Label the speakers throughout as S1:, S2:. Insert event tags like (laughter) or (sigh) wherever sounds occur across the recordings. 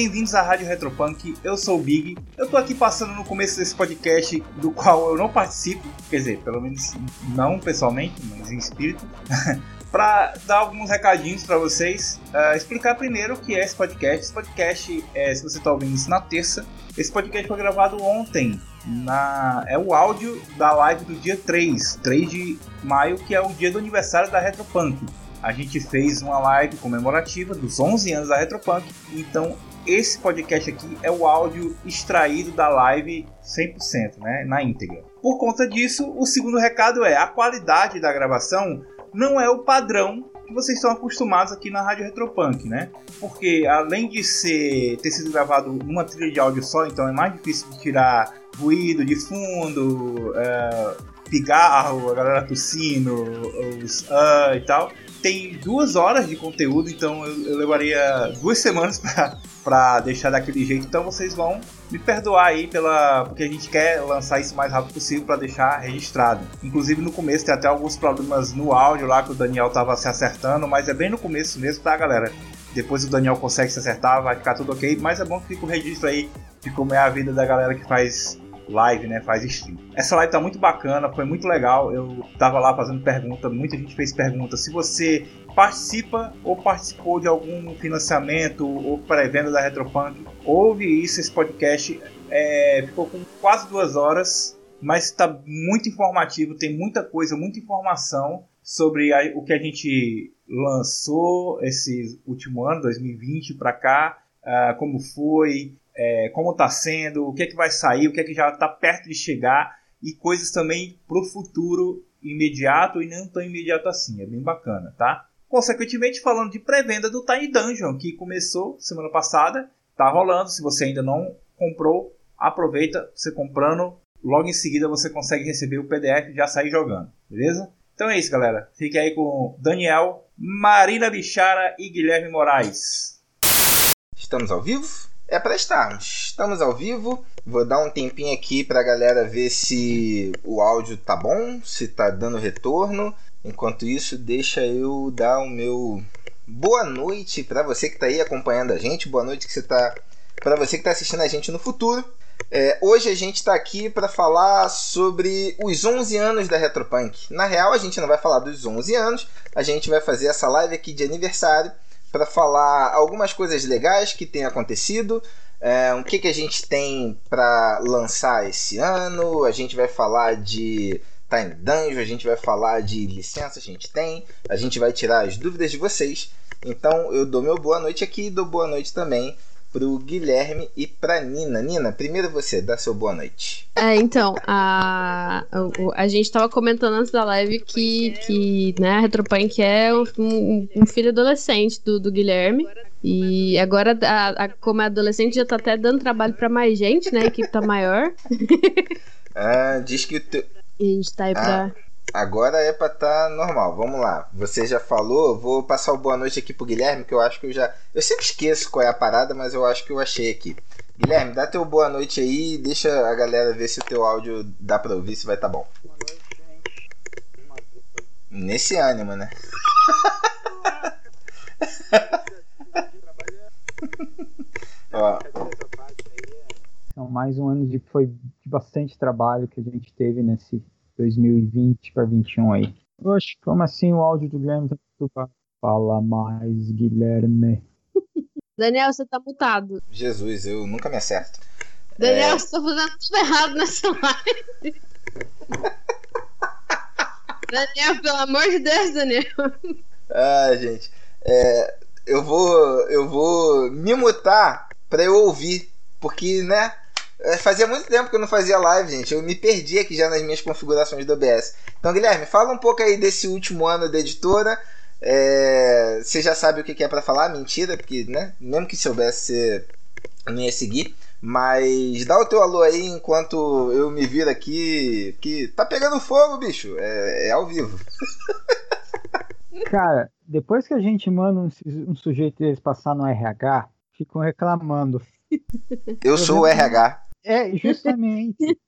S1: Bem-vindos à Rádio Retropunk. Eu sou o Big. Eu tô aqui passando no começo desse podcast do qual eu não participo, quer dizer, pelo menos não pessoalmente, mas em espírito. (laughs) para dar alguns recadinhos para vocês. Uh, explicar primeiro o que é esse podcast. Esse podcast, é, se você está ouvindo isso na terça, esse podcast foi gravado ontem. Na, é o áudio da live do dia 3, 3 de maio, que é o dia do aniversário da Retropunk. A gente fez uma live comemorativa dos 11 anos da Retropunk, então esse podcast aqui é o áudio extraído da live 100%, né, na íntegra. Por conta disso, o segundo recado é a qualidade da gravação não é o padrão que vocês estão acostumados aqui na Rádio Retropunk, né? Porque além de ser ter sido gravado numa trilha de áudio só, então é mais difícil de tirar ruído de fundo, é, pigarro, a galera tossindo, os uh, e tal. Tem duas horas de conteúdo, então eu, eu levaria duas semanas (laughs) para deixar daquele jeito. Então vocês vão me perdoar aí pela porque a gente quer lançar isso o mais rápido possível para deixar registrado. Inclusive no começo tem até alguns problemas no áudio lá que o Daniel tava se acertando, mas é bem no começo mesmo, tá, galera? Depois o Daniel consegue se acertar, vai ficar tudo ok, mas é bom que fique o registro aí de como é a vida da galera que faz live, né? Faz stream. Essa live tá muito bacana, foi muito legal. Eu tava lá fazendo pergunta, muita gente fez pergunta. Se você participa ou participou de algum financiamento ou pré-venda da Retropunk, ouve isso, esse podcast é, ficou com quase duas horas, mas está muito informativo, tem muita coisa, muita informação sobre a, o que a gente lançou esse último ano, 2020 para cá, uh, como foi, é, como está sendo, o que é que vai sair, o que é que já está perto de chegar e coisas também para o futuro imediato e não tão imediato assim. É bem bacana, tá? Consequentemente, falando de pré-venda do Tiny Dungeon, que começou semana passada, tá rolando. Se você ainda não comprou, aproveita, você comprando, logo em seguida você consegue receber o PDF e já sair jogando, beleza? Então é isso, galera. Fique aí com Daniel, Marina Bichara e Guilherme Moraes.
S2: Estamos ao vivo? É para estarmos. Estamos ao vivo. Vou dar um tempinho aqui para a galera ver se o áudio tá bom, se tá dando retorno. Enquanto isso, deixa eu dar o meu boa noite para você que está aí acompanhando a gente. Boa noite que você tá para você que está assistindo a gente no futuro. É, hoje a gente está aqui para falar sobre os 11 anos da Retropunk. Na real, a gente não vai falar dos 11 anos, a gente vai fazer essa live aqui de aniversário para falar algumas coisas legais que tem acontecido, é, o que, que a gente tem para lançar esse ano. A gente vai falar de Time Dungeon, a gente vai falar de licença, a gente tem, a gente vai tirar as dúvidas de vocês. Então eu dou meu boa noite aqui e dou boa noite também pro Guilherme e pra Nina. Nina, primeiro você, dá seu boa noite.
S3: É, então, a, a, a gente tava comentando antes da live que, que né, a Retropunk é um, um filho adolescente do, do Guilherme. E agora, a, a, como é adolescente, já tá até dando trabalho para mais gente, né? A equipe tá maior. (laughs)
S2: ah, diz que o teu...
S3: E a gente tá aí pra. Ah,
S2: agora é pra tá normal. Vamos lá. Você já falou, vou passar o boa noite aqui pro Guilherme, que eu acho que eu já. Eu sempre esqueço qual é a parada, mas eu acho que eu achei aqui. Guilherme, dá teu boa noite aí deixa a galera ver se o teu áudio dá pra ouvir, se vai tá bom. Boa noite, gente. Nesse ânimo, né? (laughs)
S4: Ó. São mais um ano de foi de bastante trabalho que a gente teve nesse 2020 para 21 aí. Oxe, como assim o áudio do Guilherme tá muito Fala mais, Guilherme. (laughs)
S3: Daniel, você tá mutado.
S2: Jesus, eu nunca me acerto.
S3: Daniel, é... você tá fazendo tudo errado nessa live. (laughs) Daniel, pelo amor de Deus, Daniel.
S2: Ah, gente. É, eu vou eu vou me mutar para eu ouvir, porque, né? É, fazia muito tempo que eu não fazia live, gente. Eu me perdi aqui já nas minhas configurações do OBS. Então, Guilherme, fala um pouco aí desse último ano da editora. É... Você já sabe o que é para falar? Mentira, porque, né? Mesmo que soubesse, você não ia seguir. Mas dá o teu alô aí enquanto eu me viro aqui. Que tá pegando fogo, bicho. É, é ao vivo.
S4: Cara, depois que a gente manda um, um sujeito deles passar no RH, ficam reclamando.
S2: Eu sou o RH.
S4: É, justamente.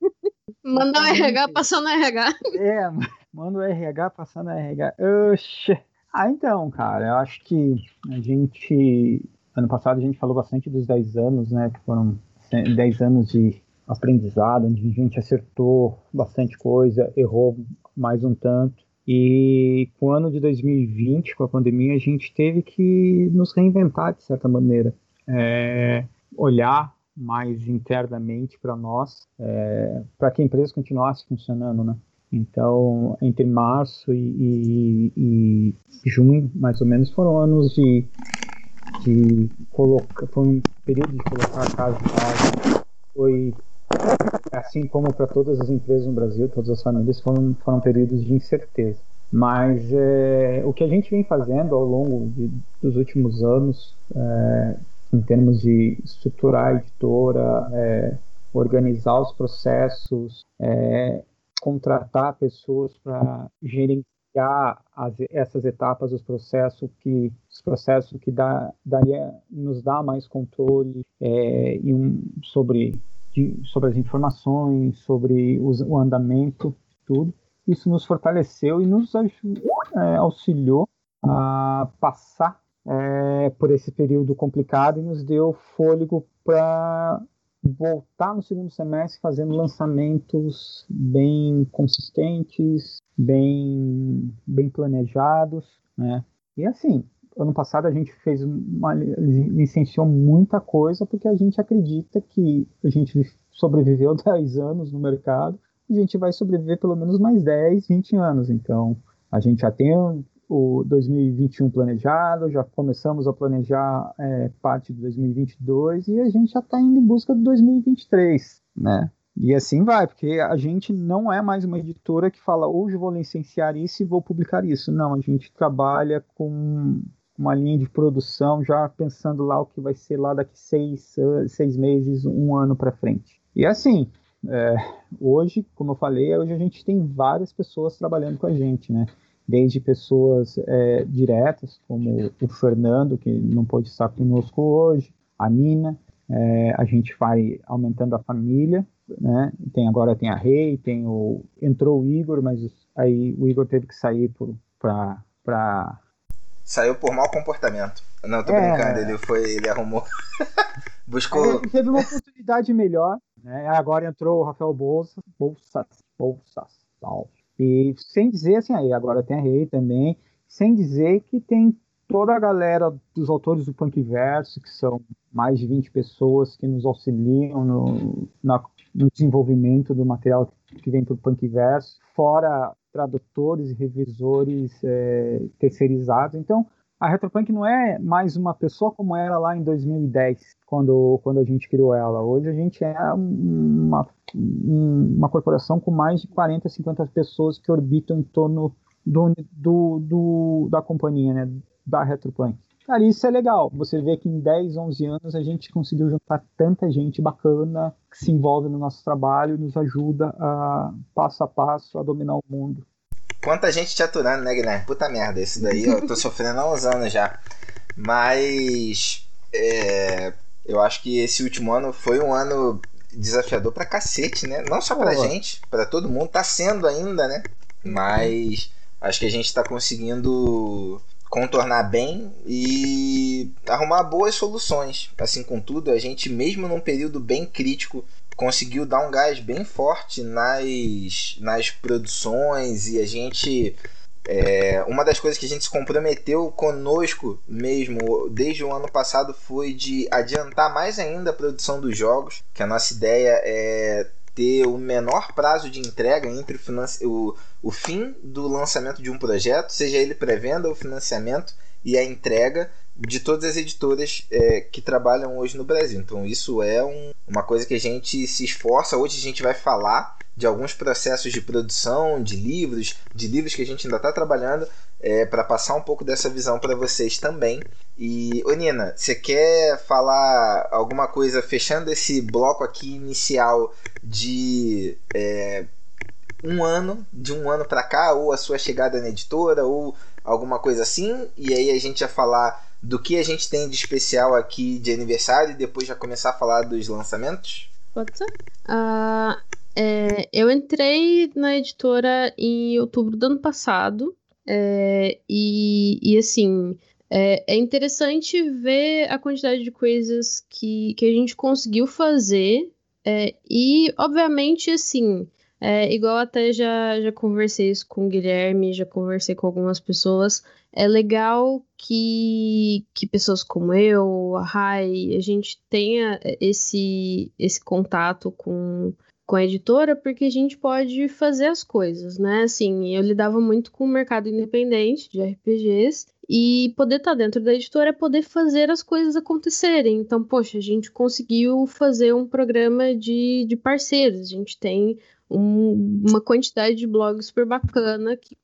S3: Manda o RH passar no RH.
S4: É, manda o RH passar no RH. Oxe. Ah, então, cara, eu acho que a gente ano passado a gente falou bastante dos 10 anos, né? Que foram 10 anos de aprendizado, onde a gente acertou bastante coisa, errou mais um tanto. E com o ano de 2020, com a pandemia, a gente teve que nos reinventar de certa maneira. É, olhar mais internamente para nós, é, para que a empresa continuasse funcionando, né? Então, entre março e, e, e, junho, mais ou menos, foram anos de, de colocar, foi um período de colocar a casa em casa. Foi assim como para todas as empresas no Brasil, todas as famílias, foram, foram períodos de incerteza. Mas é, o que a gente vem fazendo ao longo de, dos últimos anos, é, em termos de estruturar a editora, é, organizar os processos, é, contratar pessoas para gerenciar as, essas etapas dos processos que os processos que dá, daria, nos dá mais controle é, e um, sobre de, sobre as informações, sobre os, o andamento, tudo. Isso nos fortaleceu e nos é, auxiliou a passar é, por esse período complicado e nos deu fôlego para voltar no segundo semestre fazendo lançamentos bem consistentes, bem, bem planejados, né? E assim, ano passado a gente fez uma licenciou muita coisa porque a gente acredita que a gente sobreviveu (laughs) 10 anos no mercado, a gente vai sobreviver pelo menos mais 10, 20 anos. Então, a gente já tem o 2021 planejado, já começamos a planejar é, parte de 2022 e a gente já está indo em busca de 2023, né? E assim vai, porque a gente não é mais uma editora que fala hoje vou licenciar isso e vou publicar isso. Não, a gente trabalha com uma linha de produção já pensando lá o que vai ser lá daqui seis, seis meses, um ano para frente. E assim, é, hoje, como eu falei, hoje a gente tem várias pessoas trabalhando com a gente, né? Desde pessoas é, diretas, como o Fernando, que não pode estar conosco hoje, a Nina, é, a gente vai aumentando a família, né? Tem agora tem a Rei, tem o entrou o Igor, mas aí o Igor teve que sair para para
S2: saiu por mau comportamento. Não, tô é... brincando, ele foi, ele arrumou (laughs) buscou
S4: ele teve uma oportunidade melhor, né? Agora entrou o Rafael Bolsa, Bolsas, Bolsas, e sem dizer assim, aí agora tem a Rei também, sem dizer que tem toda a galera dos autores do Punkverso, que são mais de 20 pessoas que nos auxiliam no, na, no desenvolvimento do material que vem para o Punkverso, fora tradutores e revisores é, terceirizados. Então, a Retropunk não é mais uma pessoa como era lá em 2010, quando, quando a gente criou ela. Hoje a gente é uma, uma corporação com mais de 40, 50 pessoas que orbitam em torno do, do, do da companhia, né, da Retropunk. Cara, isso é legal. Você vê que em 10, 11 anos a gente conseguiu juntar tanta gente bacana que se envolve no nosso trabalho, nos ajuda a passo a passo a dominar o mundo.
S2: Quanta gente te aturando, né, Guilherme? Puta merda, isso daí eu tô (laughs) sofrendo há uns anos já. Mas é, eu acho que esse último ano foi um ano desafiador pra cacete, né? Não só pra Pô. gente, pra todo mundo. Tá sendo ainda, né? Mas acho que a gente tá conseguindo contornar bem e arrumar boas soluções. Assim, contudo, a gente, mesmo num período bem crítico conseguiu dar um gás bem forte nas, nas produções e a gente. É, uma das coisas que a gente se comprometeu conosco mesmo desde o ano passado foi de adiantar mais ainda a produção dos jogos, que a nossa ideia é ter o menor prazo de entrega entre o, o, o fim do lançamento de um projeto, seja ele pré-venda ou financiamento, e a entrega de todas as editoras é, que trabalham hoje no Brasil. Então isso é um, uma coisa que a gente se esforça. Hoje a gente vai falar de alguns processos de produção de livros, de livros que a gente ainda está trabalhando, é, para passar um pouco dessa visão para vocês também. E, ô Nina, você quer falar alguma coisa fechando esse bloco aqui inicial de é, um ano, de um ano para cá, ou a sua chegada na editora, ou alguma coisa assim, e aí a gente vai falar do que a gente tem de especial aqui de aniversário e depois já começar a falar dos lançamentos?
S3: Pode ser. Uh, é, eu entrei na editora em outubro do ano passado. É, e, e assim, É, é interessante ver a quantidade de coisas que, que a gente conseguiu fazer. É, e, obviamente, assim, é, igual até já, já conversei isso com o Guilherme, já conversei com algumas pessoas. É legal que, que pessoas como eu, a Rai, a gente tenha esse, esse contato com, com a editora, porque a gente pode fazer as coisas, né? Assim, eu lidava muito com o mercado independente de RPGs, e poder estar tá dentro da editora é poder fazer as coisas acontecerem. Então, poxa, a gente conseguiu fazer um programa de, de parceiros. A gente tem um, uma quantidade de blogs super bacana que,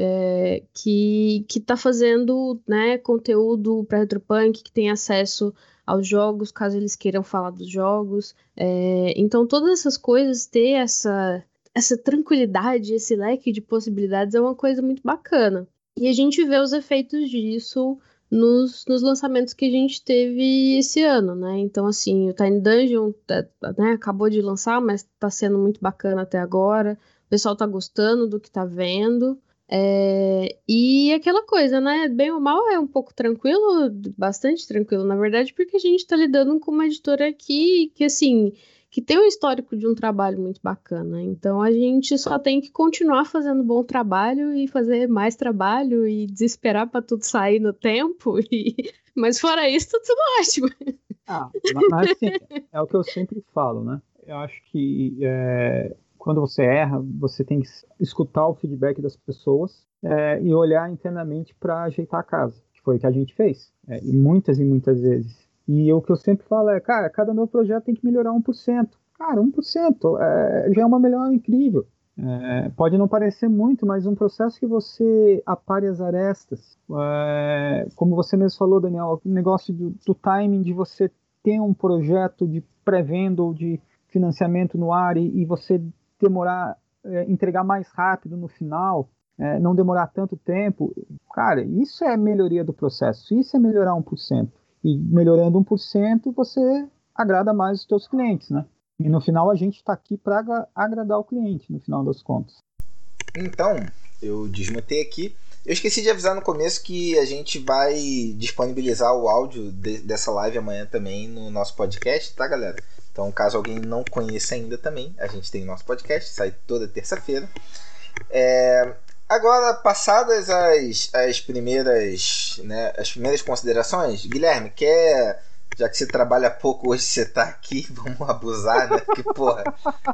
S3: é, que, que tá fazendo né, conteúdo para Retropunk, que tem acesso aos jogos, caso eles queiram falar dos jogos. É, então, todas essas coisas, ter essa, essa tranquilidade, esse leque de possibilidades é uma coisa muito bacana. E a gente vê os efeitos disso nos, nos lançamentos que a gente teve esse ano, né? Então, assim, o Tiny Dungeon tá, tá, né, acabou de lançar, mas tá sendo muito bacana até agora. O pessoal tá gostando do que tá vendo. É, e aquela coisa, né? Bem ou mal é um pouco tranquilo, bastante tranquilo, na verdade, porque a gente tá lidando com uma editora aqui que, assim, que tem um histórico de um trabalho muito bacana. Então a gente só tem que continuar fazendo bom trabalho e fazer mais trabalho e desesperar para tudo sair no tempo. (laughs) E... Mas fora isso, tá tudo ótimo.
S4: Ah, mas assim, é o que eu sempre falo, né? Eu acho que é, quando você erra, você tem que escutar o feedback das pessoas é, e olhar internamente para ajeitar a casa, que foi o que a gente fez. É, e muitas e muitas vezes e o que eu sempre falo é, cara, cada novo projeto tem que melhorar 1%. Cara, 1% é, já é uma melhora incrível. É, pode não parecer muito, mas um processo que você apare as arestas, é, como você mesmo falou, Daniel, o negócio do, do, timing de você ter um projeto de pré-venda ou de financiamento no ar e, e você demorar, é, entregar mais rápido no final, é, não demorar tanto tempo, cara, isso é melhoria do processo, isso é melhorar 1%. E melhorando 1%, você agrada mais os seus clientes, né? E no final a gente está aqui para agradar o cliente, no final das contas.
S2: Então, eu desmutei aqui. Eu esqueci de avisar no começo que a gente vai disponibilizar o áudio de, dessa live amanhã também no nosso podcast, tá, galera? Então, caso alguém não conheça ainda também, a gente tem nosso podcast, sai toda terça-feira. É, Agora, passadas as, as primeiras né, as primeiras considerações, Guilherme, quer já que você trabalha pouco hoje, você tá aqui, (laughs) vamos abusar, né? Que porra,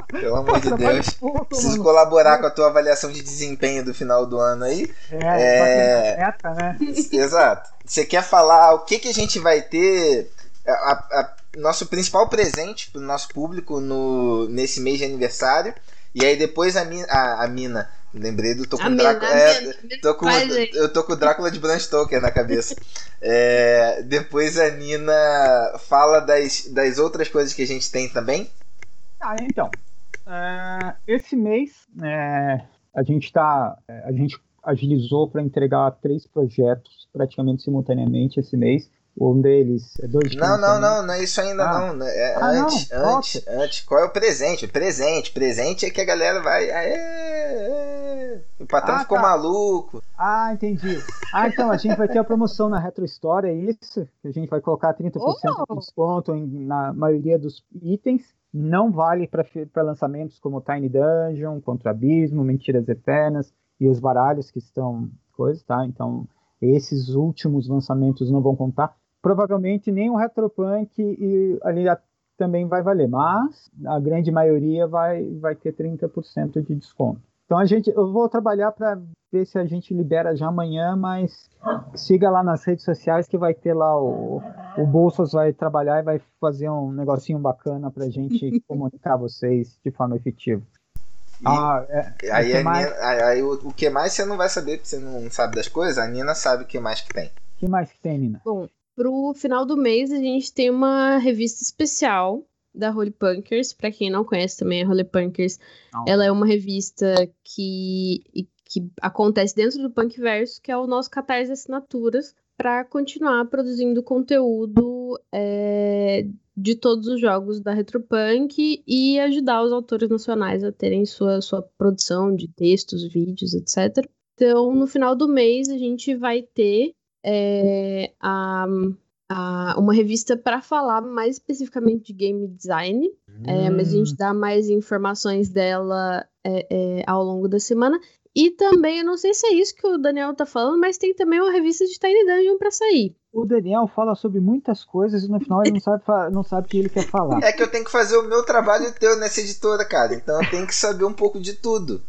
S2: pelo amor de Deus, preciso colaborar com a tua avaliação de desempenho do final do ano aí.
S4: É, é... Meta, né?
S2: Exato. Você quer falar o que, que a gente vai ter, a, a, nosso principal presente para o nosso público no, nesse mês de aniversário, e aí depois a, a, a Mina Lembrei do. Tô com Drácula. É, tô com, eu tô com o Drácula de Bram Stoker na cabeça. (laughs) é, depois a Nina fala das, das outras coisas que a gente tem também.
S4: Ah, então. É, esse mês é, a gente tá. É, a gente agilizou para entregar três projetos praticamente simultaneamente esse mês. Um deles é dois
S2: Não, não, não, não é isso ainda ah. não. Né? É ah, antes, não. antes, antes. Qual é o presente? Presente. Presente é que a galera vai. Aê, aê. O patrão ah, ficou tá. maluco.
S4: Ah, entendi. Ah, então a gente vai ter a promoção na Retro Store, é isso? Que a gente vai colocar 30% oh. de desconto em, na maioria dos itens. Não vale para lançamentos como Tiny Dungeon, Contra Abismo, Mentiras Eternas e os baralhos que estão coisas, tá? Então, esses últimos lançamentos não vão contar provavelmente nem o Retropunk e ali também vai valer, mas a grande maioria vai, vai ter 30% de desconto. Então a gente, eu vou trabalhar para ver se a gente libera já amanhã, mas siga lá nas redes sociais que vai ter lá o, o Bolsas vai trabalhar e vai fazer um negocinho bacana para a gente (laughs) comunicar vocês de forma efetiva.
S2: ah, é, aí, é mais... Nina, aí, aí, o, o, que mais você não vai saber, porque você não sabe das coisas, a Nina sabe o que mais que tem.
S4: O que mais que tem, Nina?
S3: Bom, Pro final do mês, a gente tem uma revista especial da Holy Punkers. Para quem não conhece também, a Holy Punkers, não. ela é uma revista que, que acontece dentro do Punkverso, que é o nosso catarse assinaturas, para continuar produzindo conteúdo é, de todos os jogos da Retropunk e ajudar os autores nacionais a terem sua, sua produção de textos, vídeos, etc. Então, no final do mês, a gente vai ter é a, a, uma revista para falar mais especificamente de game design, hum. é, mas a gente hum. dá mais informações dela é, é, ao longo da semana. E também, eu não sei se é isso que o Daniel tá falando, mas tem também uma revista de Tiny Dungeon para sair.
S4: O Daniel fala sobre muitas coisas e no final ele não sabe, não sabe o que ele quer falar.
S2: É que eu tenho que fazer o meu trabalho teu nessa editora, cara. Então eu tenho que saber um pouco de tudo.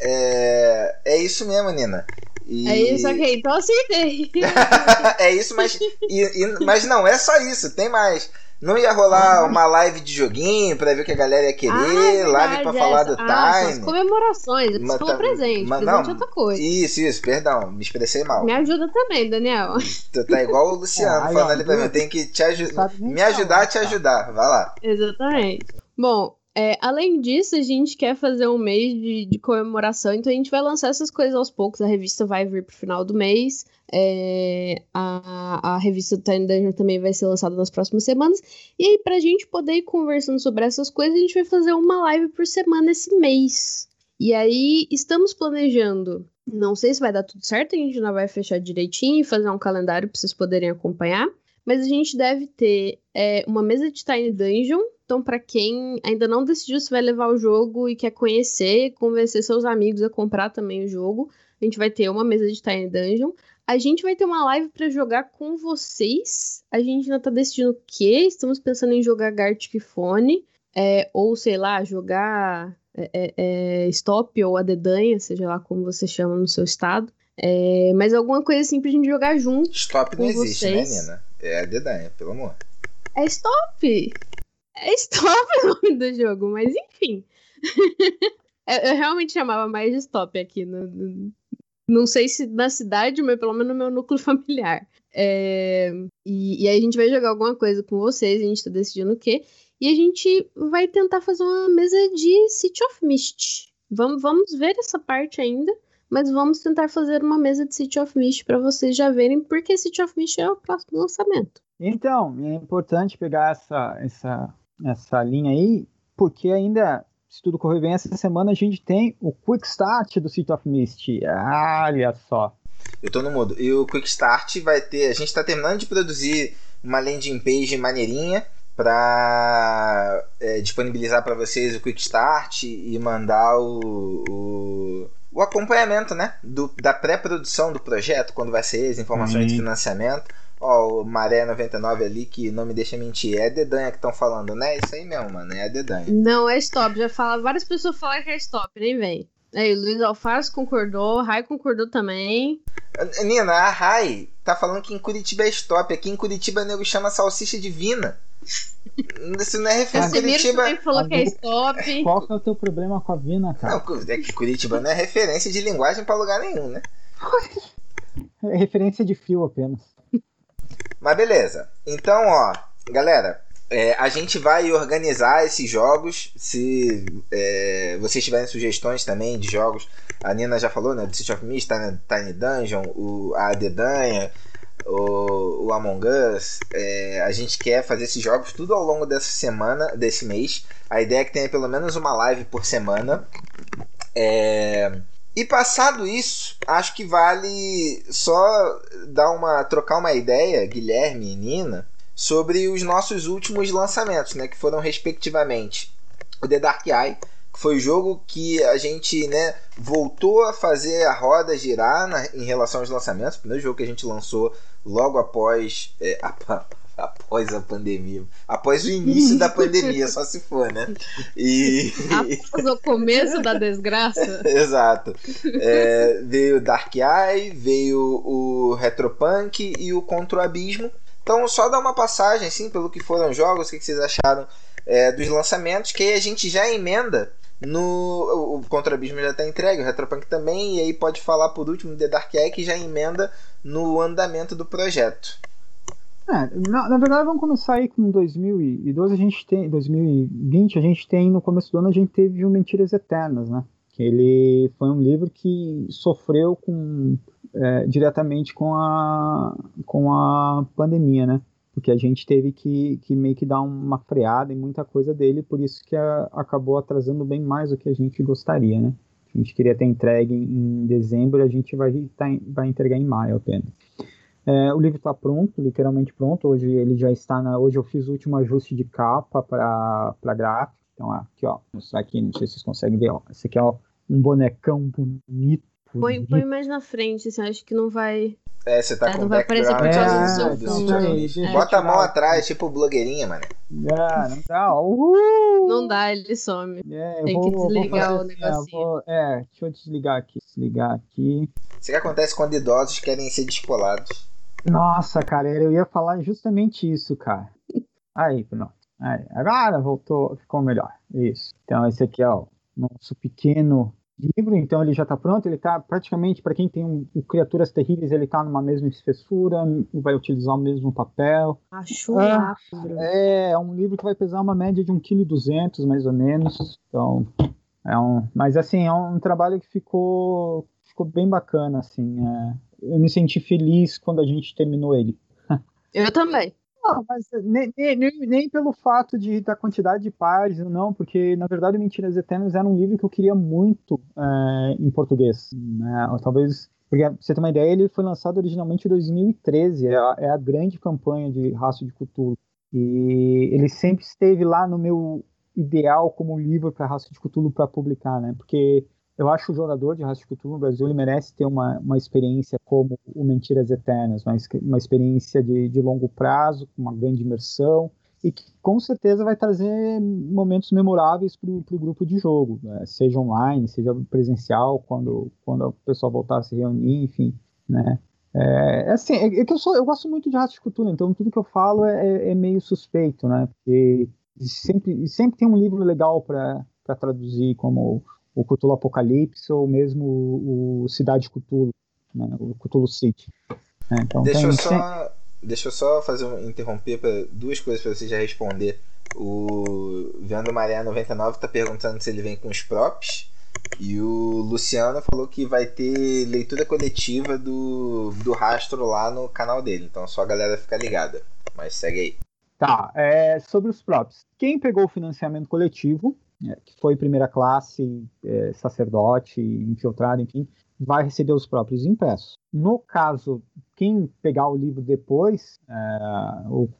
S2: é, é isso mesmo, Nina.
S3: E... É isso, ok. Então aceitei. (laughs)
S2: é isso, mas, e, e, mas não é só isso, tem mais. Não ia rolar uhum. uma live de joguinho pra ver o que a galera ia querer, ah, é live pra falar do ah, Time. As
S3: comemorações, eu estou tá, presente, mas, presente não, outra coisa.
S2: Isso, isso, perdão, me expressei mal.
S3: Me ajuda também, Daniel.
S2: Tu tá igual o Luciano é, (laughs) falando ali pra mim, eu tenho que te ajudar, me ajudar a te ajudar, vai lá.
S3: Exatamente. Bom, é, além disso, a gente quer fazer um mês de, de, comemoração, então a gente vai lançar essas coisas aos poucos. A revista vai vir pro final do mês. É, a, a revista do Tiny Dungeon também vai ser lançada nas próximas semanas. E aí, pra gente poder ir conversando sobre essas coisas, a gente vai fazer uma live por semana esse mês. E aí, estamos planejando. Não sei se vai dar tudo certo, a gente não vai fechar direitinho e fazer um calendário para vocês poderem acompanhar. Mas a gente deve ter é, uma mesa de Tiny Dungeon então, para quem ainda não decidiu se vai levar o jogo e quer conhecer, convencer seus amigos a comprar também o jogo, a gente vai ter uma mesa de Tiny Dungeon. A gente vai ter uma live para jogar com vocês. A gente ainda tá decidindo o que. Estamos pensando em jogar Gartic Phone. É, ou, sei lá, jogar é, é, é, Stop ou a Dedanha, seja lá como você chama no seu estado. É, mas alguma coisa assim pra gente jogar junto.
S2: Stop não existe, né, vocês. né, Nina? É a Dedanha, pelo amor.
S3: É Stop! É Stop (laughs) o nome do jogo, mas enfim. (laughs) eu, realmente chamava mais de Stop aqui. No, não sei se na cidade, mas pelo menos no meu núcleo (laughs) familiar. É, e, e, aí a gente vai jogar alguma coisa com vocês, a gente tá decidindo o quê. E a gente vai tentar fazer uma mesa de City of Mist. Vamos, vamos ver essa parte ainda, mas vamos tentar fazer uma mesa de City of Mist para vocês já verem, porque City of Mist é o próximo lançamento.
S4: Então, é importante pegar essa, essa essa linha aí, porque ainda, se tudo correr bem, essa semana a gente tem o Quick Start do City of Mist. olha só.
S2: Eu tô no mudo. E o Quick Start vai ter. A gente tá terminando de produzir uma landing page maneirinha para é, disponibilizar para vocês o Quick Start e mandar o, o, o acompanhamento né, do, da pré-produção do projeto, quando vai ser as informações uhum. de financiamento. Ó, o Maré 99 ali, que não me deixa mentir. É a Dedanha que estão falando, né? Isso aí mesmo, mano. É a Dedanha.
S3: Não, é stop. Já fala, várias pessoas falam que é stop, nem vem. Aí, o Luiz Alface concordou, Rai concordou também.
S2: Nina, a Rai tá falando que em Curitiba é stop. Aqui em Curitiba o nego chama salsicha divina. Isso não é referência. Curitiba
S3: também falou que é stop.
S4: Qual que é o teu problema com a Vina, cara?
S2: Não, é que Curitiba não é referência de linguagem pra lugar nenhum, né?
S4: É referência de fio apenas.
S2: Mas beleza. Então, ó, galera, é, a gente vai organizar esses jogos. Se é, vocês tiverem sugestões também de jogos, a Nina já falou, né? Do City of Mist, Tiny, Dungeon, o, a Dedanha, o, o Among Us. É, a gente quer fazer esses jogos tudo ao longo dessa semana, desse mês. A ideia é que tenha pelo menos uma live por semana. É, e passado isso, acho que vale só dar uma trocar uma ideia, Guilherme e Nina, sobre os nossos últimos lançamentos, né, que foram respectivamente o The Dark Eye, que foi o jogo que a gente, né, voltou a fazer a roda girar na, em relação aos lançamentos, o primeiro jogo que a gente lançou logo após é, a, após a pandemia. Após o início da pandemia, só se for, né?
S3: E... (laughs) Após o começo da desgraça. (laughs)
S2: Exato. É, veio Dark Eye, veio o Retropunk e o Contra o Abismo. Então, só dar uma passagem, assim, pelo que foram os jogos, o que vocês acharam é, dos lançamentos, que aí a gente já emenda no o Contra Abismo já está entregue, o Retropunk também, e aí pode falar por último The Dark Eye, que já emenda no andamento do projeto.
S4: É, na, na, verdade, vamos começar aí com 2012, a gente tem, 2020, a gente tem, no começo do ano, a gente teve o Mentiras Eternas, né? Que ele foi um livro que sofreu com, é, diretamente com a, com a pandemia, né? Porque a gente teve que, que meio que dar uma freada em muita coisa dele, por isso que a, acabou atrasando bem mais do que a gente gostaria, né? A gente queria ter entregue em dezembro, a gente vai, tá, vai entregar em maio apenas. É, o livro está pronto, literalmente pronto. Hoje ele já está na. Hoje eu fiz o último ajuste de capa para gráfico. Então, aqui, ó, mostrar aqui, não sei se vocês conseguem ver, ó. Esse aqui é ó, um bonecão bonito.
S3: Põe, põe mais na frente, assim, acho que não vai.
S2: É, você tá
S3: É,
S2: com
S3: não
S2: o
S3: vai aparecer por causa
S2: do seu
S3: fundo.
S2: seu-
S4: deixa eu
S2: Bota a mão atrás, tipo blogueirinha, mano.
S4: Ah, não dá. Uhul!
S3: Não dá, ele some.
S4: É, eu
S3: Tem
S4: vou,
S3: que
S4: vou
S3: desligar
S4: fazer
S3: o
S4: assim,
S3: negocinho.
S4: vou- é, deixa eu desligar aqui. Desligar aqui.
S2: Isso que acontece quando idosos querem ser descolados.
S4: Nossa, cara, eu ia falar justamente isso, cara. Aí, pronto. Aí, agora voltou, ficou melhor. Isso. Então, esse aqui é o nosso pequeno livro. Então, ele já está pronto. Ele está praticamente, para quem tem um, Criaturas Terríveis, ele está numa mesma espessura, vai utilizar o mesmo papel.
S3: Acho
S4: Ah. É, é um livro que vai pesar uma média de 1,2 kg, mais ou menos. Então, é um. Mas, assim, é um trabalho que ficou, ficou bem bacana, assim. é. Eu me senti feliz quando a gente terminou ele.
S3: Eu também.
S4: Não, mas nem, nem, nem- pelo fato de da quantidade de páginas, não, porque na verdade Mentiras Eternas era um livro que eu queria muito é, em português. Né? Ou Talvez, porque pra você ter uma ideia, ele foi lançado originalmente em 2013, é a, é a grande campanha de Raço de Cthulhu. E ele sempre esteve lá no meu ideal como livro para Raço de Cthulhu para publicar, né? Porque eu acho o jogador de Raço de Cthulhu no Brasil ele merece ter uma, uma experiência como o Mentiras Eternas, uma, uma experiência de, de longo prazo, com uma grande imersão, e que com certeza vai trazer momentos memoráveis para o grupo de jogo, né? seja online, seja presencial, quando, quando o pessoal voltar a se reunir, enfim, né? É, é assim, é, é que eu, sou, eu gosto muito de Raço de Cthulhu, então tudo que eu falo é, é meio suspeito, né? Porque sempre, sempre tem um livro legal para traduzir, como o Cthulhu Apocalipse ou mesmo o, Cidade Cthulhu, né? o Cthulhu City. né? Então,
S2: Deixa
S4: tem
S2: eu só, deixa eu só fazer um, interromper para duas coisas para você já responder. O Vendo Maré 99 tá perguntando se ele vem com os props. E o Luciano falou que vai ter leitura coletiva do, do rastro lá no canal dele. Então só a galera fica ligada. Mas segue aí.
S4: Tá, é, sobre os próprios. Quem pegou o financiamento coletivo, que foi primeira classe, é, sacerdote, infiltrado, enfim, vai receber os próprios impressos. No caso, quem pegar o livro depois, é,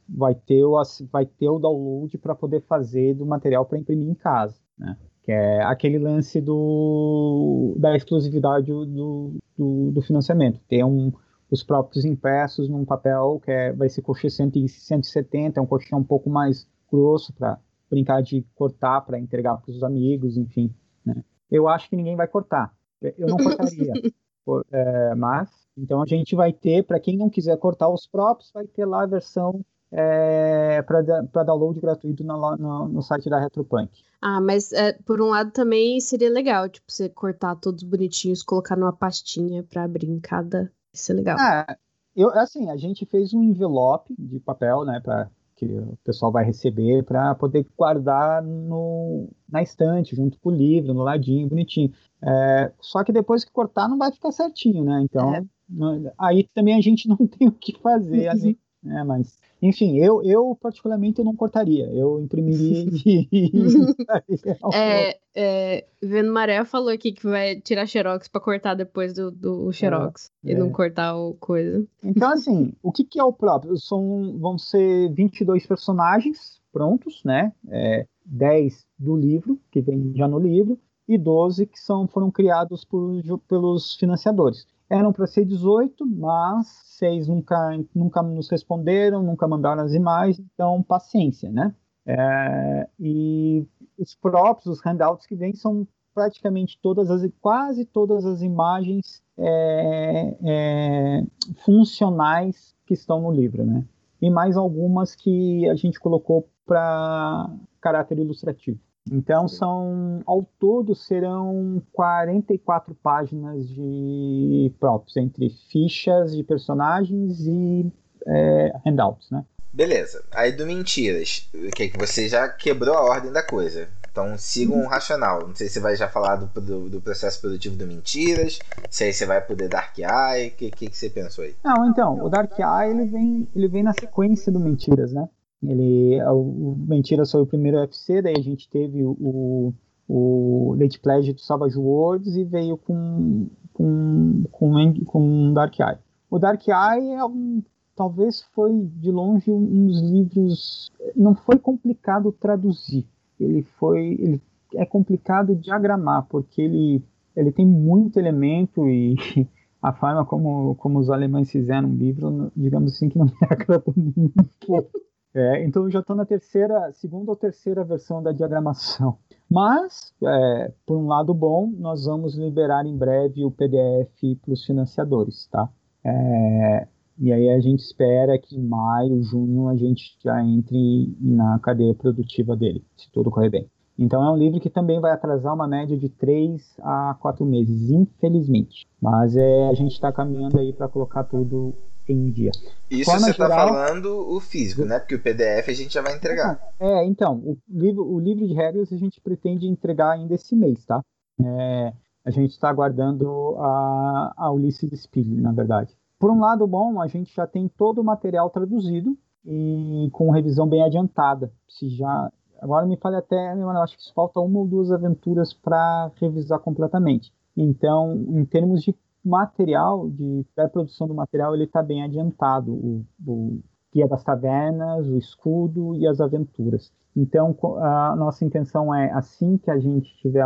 S4: vai, ter o, vai ter o download para poder fazer do material para imprimir em casa. Né? Que é aquele lance do, da exclusividade do, do, do financiamento. Ter um, os próprios impressos num papel que é, vai ser 100 170, é um colchão um pouco mais grosso para brincar de cortar para entregar para os amigos, enfim. né? Eu acho que ninguém vai cortar. Eu não cortaria. (laughs) É, mas, então a gente vai ter, para quem não quiser cortar os próprios, vai ter lá a versão é, para download gratuito na- no, no site da Retropunk.
S3: Ah, mas é, por um lado também seria legal, tipo, você cortar todos bonitinhos, colocar numa pastinha pra abrir em cada. Isso é legal.
S4: Ah, eu, assim, a gente fez um envelope de papel, né, para que o pessoal vai receber para poder guardar no, na estante, junto com o livro, no ladinho, bonitinho. É, só que depois que cortar não vai ficar certinho, né? Então,
S3: É.
S4: não- aí também a gente (laughs) não tem o que fazer ali, né? Mas, enfim, eu, eu particularmente eu não cortaria, eu imprimiria e (laughs)
S3: É, é, Vendo Maré falou aqui que vai tirar xerox pra cortar depois do, do xerox e
S4: é.
S3: não cortar o coisa.
S4: Então, assim, o que, que é o próprio? São, vão ser 22 personagens prontos, né? É, 10 do livro, que vem já no livro, e 12 que são, foram criados por, pelos financiadores. Eram para ser 18, mas seis nunca, nunca nos responderam, nunca mandaram as imagens, então paciência, né? É, e os próprios, os handouts que vêm são praticamente todas as, quase todas as imagens é, é, funcionais que estão no livro, né? E mais algumas que a gente colocou para caráter ilustrativo. Então são, ao todo, serão 44 páginas de props, entre fichas de personagens e é, handouts, né?
S2: Beleza. Aí do Mentiras, que é que você já quebrou a ordem da coisa. Então sigam um racional. Não sei se você vai já falar do, do, do processo produtivo do Mentiras, se aí você vai poder Dark Eye, o que, que, que você pensou aí?
S4: Não, então, o Dark Eye ele vem, ele vem na sequência do Mentiras, né? Ele, o, o Mentiras foi o primeiro UFC, daí a gente teve o, o, o Late Pledge do Savage Worlds e veio com, com, com, com Dark Eye. O Dark Eye é um, talvez foi de longe um dos livros. Não foi complicado traduzir. Ele foi. Ele é complicado diagramar, porque ele, ele tem muito elemento e (laughs) a forma como, como os alemães fizeram o livro, digamos assim, que não me (laughs) agradou nem um pouco. É, então eu já estou na terceira, segunda ou terceira versão da diagramação. Mas, é, por um lado bom, nós vamos liberar em breve o PDF para os financiadores, tá? É, e aí a gente espera que em maio, junho, a gente já entre na cadeia produtiva dele, se tudo correr bem. Então é um livro que também vai atrasar uma média de 3 a 4 meses, infelizmente. Mas é, a gente está caminhando aí para colocar tudo em dia.
S2: Isso Forma você está falando o físico, né? Porque o PDF a gente já vai entregar.
S4: É, então, o livro, o livro de regras a gente pretende entregar ainda esse mês, tá? É, a gente está aguardando a, a Ulisses Spiegel, na verdade. Por um lado bom, a gente já tem todo o material traduzido e com revisão bem adiantada. Se já Agora me fale até, eu acho que falta uma ou duas aventuras para revisar completamente. Então, em termos de material, de pré-produção do material, ele está bem adiantado. O, o Guia das Tavernas, o Escudo e as aventuras. Então, a nossa intenção é, assim que a gente tiver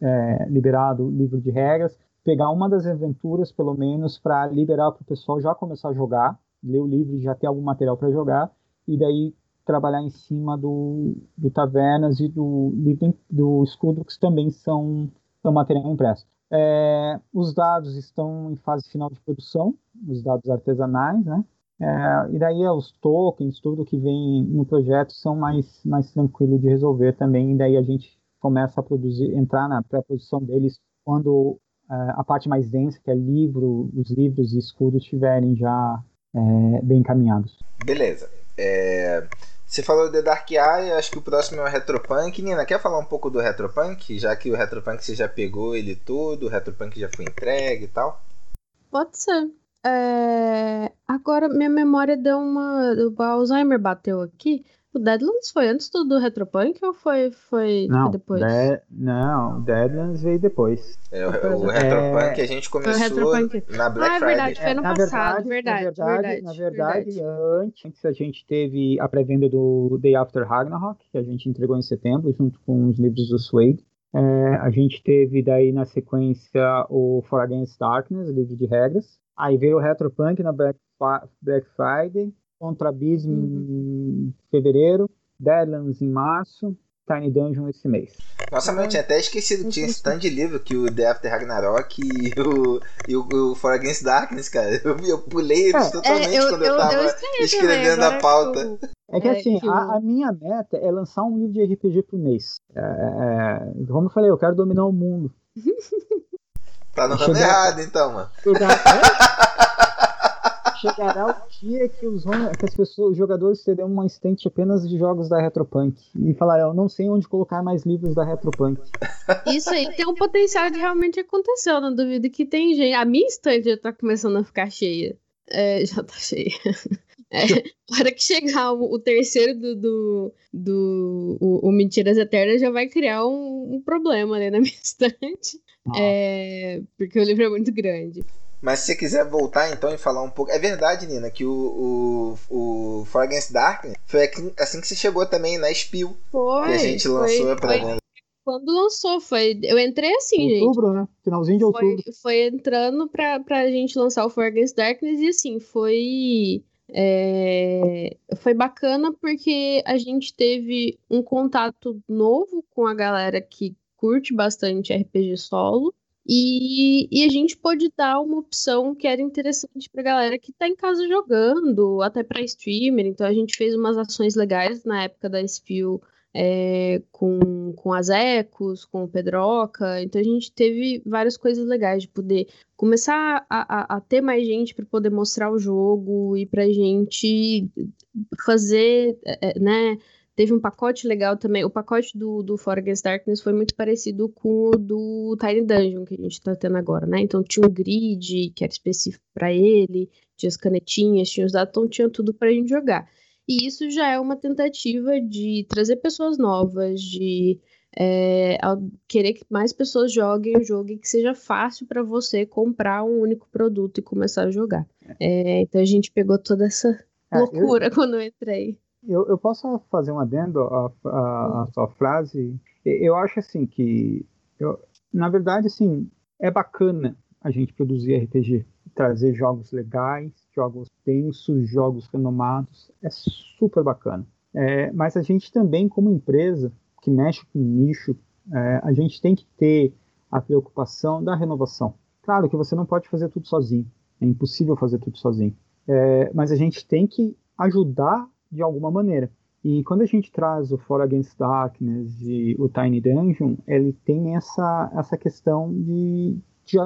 S4: é, liberado o livro de regras, pegar uma das aventuras, pelo menos, para liberar para o pessoal já começar a jogar, ler o livro e já ter algum material para jogar, e daí trabalhar em cima do, do Tavernas e do, do Escudo, que também são, são material impresso. É, os dados estão em fase final de produção, os dados artesanais, né? É, e daí os tokens, tudo que vem no projeto são mais, mais tranquilo de resolver também, e daí a gente começa a produzir, entrar na pré-produção deles quando é, a parte mais densa, que é livro, os livros e escudos estiverem já é, bem encaminhados.
S2: Beleza. Você falou de Dark Eye, acho que o próximo é o Retropunk. Nina, quer falar um pouco do Retropunk? Já que o Retropunk você já pegou ele todo, o Retropunk já foi entregue e tal.
S3: Pode ser. É... Agora minha memória deu uma. O Alzheimer bateu aqui. O Deadlands foi antes do, do Retropunk ou foi, foi
S4: não,
S3: depois?
S4: De... Não, o Deadlands veio depois.
S2: É, o, o Retropunk é... a gente começou na Black
S3: ah, é verdade, foi ano
S4: na
S3: passado,
S4: verdade,
S3: verdade, na
S4: verdade, Na verdade, verdade. Antes, a gente teve a pré-venda do Day After Ragnarok, que a gente entregou em setembro, junto com os livros do Suede. É, a gente teve daí na sequência o For Against Darkness, livro de regras. Aí veio o Retropunk na Black, Black Friday contra Abismo uhum. em fevereiro, Deadlands em março, Tiny Dungeon esse mês.
S2: Nossa, mas eu tinha até esquecido, tinha esse tanto de livro que o The After Ragnarok e o, e o, o For Against Darkness, cara. Eu, eu pulei eles é, totalmente é, eu,
S3: quando
S2: eu, eu tava escrevendo a pauta.
S4: É que assim, é, a, a, minha meta é lançar um livro de RPG por mês. É, é, como eu falei, eu quero dominar o mundo. (laughs)
S2: tá no ramo errado então, mano. (laughs)
S4: chegará o dia que, os, que as pessoas, os jogadores terão uma estante apenas de jogos da Retropunk e falarão, não sei onde colocar mais livros da Retropunk.
S3: Isso aí tem um potencial de realmente acontecer, eu não duvido que tem gente. A minha estante já tá começando a ficar cheia. É, já tá cheia. (laughs) É, hora que chegar o, o terceiro do, do, do o, o, Mentiras Eternas já vai criar um, um problema ali na minha (laughs) estante. Ah. É, porque o livro é muito grande.
S2: Mas se você quiser voltar então e falar um pouco. É verdade, Nina, que o, o, o For Against Darkness foi assim que você chegou também na Spill.
S3: Foi.
S2: Que a gente lançou foi, pra venda.
S3: Quando lançou, foi. Eu entrei assim,
S4: gente. Outubro, né? Finalzinho de outubro.
S3: Foi, foi entrando pra, pra gente lançar o For Against Darkness e assim, foi. É, foi bacana porque a gente teve um contato novo com a galera que curte bastante RPG solo e, e, a gente pôde dar uma opção que era interessante pra galera que tá em casa jogando, até pra streamer. Então a gente fez umas ações legais na época da Spill é, com, com as Ecos, com o Pedroca. Então a gente teve várias coisas legais de poder começar a, a, a ter mais gente para poder mostrar o jogo e pra gente fazer, é, né? Teve um pacote legal também. O pacote do, do For Against Darkness foi muito parecido com o do Tiny Dungeon que a gente tá tendo agora, né? Então tinha um grid que era específico para ele, tinha as canetinhas, tinha os dados, então tinha tudo pra gente jogar. E isso já é uma tentativa de trazer pessoas novas, de é, querer que mais pessoas joguem o jogo e que seja fácil para você comprar um único produto e começar a jogar. É, então a gente pegou toda essa é, loucura eu, (laughs) quando eu entrei.
S4: Eu, eu posso fazer um adendo à, à, à sua frase? Eu acho assim que, eu, na verdade, assim, é bacana a gente produzir RPG, trazer jogos legais, jogos densos, jogos renomados, é super bacana. É, mas a gente também, como empresa que mexe com nicho, é, a gente tem que ter a preocupação da renovação. Claro que você não pode fazer tudo sozinho, é impossível fazer tudo sozinho, é, mas a gente tem que ajudar de alguma maneira. E quando a gente traz o For Against Darkness e o Tiny Dungeon, ele tem essa, essa questão de, de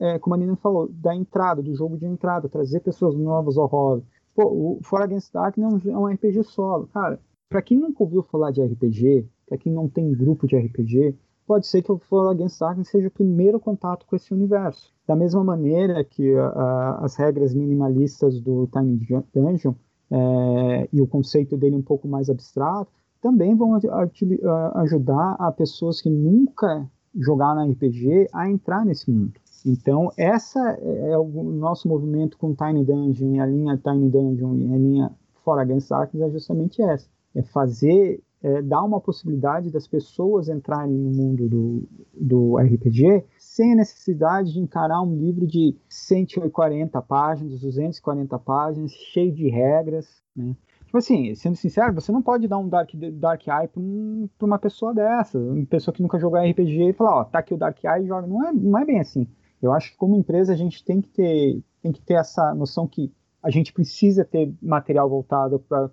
S4: é, como a Nina falou, da entrada, do jogo de entrada, trazer pessoas novas ao hobby. Pô, o For Against Darkness é um RPG solo. Cara, para quem nunca ouviu falar de RPG, para quem não tem grupo de RPG, pode ser que o For Against Darkness seja o primeiro contato com esse universo. Da mesma maneira que uh, as regras minimalistas do Tiny Dungeon é, e o conceito dele um pouco mais abstrato, também vão ajudar a pessoas que nunca jogaram RPG a entrar nesse mundo. Então, essa é o nosso movimento com Tiny Dungeon a linha Tiny Dungeon e a linha For Against Darkness é justamente essa. É fazer, é, dar uma possibilidade das pessoas entrarem no mundo do, do RPG sem a necessidade de encarar um livro de 140 páginas, 240 páginas, cheio de regras, né? Tipo assim, sendo sincero, você não pode dar um Dark, dark Eye pra, um, pra uma pessoa dessa, uma pessoa que nunca jogou RPG e falar, ó, tá aqui o Dark Eye e joga. Não é, não é bem assim. Eu acho que como empresa a gente tem que ter, tem que ter essa noção que a gente precisa ter material voltado para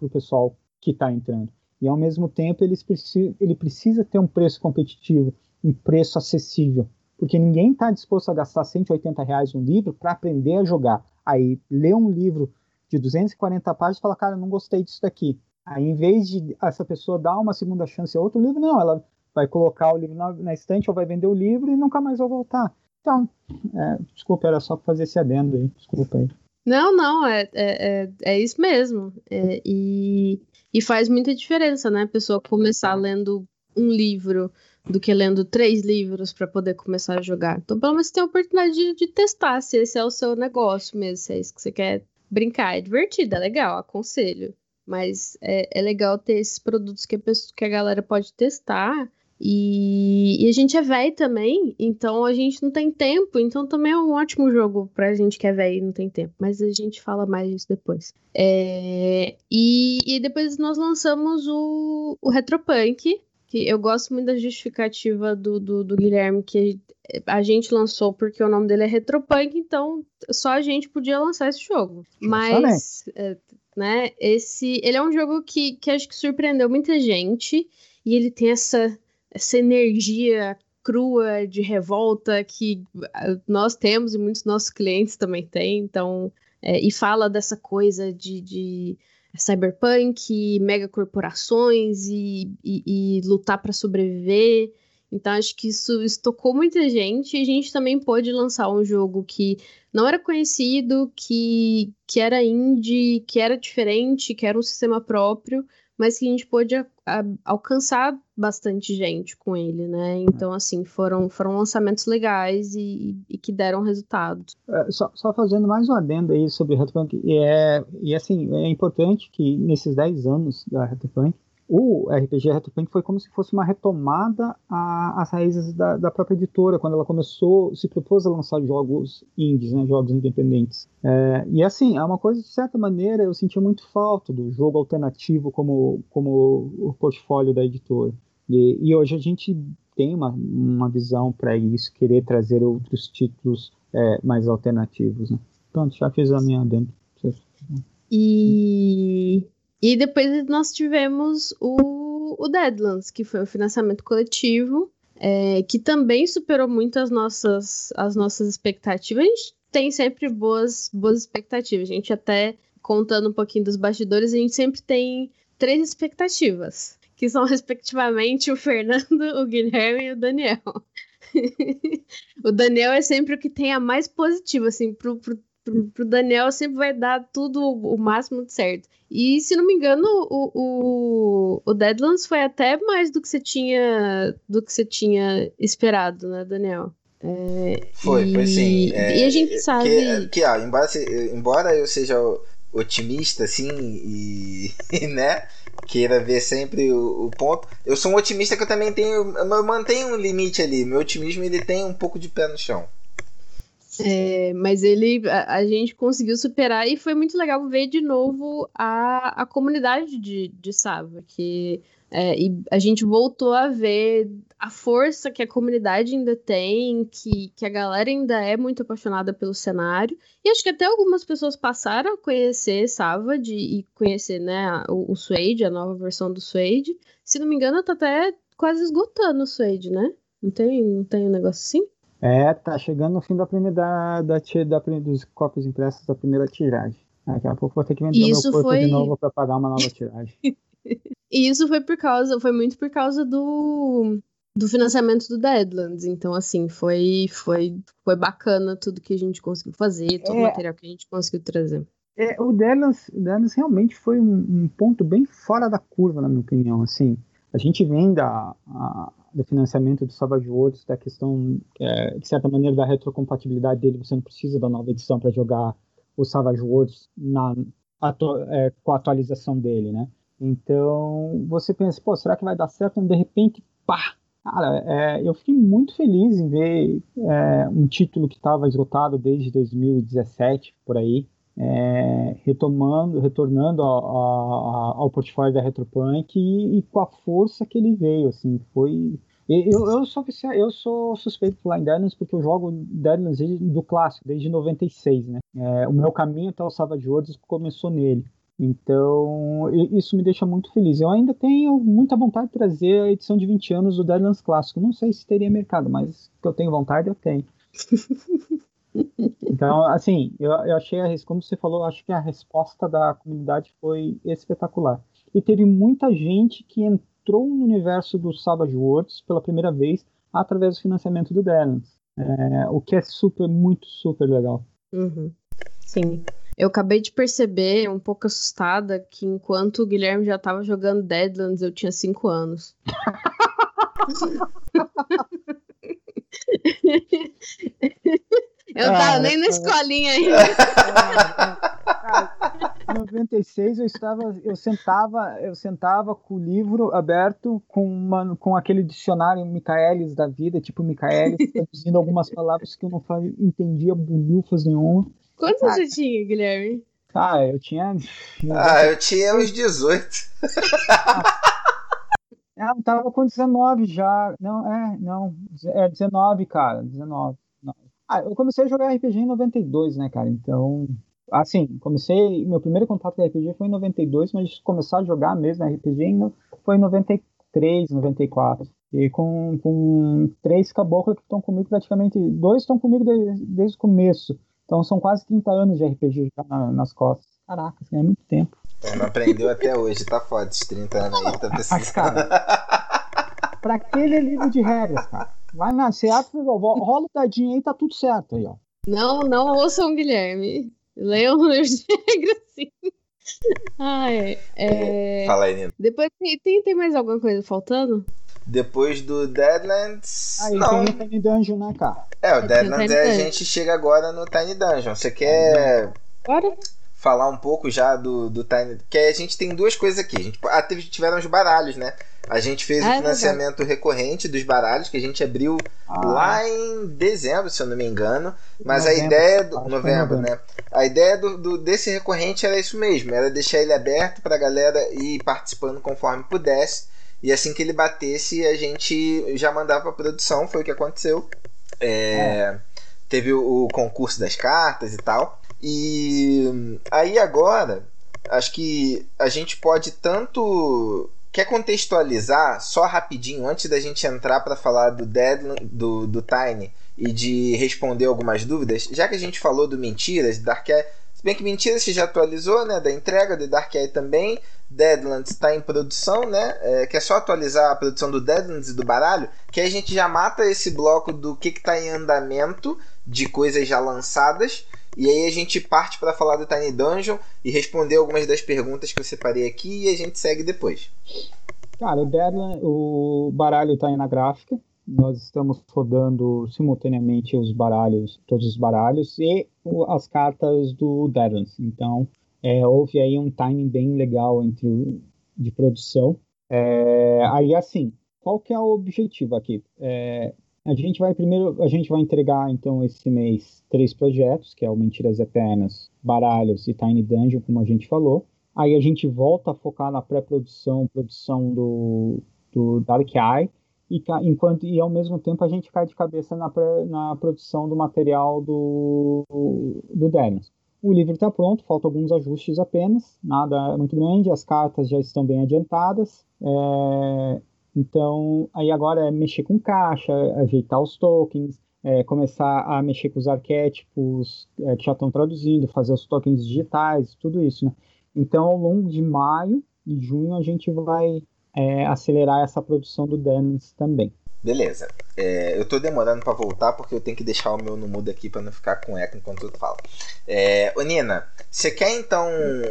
S4: o pessoal que está entrando. E ao mesmo tempo eles precis, ele precisa ter um preço competitivo, um preço acessível. Porque ninguém está disposto a gastar 180 reais um livro para aprender a jogar. Aí lê um livro de 240 páginas e fala, cara, não gostei disso daqui. Aí, em vez de essa pessoa dar uma segunda chance a outro livro, não, ela vai colocar o livro na, na estante ou vai vender o livro e nunca mais vai voltar. Então, é, desculpa, era só fazer esse adendo aí. Desculpa aí.
S3: Não, não, é, é, é, é isso mesmo. É, e, e faz muita diferença, né? A pessoa começar lendo um livro do que lendo três livros para poder começar a jogar. Então, pelo menos você tem a oportunidade de, de, testar se esse é o seu negócio mesmo, se é isso que você quer brincar. É divertido, é legal, aconselho. Mas é, é legal ter esses produtos que a, pessoa, que a galera pode testar e, e, a gente é velho também, então a gente não tem tempo. Então também é um ótimo jogo pra gente que é velho e não tem tempo. Mas a gente fala mais disso depois. É, e, e, depois nós lançamos o, o Retropunk, que eu gosto muito da justificativa do, do, do, Guilherme, que a gente lançou porque o nome dele é Retropunk, então só a gente podia lançar esse jogo. Mas, é, né, esse. Ele é um jogo que, que acho que surpreendeu muita gente. E ele tem essa essa energia crua de revolta que ah, nós temos e muitos nossos clientes também têm, então, é, e fala dessa coisa de, de cyberpunk, megacorporações e, e, e lutar para sobreviver. Então, acho que isso, isso tocou muita gente e a gente também pôde lançar um jogo que não era conhecido, que, que era indie, que era diferente, que era um sistema próprio, mas que a gente pôde a, a, alcançar bastante gente com ele, né? Então, assim, foram, foram lançamentos legais e, e que deram resultados.
S4: É, só, só, fazendo mais um adendo aí sobre Retropunk, e, é, e assim, é importante que nesses 10 anos da Retropunk, o RPG Retropunk foi como se fosse uma retomada às raízes da, da, própria editora, quando ela começou, se propôs a lançar jogos indies, né, jogos independentes. É, e assim, é uma coisa, de certa maneira, eu sentia muito falta do jogo alternativo como, como o portfólio da editora. E, e hoje a gente tem uma, uma visão para isso, querer trazer outros títulos é, mais alternativos. Né? Pronto, já fiz a minha dentro.
S3: E e depois nós tivemos o, o Deadlands, que foi um financiamento coletivo, é, que também superou muito as nossas, as nossas expectativas. A gente tem sempre boas, boas expectativas. A gente até, contando um pouquinho dos bastidores, a gente sempre tem três expectativas, que são (laughs) respectivamente o Fernando, o Guilherme e o Daniel. (laughs) o Daniel é sempre o que tem a mais positiva, assim, pro, pro pro, Daniel sempre vai dar tudo o máximo de certo. E se não me engano, o, o, o Deadlands foi até mais do que você tinha do que você tinha esperado, né, Daniel?
S2: É, foi, e, foi sim.
S3: É, e a gente sabe.
S2: Que, que ó, embora, embora eu seja otimista, assim, (laughs) e, né? Queira ver sempre o, o, ponto. Eu sou um otimista que eu também tenho. Eu mantenho um limite ali. Meu otimismo ele tem um pouco de pé no chão.
S3: É, mas ele a, a, gente conseguiu superar e foi muito legal ver de novo a, a comunidade de, de Sava, que é, e a gente voltou a ver a força que a comunidade ainda tem, que, que a galera ainda é muito apaixonada pelo cenário. E acho que até algumas pessoas passaram a conhecer Savage e conhecer né, o, o Suede, a nova versão do Suede. Se não me engano, tá até quase esgotando o Suede, né? Não tem, não tem um negócio assim?
S4: É, tá chegando no fim da primeira da, da, da, dos cópias impressas da primeira tiragem. Daqui a pouco vou ter que vender Isso meu corpo foi... de novo para pagar uma nova (laughs) tiragem.
S3: E isso foi por causa, foi muito por causa do, do financiamento do Deadlands. Então, assim, foi, foi, foi bacana tudo que a gente conseguiu fazer, todo é, o material que a gente conseguiu trazer.
S4: É, o Deadlands, o Deadlands realmente foi um, um, ponto bem fora da curva, na minha opinião. Assim, a gente vem da, a, do financiamento do Savage Worlds, da questão, é, de certa maneira, da retrocompatibilidade dele. Você não precisa da nova edição para jogar o Savage Worlds na, atu, é, com a atualização dele, né? Então você pensa, pô, será que vai dar certo? E de repente, pá! Cara, é, eu fiquei muito feliz em ver é, um título que estava esgotado desde 2017, por aí, é, retomando, retornando ao, ao, portfólio da Retropunk e, e, com a força que ele veio, assim, foi... Eu, eu, sou, eu sou suspeito falar em Deadlands porque eu jogo Deadlands do clássico, desde 96, né? É, o meu caminho até o Savage Worlds começou nele. Então, isso me deixa muito feliz. Eu ainda tenho muita vontade de trazer a edição de 20 anos do Deadlands Clássico. Não sei se teria mercado, mas que eu tenho vontade, eu tenho. (laughs) então, assim, eu, eu achei, a, como você falou, acho que a resposta da comunidade foi espetacular. E teve muita gente que entrou no universo do Savage Worlds pela primeira vez através do financiamento do Deadlands. É, o que é super, muito, super legal.
S3: Uhum. Sim. Eu acabei de perceber, um pouco assustada, que enquanto o Guilherme já tava jogando Deadlands, eu tinha 5 anos. (laughs) (laughs) (laughs) eu tava ah, nem na escolinha ainda.
S4: Em 96 eu estava, eu sentava, eu sentava com o livro aberto com uma, com aquele dicionário Michaelis da vida, tipo Michaelis, (laughs) traduzindo algumas palavras que eu não entendia bolhufas nenhuma.
S3: Quantos ah, você tinha, Guilherme?
S4: Ah, eu tinha.
S2: Ah, eu tinha uns 18. (laughs)
S4: ah, eu tava com 19 já. Não, é, não. É 19, cara. 19. Ah, eu comecei a jogar RPG em 92, né, cara? Então. Assim, comecei. Meu primeiro contato com RPG foi em 92, mas começar a jogar mesmo RPG foi em 93, 94. E com, com três caboclos que estão comigo praticamente. Dois estão comigo desde, desde o começo. Então são quase 30 anos de RPG na, nas costas. Caraca, assim, é muito tempo.
S2: É, não aprendeu até hoje, tá foda esses 30 anos aí, tá (laughs) precisando. cara, (laughs)
S4: pra aquele livro de regras, cara. Vai na, você abre, rola o dadinho aí, tá tudo certo aí, ó.
S3: Não, não ouçam Guilherme. Leiam o livro de regras, sim. Ai, é...
S2: Fala aí, Nino.
S3: Depois tem, tem mais alguma coisa faltando?
S2: Depois do Deadlands.
S4: Aí
S2: não.
S4: tem o Tiny Dungeon, né, cara?
S2: É, o Deadlands é, a gente chega agora no Tiny Dungeon. Você quer.
S3: Bora?
S2: Falar um pouco já do, do Tiny. Que a gente tem duas coisas aqui. A gente, ah, tiveram os baralhos, né? A gente fez ah, o é financiamento é recorrente dos baralhos que a gente abriu ah. lá em dezembro, se eu não me engano. Mas novembro, a ideia do novembro, novembro, né? A ideia do, do, desse recorrente era isso mesmo, era deixar ele aberto para a galera ir participando conforme pudesse. E assim que ele batesse, a gente já mandava para produção, foi o que aconteceu. É, é. Teve o, o concurso das cartas e tal. E aí agora, acho que a gente pode tanto Quer contextualizar só rapidinho antes da gente entrar para falar do Deadline, do, do Tiny e de responder algumas dúvidas? Já que a gente falou do Mentiras, Dark se bem que Mentiras você já atualizou, né? Da entrega do Dark Eye também. Deadlands está em produção, né? É, que é só atualizar a produção do Deadlands e do baralho, que a gente já mata esse bloco do que está em andamento de coisas já lançadas e aí a gente parte para falar do Tiny Dungeon e responder algumas das perguntas que eu separei aqui e a gente segue depois.
S4: Cara, o o baralho está aí na gráfica. Nós estamos rodando simultaneamente os baralhos, todos os baralhos e as cartas do Deadlands. Então, é, houve aí um timing bem legal entre de produção. É, aí, assim, qual que é o objetivo aqui? É, a gente vai primeiro, a gente vai entregar então esse mês três projetos, que é o Mentiras Eternas, Baralhos e Tiny Dungeon, como a gente falou. Aí a gente volta a focar na pré-produção, produção do, do Dark Eye, e, enquanto, e ao mesmo tempo a gente cai de cabeça na, pré, na produção do material do, do. O livro está pronto, faltam alguns ajustes apenas, nada muito grande, as cartas já estão bem adiantadas. É, então, aí agora é mexer com caixa, ajeitar os tokens, é, começar a mexer com os arquétipos é, que já estão traduzindo, fazer os tokens digitais, tudo isso, né? Então, ao longo de maio e junho, a gente vai é, acelerar essa produção do Dance também.
S2: Beleza. É, eu tô demorando para voltar porque eu tenho que deixar o meu no mudo aqui para não ficar com eco enquanto eu falo. É, ô Nina, você quer então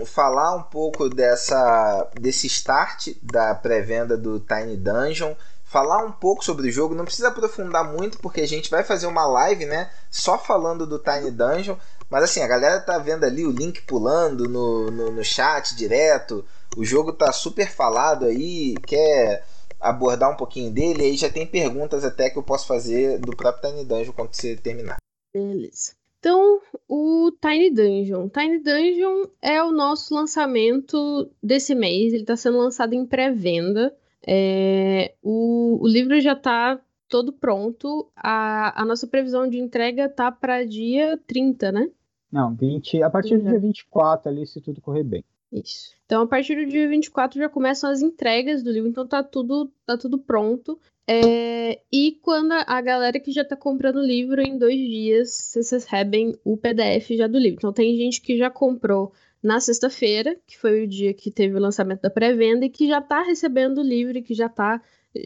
S2: falar um pouco dessa desse start da pré-venda do Tiny Dungeon? Falar um pouco sobre o jogo, não precisa aprofundar muito porque a gente vai fazer uma live, né? Só falando do Tiny Dungeon. Mas assim, a galera tá vendo ali o link pulando no, no, no chat direto. O jogo tá super falado aí. Quer abordar um pouquinho dele? E aí já tem perguntas até que eu posso fazer do próprio Tiny Dungeon quando você terminar.
S3: Beleza. Então, o Tiny Dungeon. Tiny Dungeon é o nosso lançamento desse mês. Ele está sendo lançado em pré-venda. É, o, o livro já está todo pronto. A, a nossa previsão de entrega tá para dia 30, né?
S4: Não, 20, a partir do dia 24 ali, se tudo correr bem.
S3: Isso. Então, a partir do dia 24 já começam as entregas do livro, então tá tudo, tá tudo pronto. É, e quando a galera que já tá comprando o livro, em dois dias, vocês recebem o PDF já do livro. Então, tem gente que já comprou na sexta-feira, que foi o dia que teve o lançamento da pré-venda, e que já tá recebendo o livro e que já tá.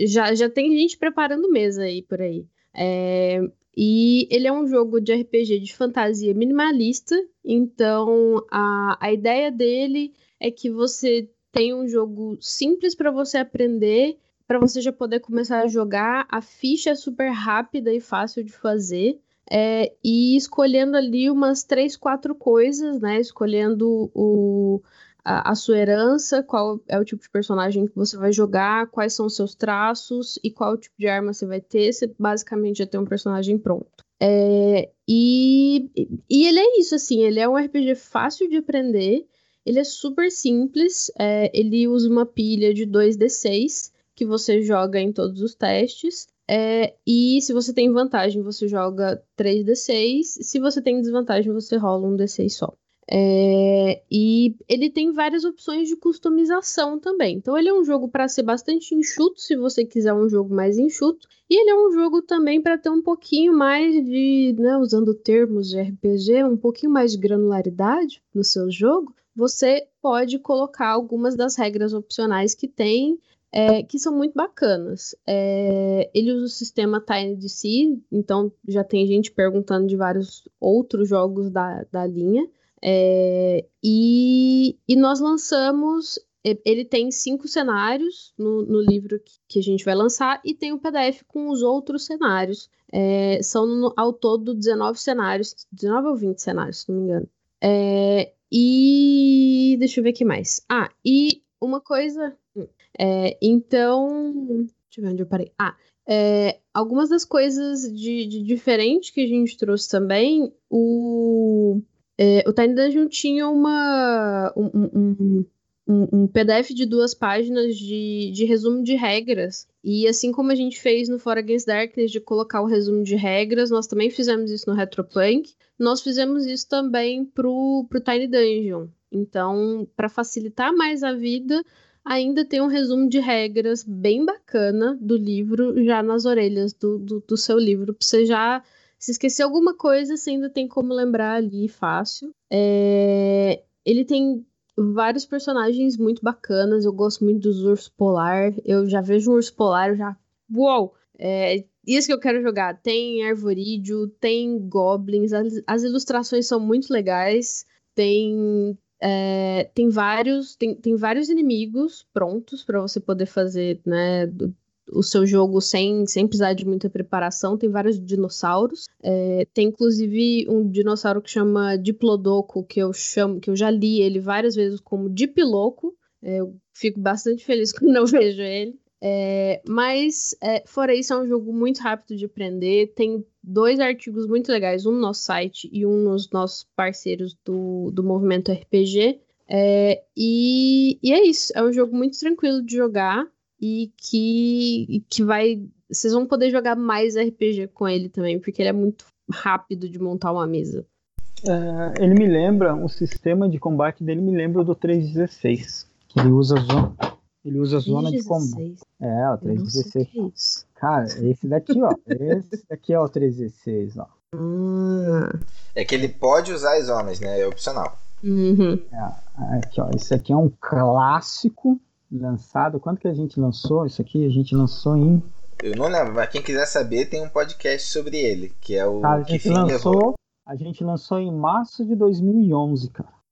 S3: Já, já tem gente preparando mesa aí por aí. É, e ele é um jogo de RPG de fantasia minimalista, então a, a ideia dele é que você tem um jogo simples para você aprender, para você já poder começar a jogar. A ficha é super rápida e fácil de fazer. É, e escolhendo ali umas três, quatro coisas, né? Escolhendo o, a, sua herança, qual é o tipo de personagem que você vai jogar, quais são os seus traços e qual tipo de arma você vai ter. Você basicamente já tem um personagem pronto. É, e, e ele é isso, assim, ele é um RPG fácil de aprender, ele é super simples, é, ele usa uma pilha de 2d6 que você joga em todos os testes. É, e se você tem vantagem, você joga 3d6. Se você tem desvantagem, você rola um d6 só. É, e ele tem várias opções de customização também. Então, ele é um jogo para ser bastante enxuto, se você quiser um jogo mais enxuto. E ele é um jogo também para ter um pouquinho mais de, né, usando termos de RPG, um pouquinho mais de granularidade no seu jogo. Você pode colocar algumas das regras opcionais que tem, é, que são muito bacanas. É, ele usa o sistema TinyDC, então já tem gente perguntando de vários outros jogos da, da linha. É, e, e nós lançamos. Ele tem cinco cenários no, no livro que, a gente vai lançar e tem o um PDF com os outros cenários. É, são no, ao todo 19 cenários, 19 ou 20 cenários, se não me engano. É, e deixa eu ver aqui mais. Ah, e uma coisa. Hum, é, então. Deixa eu ver onde eu parei. Ah, é, algumas das coisas de, de diferente que a gente trouxe também. O é, o Tiny Dungeon tinha uma, um, um, um, PDF de duas páginas de, de resumo de regras. E assim como a gente fez no For Against Darkness de colocar o resumo de regras, nós também fizemos isso no Retropunk. Nós fizemos isso também pro, pro Tiny Dungeon. Então, para facilitar mais a vida, ainda tem um resumo de regras bem bacana do livro já nas orelhas do, do, do seu livro, para você já se esquecer alguma coisa, você ainda tem como lembrar ali fácil. É... Ele tem vários personagens muito bacanas. Eu gosto muito dos urso polar. Eu já vejo um urso polar, eu já. Uou! É, isso que eu quero jogar. Tem arvorídeo, tem goblins, as, as ilustrações são muito legais. Tem é, tem vários tem, tem vários inimigos prontos para você poder fazer né o seu jogo sem, sem precisar de muita preparação. Tem vários dinossauros. É, tem inclusive um dinossauro que chama Diplodoco, que eu chamo, que eu já li ele várias vezes como Dipiloco. É, eu fico bastante feliz (laughs) quando eu vejo ele. É, mas, é, fora isso, é um jogo muito rápido de aprender. Tem dois artigos muito legais, um no nosso site e um nos nossos parceiros do, do movimento RPG. É, e, e, é isso, é um jogo muito tranquilo de jogar e que, que vai. Vocês vão poder jogar mais RPG com ele também, porque ele é muito rápido de montar uma mesa.
S4: É, ele me lembra, o sistema de combate dele me lembra do 316, que ele usa zona, ele usa zona de combate. É, o 316. É Cara, esse daqui, ó. (laughs) esse daqui é o 316, ó.
S3: Hum.
S2: É que ele pode usar as zonas, né? É opcional.
S3: Uhum.
S4: É, aqui, ó. Esse aqui é um clássico lançado. Quando que a gente lançou? Isso aqui a gente lançou em.
S2: Eu não lembro, mas quem quiser saber tem um podcast sobre ele, que é o
S4: cara, a gente lançou, levou. A gente lançou em março de 2011, cara.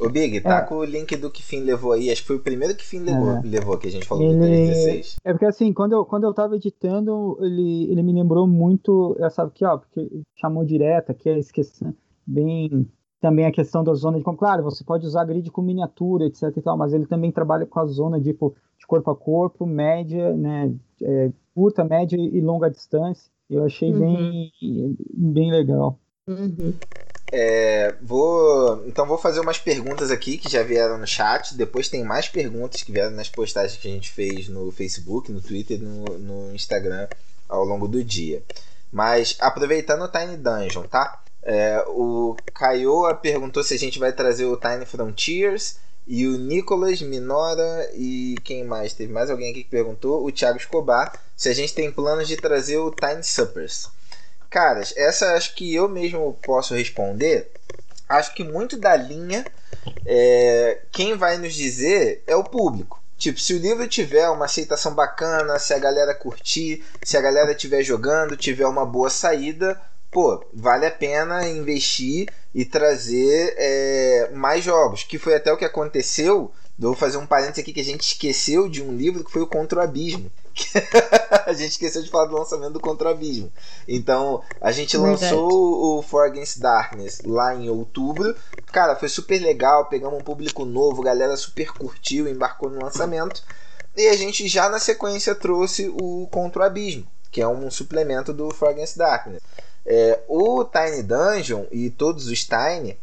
S2: Ô Big, tá é. com o link do que fim levou aí. Acho que foi o primeiro que fim levou, é. levou que a gente falou ele... do 316.
S4: É porque assim, quando eu, quando eu tava editando, ele, ele me lembrou muito, essa aqui, ó, porque chamou direta, que é esquecendo, bem também a questão da zona de claro, você pode usar grid com miniatura, etc e tal, mas ele também trabalha com a zona de, tipo, de corpo a corpo, média, né, é, curta, média e longa distância. Eu achei uhum. bem, bem legal.
S3: Uhum.
S2: É, vou, então vou fazer umas perguntas aqui que já vieram no chat. Depois tem mais perguntas que vieram nas postagens que a gente fez no Facebook, no Twitter, no, no Instagram ao longo do dia. Mas aproveitando o Tiny Dungeon, tá? É, o Caioa perguntou se a gente vai trazer o Tiny Frontiers. E o Nicolas Minora e quem mais? Teve mais alguém aqui que perguntou? O Thiago Escobar. Se a gente tem planos de trazer o Tiny Suppers. Caras, essa acho que eu mesmo posso responder. Acho que muito da linha, é, quem vai nos dizer é o público. Tipo, se o livro tiver uma aceitação bacana, se a galera curtir, se a galera estiver jogando, tiver uma boa saída, pô, vale a pena investir e trazer é, mais jogos. Que foi até o que aconteceu. Vou fazer um parênteses aqui que a gente esqueceu de um livro que foi o Contra o Abismo. (laughs) a gente esqueceu de falar do lançamento do Contra Abismo. Então, a gente lançou o For Against Darkness lá em outubro. Cara, foi super legal. Pegamos um público novo, galera super curtiu, embarcou no lançamento. E a gente já na sequência trouxe o Contra Abismo, que é um suplemento do For Against Darkness. É, o Tiny Dungeon e todos os Tiny,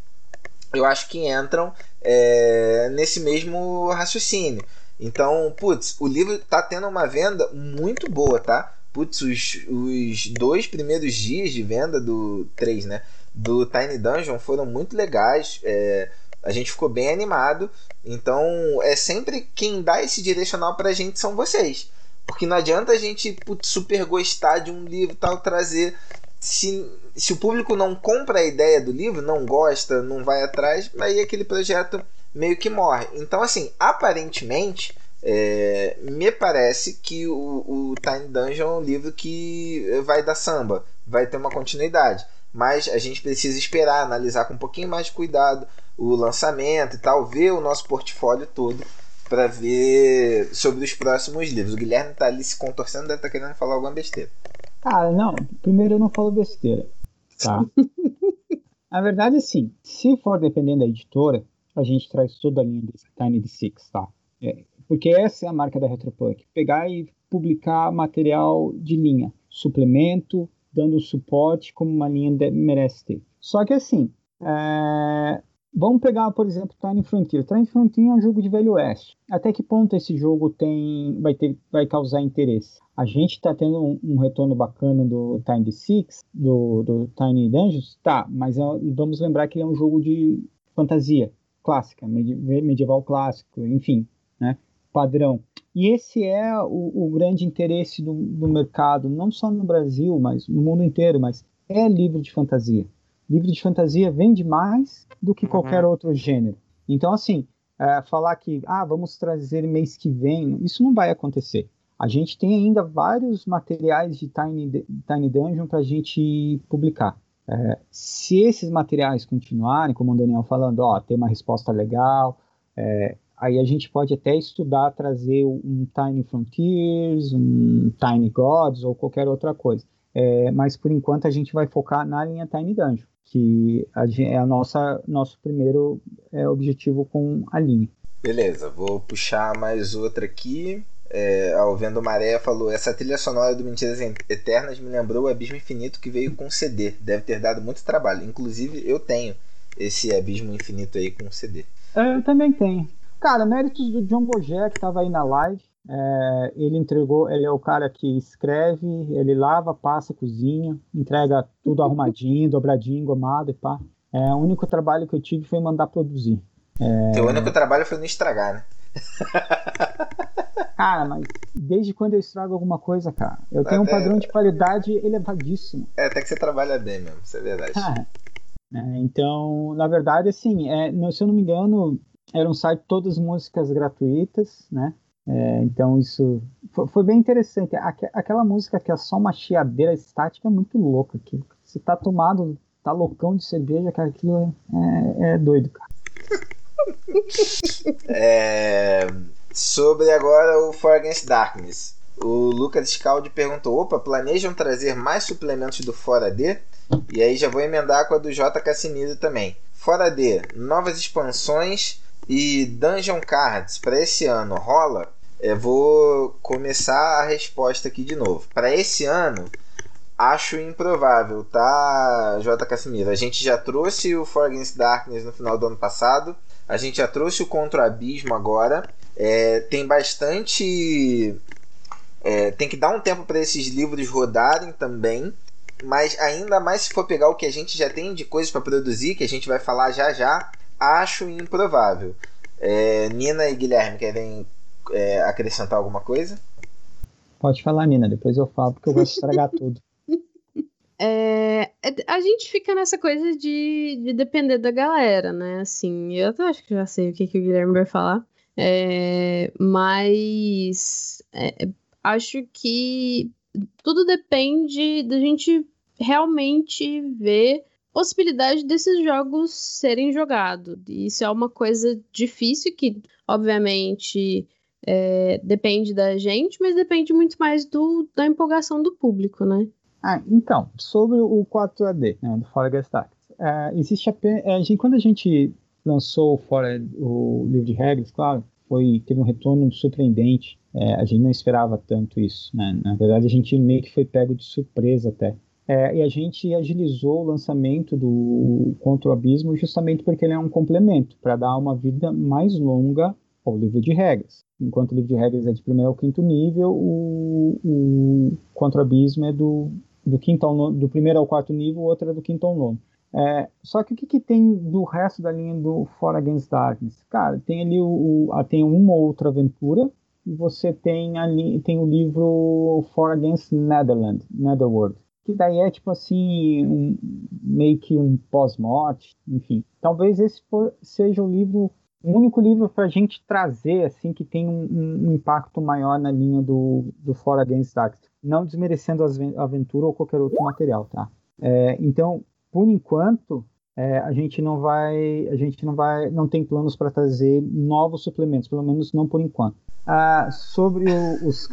S2: eu acho que entram é, nesse mesmo raciocínio. Então, putz, o livro tá tendo uma venda muito boa, tá? Putz, os, os dois primeiros dias de venda do 3, né? Do Tiny Dungeon foram muito legais. É, a gente ficou bem animado. Então, é sempre quem dá esse direcional pra gente são vocês. Porque não adianta a gente putz, super gostar de um livro tal, trazer. Se, se o público não compra a ideia do livro, não gosta, não vai atrás, aí aquele projeto meio que morre. Então, assim, aparentemente, é, me parece que o, o Dungeon é um livro que vai dar samba, vai ter uma continuidade. Mas a gente precisa esperar, analisar com um pouquinho mais de cuidado o lançamento e tal, ver o nosso portfólio todo para ver sobre os próximos livros. O Guilherme tá ali se contorcendo, deve estar tá querendo falar alguma besteira.
S4: Cara, não, primeiro eu não falo besteira, tá? (laughs) Na verdade, assim, se for dependendo da editora, a gente traz toda a linha desse Tiny Six, tá? É, porque essa é a marca da Retropunk. Pegar e publicar material de linha, suplemento, dando suporte como uma linha merece ter. Só que assim, é... vamos pegar, por exemplo, Tiny Frontier. Tiny Frontier é um jogo de Velho Oeste. Até que ponto esse jogo tem, vai, ter, vai causar interesse? A gente está tendo um, um, retorno bacana do Tiny Six, do, do Tiny Dungeons, tá, mas é, vamos lembrar que ele é um jogo de fantasia clássica, medieval clássico, enfim, né, padrão. E esse é o, o grande interesse do, do, mercado, não só no Brasil, mas no mundo inteiro, mas é livro de fantasia. Livro de fantasia vende mais do que qualquer uhum. outro gênero. Então, assim, é, falar que, ah, vamos trazer mês que vem, isso não vai acontecer. A gente tem ainda vários materiais de Tiny, Tiny Dungeon para a gente publicar. É, se esses materiais continuarem, como o Daniel falando, ó, tem uma resposta legal, é, aí a gente pode até estudar trazer um Tiny Frontiers, um Tiny Gods ou qualquer outra coisa. É, mas por enquanto a gente vai focar na linha Tiny Dungeon, que é a nossa nosso primeiro é, objetivo com a linha.
S2: Beleza, vou puxar mais outra aqui. É, ao Vendo Maré falou: Essa trilha sonora do Mentiras Eternas me lembrou o Abismo Infinito que veio com CD. Deve ter dado muito trabalho. Inclusive, eu tenho esse Abismo Infinito aí com CD.
S4: É, eu também tenho. Cara, méritos do John Bogé, que estava aí na live. É, ele entregou, ele é o cara que escreve, ele lava, passa, cozinha, entrega tudo arrumadinho, (laughs) dobradinho, engomado e pá. É, o único trabalho que eu tive foi mandar produzir.
S2: É... Teu único trabalho foi não estragar, né? (laughs)
S4: Cara, mas desde quando eu estrago alguma coisa, cara? Eu tenho até... um padrão de qualidade elevadíssimo.
S2: É, até que você trabalha bem mesmo, isso é verdade.
S4: é, então, na verdade, assim, é, se eu não me engano, era um site todas músicas gratuitas, né? É, então isso foi, foi, bem interessante. Aqu aquela música que é só uma chiadeira estática é muito louca. Que você tá tomado, tá loucão de cerveja, cara, aquilo é, é, é doido, cara. (laughs)
S2: é, sobre agora o For Against Darkness. O Lucas Scaldi perguntou: opa, planejam trazer mais suplementos do Fora D? E aí já vou emendar com a do J. Casimiro também. Fora D, novas expansões e Dungeon Cards para esse ano rola? Eu vou começar a resposta aqui de novo. Para esse ano, acho improvável, tá, J. Casimiro? A gente já trouxe o For Against Darkness no final do ano passado. A gente já trouxe o Contra o Abismo agora. É, tem bastante. É, tem que dar um tempo para esses livros rodarem também. Mas ainda mais se for pegar o que a gente já tem de coisas para produzir, que a gente vai falar já já, acho improvável. É, Nina e Guilherme querem é, acrescentar alguma coisa?
S4: Pode falar, Nina, depois eu falo, porque eu vou estragar (laughs) tudo.
S3: É, é, a gente fica nessa coisa de, de depender da galera, né? Assim, eu até acho que já sei o que, que o Guilherme vai falar. É, mas é, acho que tudo depende da gente realmente ver possibilidade desses jogos serem jogados. Isso é uma coisa difícil que, obviamente, é, depende da gente, mas depende muito mais do, da empolgação do público, né?
S4: Ah, então, sobre o 4AD, né, do Fora Gestact, é, existe apenas, é, quando a gente lançou fora o livro de regras, claro, foi teve um retorno surpreendente. É, a gente não esperava tanto isso, né? Na verdade, a gente meio que foi pego de surpresa até. É, e a gente agilizou o lançamento do Contra o Abismo justamente porque ele é um complemento para dar uma vida mais longa ao livro de regras. Enquanto o livro de regras é de primeiro ao quinto nível, o, o Contra o Abismo é do, do, quinto ao nono, do primeiro ao quarto nível, o outro é do quinto ao nono. É, só que o que, que, tem do resto da linha do For Against Darkness? Cara, tem ali o, o, tem uma outra aventura e você tem ali tem o livro For Against Netherland, Netherworld, que daí é tipo assim, um, meio que um pós-morte, enfim. Talvez esse seja o livro, o único livro para a gente trazer, assim, que tem um, um, impacto maior na linha do, do For Against Dark. Não desmerecendo a aventura ou qualquer outro material, tá? É, então, por enquanto, é, a gente não vai, a gente não vai, não tem planos para trazer novos suplementos, pelo menos não por enquanto. Ah, sobre o, os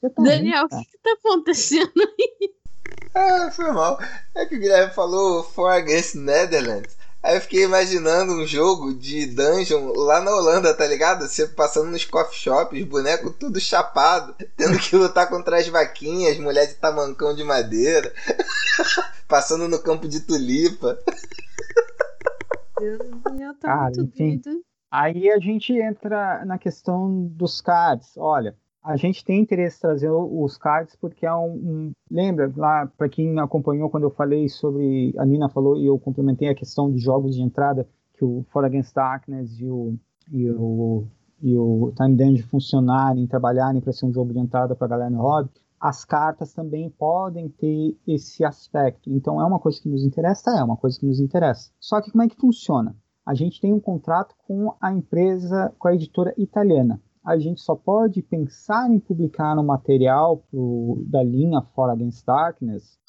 S3: Tá Daniel, o que, que tá acontecendo aí? (laughs)
S2: Ah, foi mal. É que o Guilherme falou For Against Netherlands. Aí eu fiquei imaginando um jogo de dungeon lá na Holanda, tá ligado? Você passando nos coffee shops, bonecos tudo chapado, tendo que lutar contra as vaquinhas, mulher de tamancão de madeira, (laughs) passando no campo de tulipa.
S3: Deus, o Daniel tá ah, muito enfim, doido.
S4: Aí a gente entra na questão dos cards. Olha, a gente tem interesse em trazer os cards porque é um, um lembra lá para quem acompanhou quando eu falei sobre a Nina falou e eu complementei a questão de jogos de entrada que o For Against Darkness e o e o, e o Time Dungeon funcionarem, trabalharem para ser um jogo de entrada para a galera no hobby, as cartas também podem ter esse aspecto. Então é uma coisa que nos interessa, é uma coisa que nos interessa. Só que como é que funciona? A gente tem um contrato com a empresa, com a editora italiana a gente só pode pensar em publicar um material pro, da linha For Against Darkness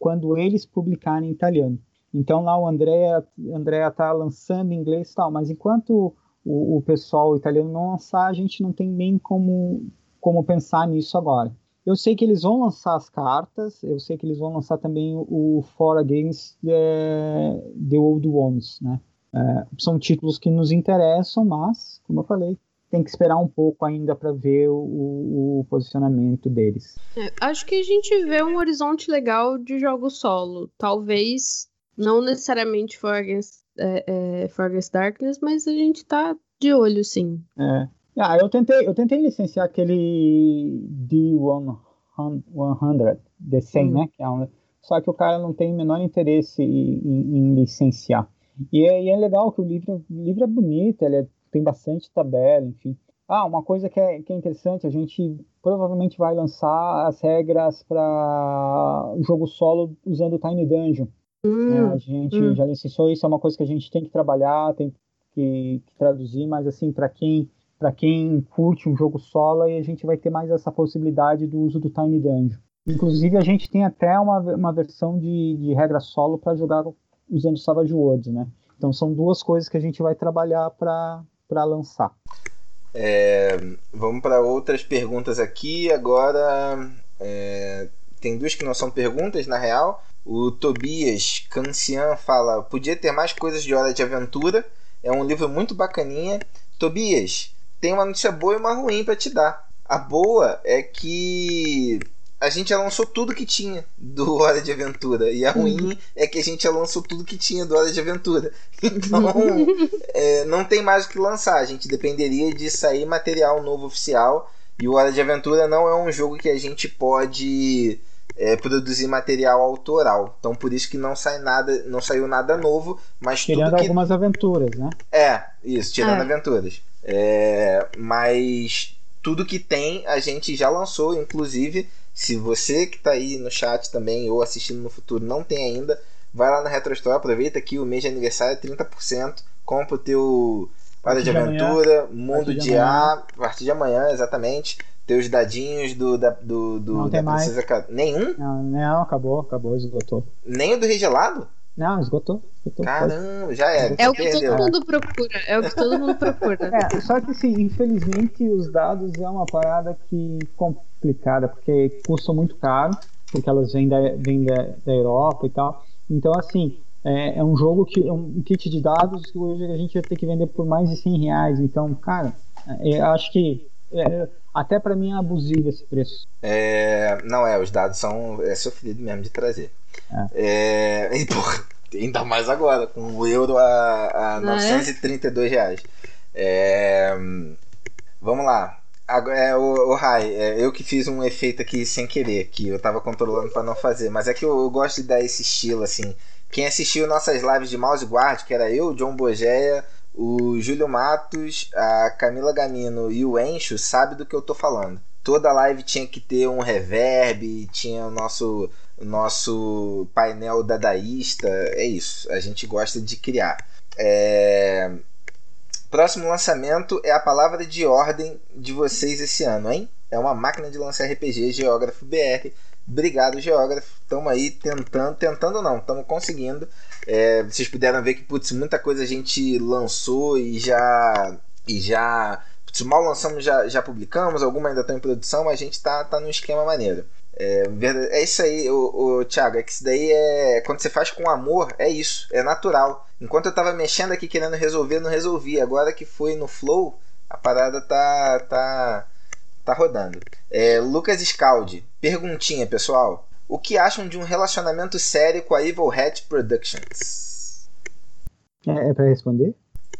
S4: quando eles publicarem em italiano. Então lá o André André está lançando em inglês e tal, mas enquanto o, o, pessoal italiano não lançar, a gente não tem nem como, como pensar nisso agora. Eu sei que eles vão lançar as cartas, eu sei que eles vão lançar também o For Against the, the Old Ones, né? É, são títulos que nos interessam, mas, como eu falei, tem que esperar um pouco ainda para ver o, o, posicionamento deles.
S3: É, acho que a gente vê um horizonte legal de jogo solo. Talvez não necessariamente For Against, é, é, For Against Darkness, mas a gente tá de olho, sim.
S4: É. Ah, eu tentei, eu tentei licenciar aquele D100, D100, hum. né? Que é um, só que o cara não tem o menor interesse em, em, em licenciar. E é, e é, legal que o livro, o livro é bonito, ele é, tem bastante tabela, enfim. Ah, uma coisa que é, que é interessante, a gente provavelmente vai lançar as regras para o jogo solo usando o Tiny Dungeon. Hum, é, a gente hum. já licenciou isso, é uma coisa que a gente tem que trabalhar, tem que, que traduzir, mas assim, para quem para quem curte um jogo solo, aí a gente vai ter mais essa possibilidade do uso do Tiny Dungeon. Inclusive, a gente tem até uma, uma versão de, de regra solo para jogar usando Savage Worlds, né? Então são duas coisas que a gente vai trabalhar para lançar.
S2: É, vamos para outras perguntas aqui. Agora é, tem duas que não são perguntas, na real. O Tobias Cancian fala: podia ter mais coisas de Hora de Aventura. É um livro muito bacaninha. Tobias, tem uma notícia boa e uma ruim para te dar. A boa é que a gente já lançou tudo que tinha do Hora de Aventura. E a ruim uhum. é que a gente já lançou tudo que tinha do Hora de Aventura. (laughs) Então, (laughs) é, não tem mais o que lançar. A gente dependeria de sair material novo oficial. E o Hora de Aventura não é um jogo que a gente pode é, produzir material autoral. Então, por isso que não sai nada, não saiu nada novo. Mas
S4: tirando
S2: que...
S4: algumas aventuras, né?
S2: É, isso, tirando é. aventuras. É, mas tudo que tem a gente já lançou, inclusive se você que está aí no chat também ou assistindo no futuro não tem ainda, vai lá na RetroStore, aproveita que o mês de aniversário é 30%, compra o teu Hora de Aventura, de Mundo de, de A, a partir de amanhã, exatamente. Teus dadinhos do, da, do, do
S4: não
S2: da
S4: tem Princesa
S2: mais. Nenhum?
S4: Não, não, acabou, acabou, esgotou.
S2: Nem o do Regelado?
S4: Não, esgotou. esgotou
S2: Caramba, já era.
S3: É o que perdeu. todo mundo procura. É o que todo mundo procura. (laughs)
S4: É, só que assim, infelizmente os dados é uma parada que complicada, porque custam muito caro, porque elas vêm da, vêm da, da Europa e tal. Então, assim, é, é, um jogo que é um kit de dados que hoje a gente vai ter que vender por mais de 100 reais. Então, cara, é, eu acho que é, até para mim é abusivo esse preço.
S2: É, não é, os dados são é sofrido mesmo de trazer. É. é e, porra, ainda mais agora, com o euro a, a 932 reais. É, vamos lá. Agora, é, o, o Rai, é, eu que fiz um efeito aqui sem querer, que eu tava controlando para não fazer, mas é que eu, eu, gosto de dar esse estilo assim. Quem assistiu nossas lives de Mouse Guard, que era eu, John Bogeia, o Júlio Matos, a Camila Gamino e o Encho, sabe do que eu tô falando. Toda live tinha que ter um reverb, tinha o nosso nosso painel dadaísta. É isso, a gente gosta de criar. É... Próximo lançamento é a palavra de ordem de vocês esse ano, hein? É uma máquina de lançar RPG Geógrafo BR. Obrigado, Geógrafo. Estamos aí tentando, tentando não, estamos conseguindo. É, vocês puderam ver que putz, muita coisa a gente lançou e já e já putz, mal lançamos já, já publicamos, alguma ainda está em produção, mas a gente está tá num esquema maneiro. É, é isso aí, o, o Thiago, é que isso daí é. Quando você faz com amor, é isso, é natural. Enquanto eu tava mexendo aqui querendo resolver, não resolvi. Agora que foi no flow, a parada tá. tá. tá rodando. É, Lucas Scaldi, perguntinha, pessoal. O que acham de um relacionamento sério com a Evil Hat Productions?
S4: É, é pra responder?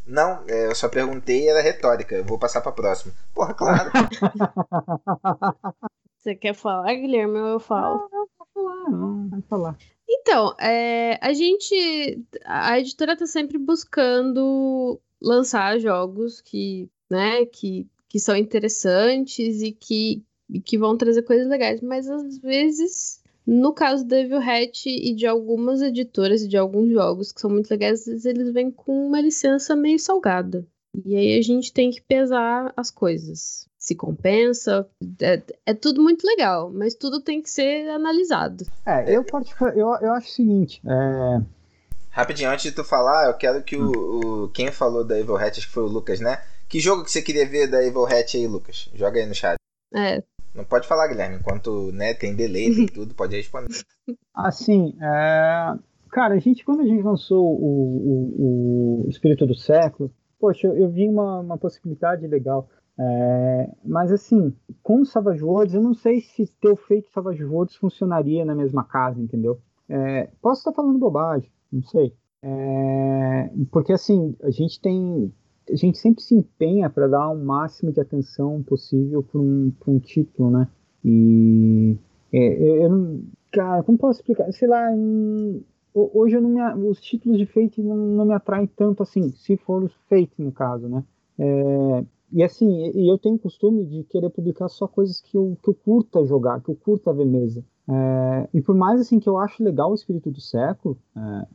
S2: Não, é, eu só perguntei era retórica. Eu vou passar pra próxima. Porra, claro. (laughs)
S3: Você quer falar, Guilherme, ou eu falo?
S4: Não, não, pode falar, não, pode falar.
S3: Então, é, a gente. A editora tá sempre buscando lançar jogos que, né, que, que são interessantes e que, e que vão trazer coisas legais, mas às vezes, no caso do Devil Hat e de algumas editoras e de alguns jogos que são muito legais, às vezes eles vêm com uma licença meio salgada. E aí a gente tem que pesar as coisas. Se compensa, é, é tudo muito legal, mas tudo tem que ser analisado.
S4: É, eu, eu, eu acho o seguinte, é...
S2: Rapidinho, antes de tu falar, eu quero que o, o quem falou da Evil Hat, acho que foi o Lucas, né? Que jogo que você queria ver da Evil Hat aí, Lucas? Joga aí no chat.
S3: É.
S2: Não pode falar, Guilherme, enquanto né, tem delay, tem (laughs) tudo, pode responder.
S4: Assim, é... cara, a gente, quando a gente lançou o, o, o Espírito do Século, poxa, eu, eu vi uma, uma possibilidade legal. É, mas assim, com o Savage Worlds, eu não sei se ter feito Savage Worlds funcionaria na mesma casa, entendeu? É, posso estar falando bobagem, não sei. É, porque assim, a gente tem. A gente sempre se empenha para dar o máximo de atenção possível para um, um título, né? E é, eu não. Cara, como posso explicar? Sei lá, hoje eu não me, os títulos de Fate não, não, me atraem tanto assim, se for os Fate no caso, né? É, e assim, eu tenho o costume de querer publicar só coisas que eu, que eu curta jogar, que eu curta ver mesa. É, e por mais assim que eu acho legal o espírito do século, é,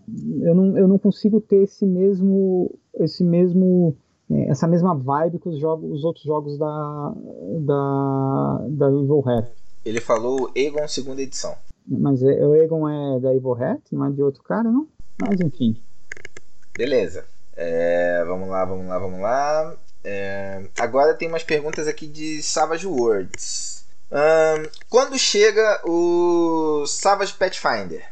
S4: eu, não, eu não consigo ter esse mesmo, esse mesmo, é, essa mesma vibe que os, jogos, os outros jogos da da, da Evil Hat.
S2: Ele falou Egon segunda edição.
S4: Mas é, o Egon é da Evil Hat, não é de outro cara, não? Mas enfim.
S2: Beleza. É, vamos lá, vamos lá, vamos lá. É, agora tem umas perguntas aqui de Savage Words. Um, quando chega o Savage Pathfinder?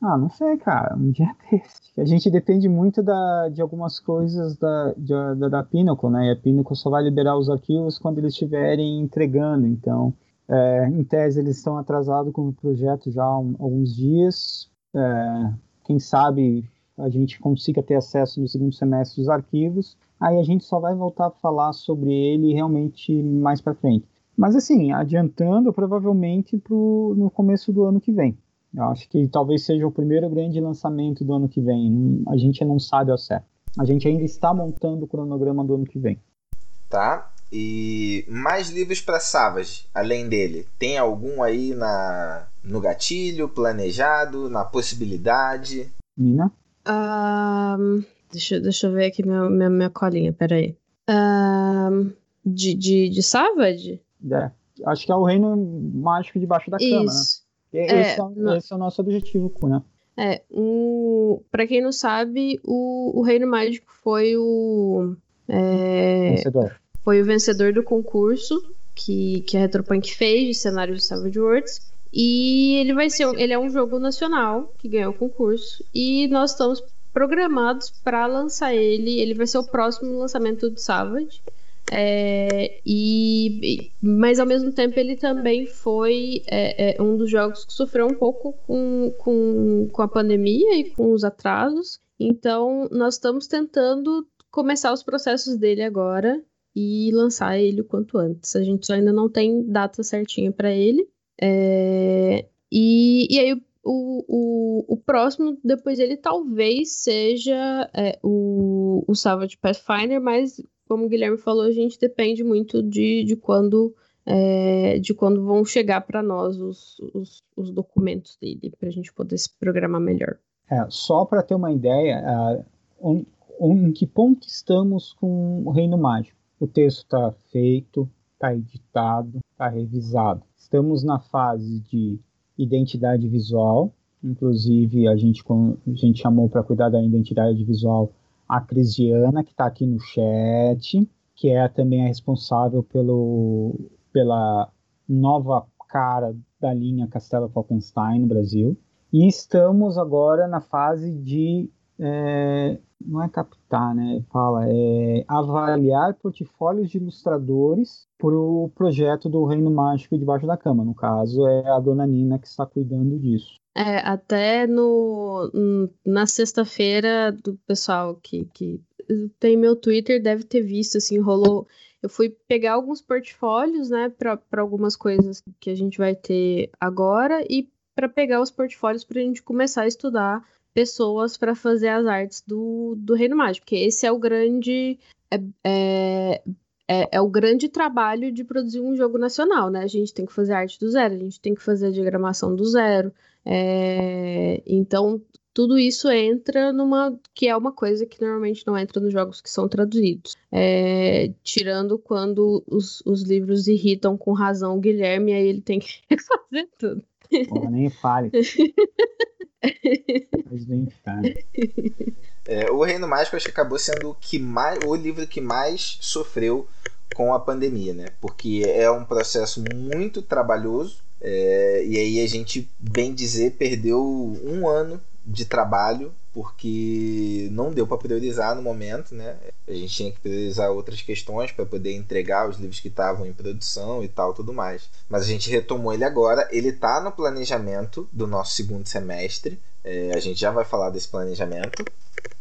S4: Ah, não sei, cara. Um dia (laughs) desse. A gente depende muito da, de algumas coisas da, de, da, da Pinnacle, né? E a Pinnacle só vai liberar os arquivos quando eles estiverem entregando. Então, é, em tese, eles estão atrasados com o projeto já há um, alguns dias. É, quem sabe a gente consiga ter acesso no segundo semestre dos arquivos aí a gente só vai voltar a falar sobre ele realmente mais para frente. Mas assim, adiantando provavelmente pro, no começo do ano que vem. Eu acho que talvez seja o primeiro grande lançamento do ano que vem. A gente não sabe ao certo. A gente ainda está montando o cronograma do ano que vem.
S2: Tá. E mais livros para Savage, além dele? Tem algum aí na no gatilho, planejado, na possibilidade?
S4: Nina?
S3: Um, Deixa, deixa eu ver aqui minha, minha, minha colinha, peraí. Um, de, de, de Savage?
S4: É. Acho que é o reino mágico debaixo da cama,
S3: Isso.
S4: né? Esse é, é, no... esse é o nosso objetivo, né?
S3: É, o, pra quem não sabe, o, o Reino Mágico foi o. É,
S4: vencedor.
S3: Foi o vencedor do concurso que, que a Retropunk fez de cenário de Savage Worlds. E ele vai ser. Ele é um jogo nacional que ganhou o concurso. E nós estamos programados para lançar ele. Ele vai ser o próximo lançamento do Savage. É, e, mas ao mesmo tempo ele também foi é, é, um dos jogos que sofreu um pouco com, com, com a pandemia e com os atrasos. Então nós estamos tentando começar os processos dele agora e lançar ele o quanto antes. A gente ainda não tem data certinha para ele. É, e, e aí o, o, o próximo depois ele talvez seja é, o, o Savage Pathfinder, mas como o Guilherme falou, a gente depende muito de, de quando é, de quando vão chegar para nós os, os, os, documentos dele, para a gente poder se programar melhor.
S4: É, só para ter uma ideia, uh, um, um, em que ponto estamos com o Reino Mágico? O texto está feito, está editado, está revisado. Estamos na fase de identidade visual. Inclusive, a gente, a gente chamou para cuidar da identidade visual a Crisiana, que está aqui no chat, que é também a responsável pelo, pela nova cara da linha Castelo Falkenstein no Brasil. E estamos agora na fase de. É, não é captar, né? Fala, é avaliar portfólios de ilustradores para o projeto do Reino Mágico debaixo da cama. No caso, é a dona Nina que está cuidando disso.
S3: É, até no, na sexta-feira do pessoal que, que tem meu Twitter deve ter visto, assim, rolou. Eu fui pegar alguns portfólios, né, para algumas coisas que a gente vai ter agora e para pegar os portfólios para a gente começar a estudar pessoas para fazer as artes do, do Reino Mágico, porque esse é o grande. É, é, é, é, o grande trabalho de produzir um jogo nacional, né? A gente tem que fazer arte do zero, a gente tem que fazer a diagramação do zero. É, então, tudo isso entra numa. que é uma coisa que normalmente não entra nos jogos que são traduzidos. É, tirando quando os, os livros irritam com razão o Guilherme, aí ele tem que (laughs) fazer tudo.
S4: Porra, nem fale. (laughs) Mas fale.
S2: É, o Reino Mágico acho que acabou sendo o, que mais, o livro que mais sofreu com a pandemia, né? Porque é um processo muito trabalhoso é, e aí a gente, bem dizer, perdeu um ano de trabalho porque não deu para priorizar no momento, né? A gente tinha que priorizar outras questões para poder entregar os livros que estavam em produção e tal, tudo mais. Mas a gente retomou ele agora. Ele está no planejamento do nosso segundo semestre. É, a gente já vai falar desse planejamento,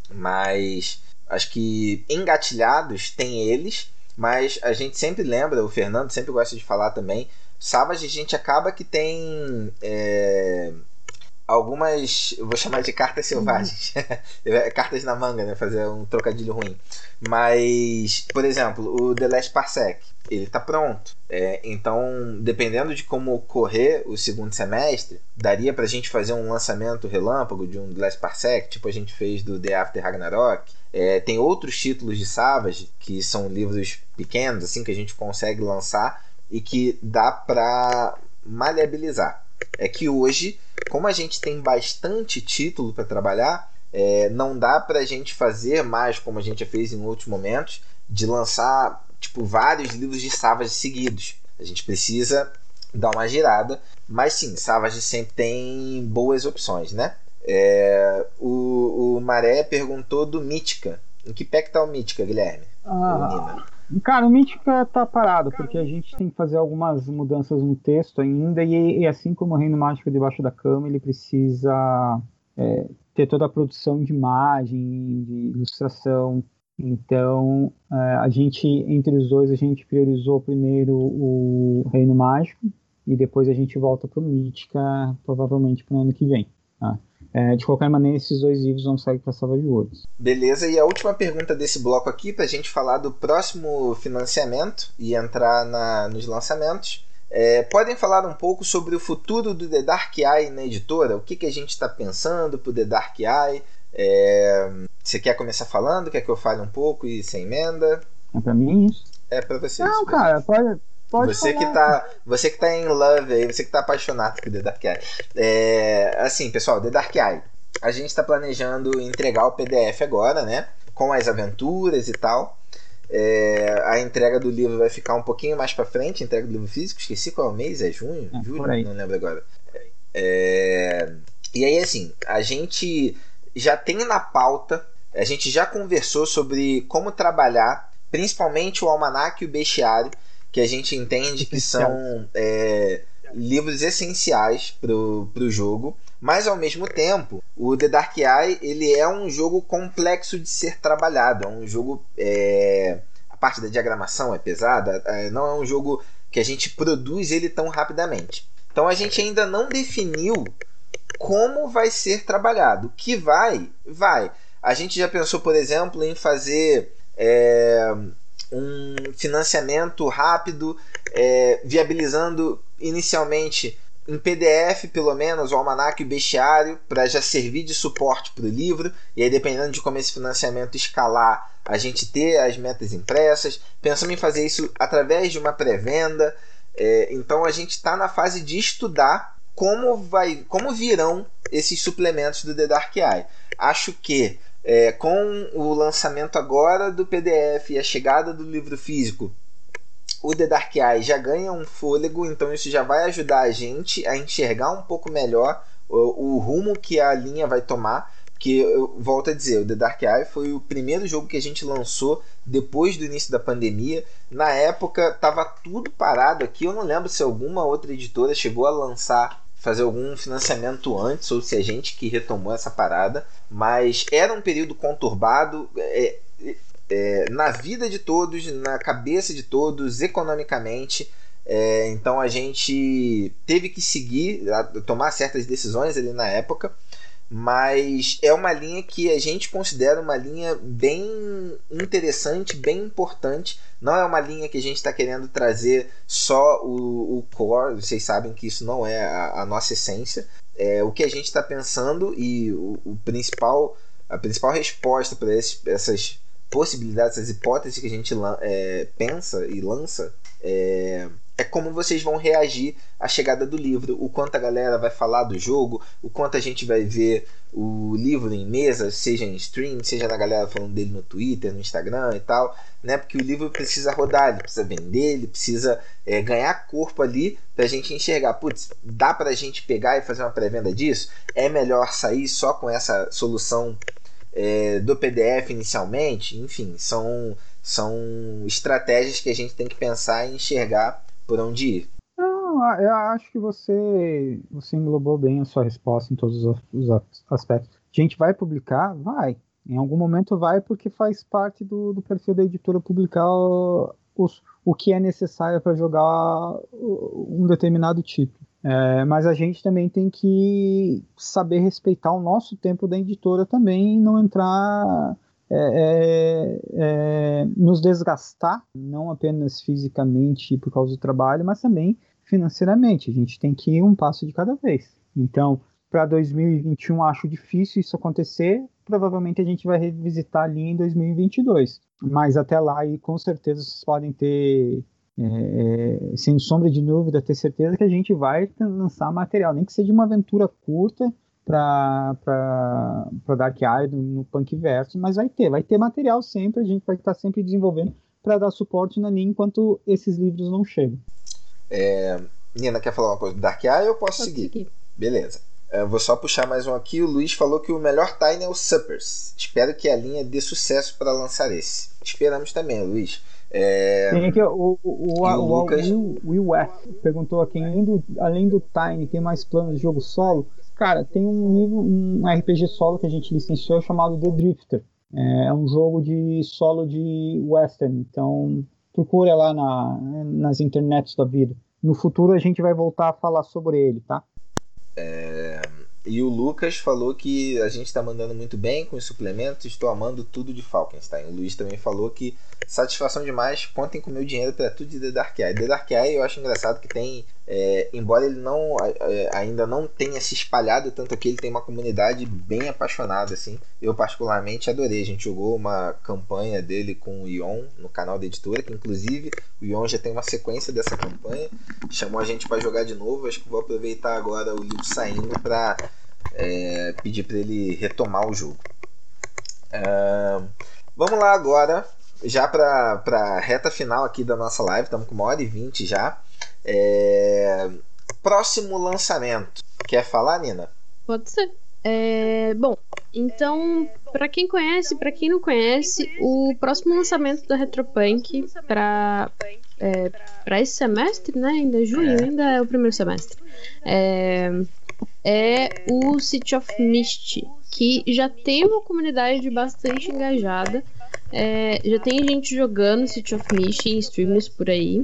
S2: mas acho que engatilhados tem eles. Mas a gente sempre lembra, o Fernando sempre gosta de falar também. Savage a gente acaba que tem é, algumas, vou chamar de cartas selvagens, uhum. (laughs) cartas na manga, né, fazer um trocadilho ruim. Mas, por exemplo, o The Last Parsec, ele está pronto. É, então, dependendo de como correr o segundo semestre, daria para a gente fazer um lançamento relâmpago de um The Last Parsec, tipo a gente fez do The After Ragnarok. É, tem outros títulos de Savage, que são livros pequenos, assim, que a gente consegue lançar e que dá para maleabilizar. É que hoje como a gente tem bastante título para trabalhar, é, não dá para a gente fazer mais como a gente já fez em outros momentos, de lançar tipo vários livros de Savage seguidos. A gente precisa dar uma girada, mas sim, Savage sempre tem boas opções, né? É, o, o Maré perguntou do Mítica. Em que pé que tá o Mítica, Guilherme?
S4: Ah, Cara, o Mítica tá parado, porque a gente tem que fazer algumas mudanças no texto ainda, e, e assim como o Reino Mágico debaixo da cama, ele precisa é, ter toda a produção de imagem, de ilustração. Então, é, a gente, entre os dois, a gente priorizou primeiro o Reino Mágico, e depois a gente volta pro Mítica, provavelmente para o ano que vem. Tá? É, de qualquer maneira, esses dois livros vão sair para Salva de Ouros.
S2: Beleza, e a última pergunta desse bloco aqui, para a gente falar do próximo financiamento e entrar na, nos lançamentos. É, podem falar um pouco sobre o futuro do The Dark Eye na editora? O que, que a gente está pensando para o The Dark Eye? É, você quer começar falando? Quer que eu fale um pouco e sem emenda?
S4: É para mim isso?
S2: É para você.
S4: Não, cara, pode, Pode
S2: você falar. que tá, você que tá em love aí, você que tá apaixonado por The Dark Eye. É, assim, pessoal, The Dark Eye. A gente está planejando entregar o PDF agora, né? Com as aventuras e tal. É, a entrega do livro vai ficar um pouquinho mais para frente, entrega do livro físico. Esqueci qual é o mês, é junho? É, julho? Não lembro agora. É, e aí, assim, a gente já tem na pauta, a gente já conversou sobre como trabalhar, principalmente o almanac e o bestiário que a gente entende que são é, livros essenciais para o jogo, mas ao mesmo tempo, o The Dark Eye ele é um jogo complexo de ser trabalhado, é um jogo é, a parte da diagramação é pesada, é, não é um jogo que a gente produz ele tão rapidamente. Então a gente ainda não definiu como vai ser trabalhado. O que vai, vai. A gente já pensou, por exemplo, em fazer é, um financiamento rápido, é, viabilizando inicialmente em PDF, pelo menos, o almanac e o bestiário, para já servir de suporte para o livro. E aí, dependendo de como esse financiamento escalar, a gente ter as metas impressas. Pensamos em fazer isso através de uma pré-venda. É, então, a gente está na fase de estudar como, vai, como virão esses suplementos do The Dark Eye. Acho que é, com o lançamento agora do PDF e a chegada do livro físico, o The Dark Eye já ganha um fôlego, então isso já vai ajudar a gente a enxergar um pouco melhor o, o rumo que a linha vai tomar. Que eu volto a dizer, o The Dark Eye foi o primeiro jogo que a gente lançou depois do início da pandemia. Na época estava tudo parado aqui. Eu não lembro se alguma outra editora chegou a lançar fazer algum financiamento antes ou se a gente que retomou essa parada, mas era um período conturbado é, é, na vida de todos, na cabeça de todos, economicamente. É, então a gente teve que seguir, tomar certas decisões ali na época mas é uma linha que a gente considera uma linha bem interessante, bem importante. Não é uma linha que a gente está querendo trazer só o, o, core, vocês sabem que isso não é a, a nossa essência. é, o que a gente está pensando e o, o, principal, a principal resposta para essas possibilidades, essas hipóteses que a gente é, pensa e lança é, é como vocês vão reagir à chegada do livro, o quanto a galera vai falar do jogo, o quanto a gente vai ver o livro em mesa, seja em stream, seja na galera falando dele no Twitter, no Instagram e tal, né? Porque o livro precisa rodar, ele precisa vender, ele precisa é, ganhar corpo ali pra gente enxergar. Putz, dá pra gente pegar e fazer uma pré-venda disso? É melhor sair só com essa solução é, do PDF inicialmente? Enfim, são, são estratégias que a gente tem que pensar e enxergar por onde ir.
S4: Não, eu acho que você, você englobou bem a sua resposta em todos os aspectos. A gente vai publicar? Vai. Em algum momento vai, porque faz parte do, do perfil da editora publicar os, o que é necessário para jogar um determinado título. É, mas a gente também tem que saber respeitar o nosso tempo da editora também, não entrar é, é, é, nos desgastar, não apenas fisicamente por causa do trabalho, mas também financeiramente. A gente tem que ir um passo de cada vez. Então, para 2021 acho difícil isso acontecer. Provavelmente a gente vai revisitar ali em 2022. Mas até lá, e com certeza vocês podem ter, é, é, sem sombra de dúvida, ter certeza que a gente vai lançar material, nem que seja uma aventura curta para Dark Eye no Punk Verso, mas vai ter, vai ter material sempre, a gente vai estar sempre desenvolvendo para dar suporte na linha enquanto esses livros não chegam.
S2: É, Nina, quer falar uma coisa do Dark Eye ou eu posso seguir? seguir? Beleza. Eu é, vou só puxar mais um aqui. O Luiz falou que o melhor Tiny é o Suppers. Espero que a linha dê sucesso para lançar esse. Esperamos também, Luiz. É...
S4: Tem aqui o, o, o, o, Lucas... o Will, Will F perguntou aqui, além do, além do Tiny, tem mais planos de jogo solo? Cara, tem um livro, um RPG solo que a gente licenciou chamado The Drifter. É, é um jogo de solo de western, então procura lá na, nas internets da vida. No futuro a gente vai voltar a falar sobre ele, tá?
S2: É... E o Lucas falou que a gente está mandando muito bem com os suplementos, estou amando tudo de Falkenstein. O Luiz também falou que satisfação demais, contem com meu dinheiro para tudo de The Dark Eye. The Dark Eye eu acho engraçado que tem, é, embora ele não é, ainda não tenha se espalhado tanto aqui, ele tem uma comunidade bem apaixonada assim. Eu particularmente adorei. A gente jogou uma campanha dele com o Ion no canal da editora, que inclusive o Ion já tem uma sequência dessa campanha. Chamou a gente para jogar de novo. Acho que vou aproveitar agora o livro saindo para é, pedir para ele retomar o jogo. Uh, vamos lá agora, já para a reta final aqui da nossa live, estamos com uma hora e vinte já. É, próximo lançamento. Quer falar, Nina?
S3: Pode ser. É, bom, então, para quem conhece, para quem não conhece, o próximo lançamento da Retropunk para é, para esse semestre, né? Ainda é junho, é. ainda é o primeiro semestre. É, é o City of Mist, que já tem uma comunidade bastante engajada. É, já tem gente jogando City of Mist em streams por aí.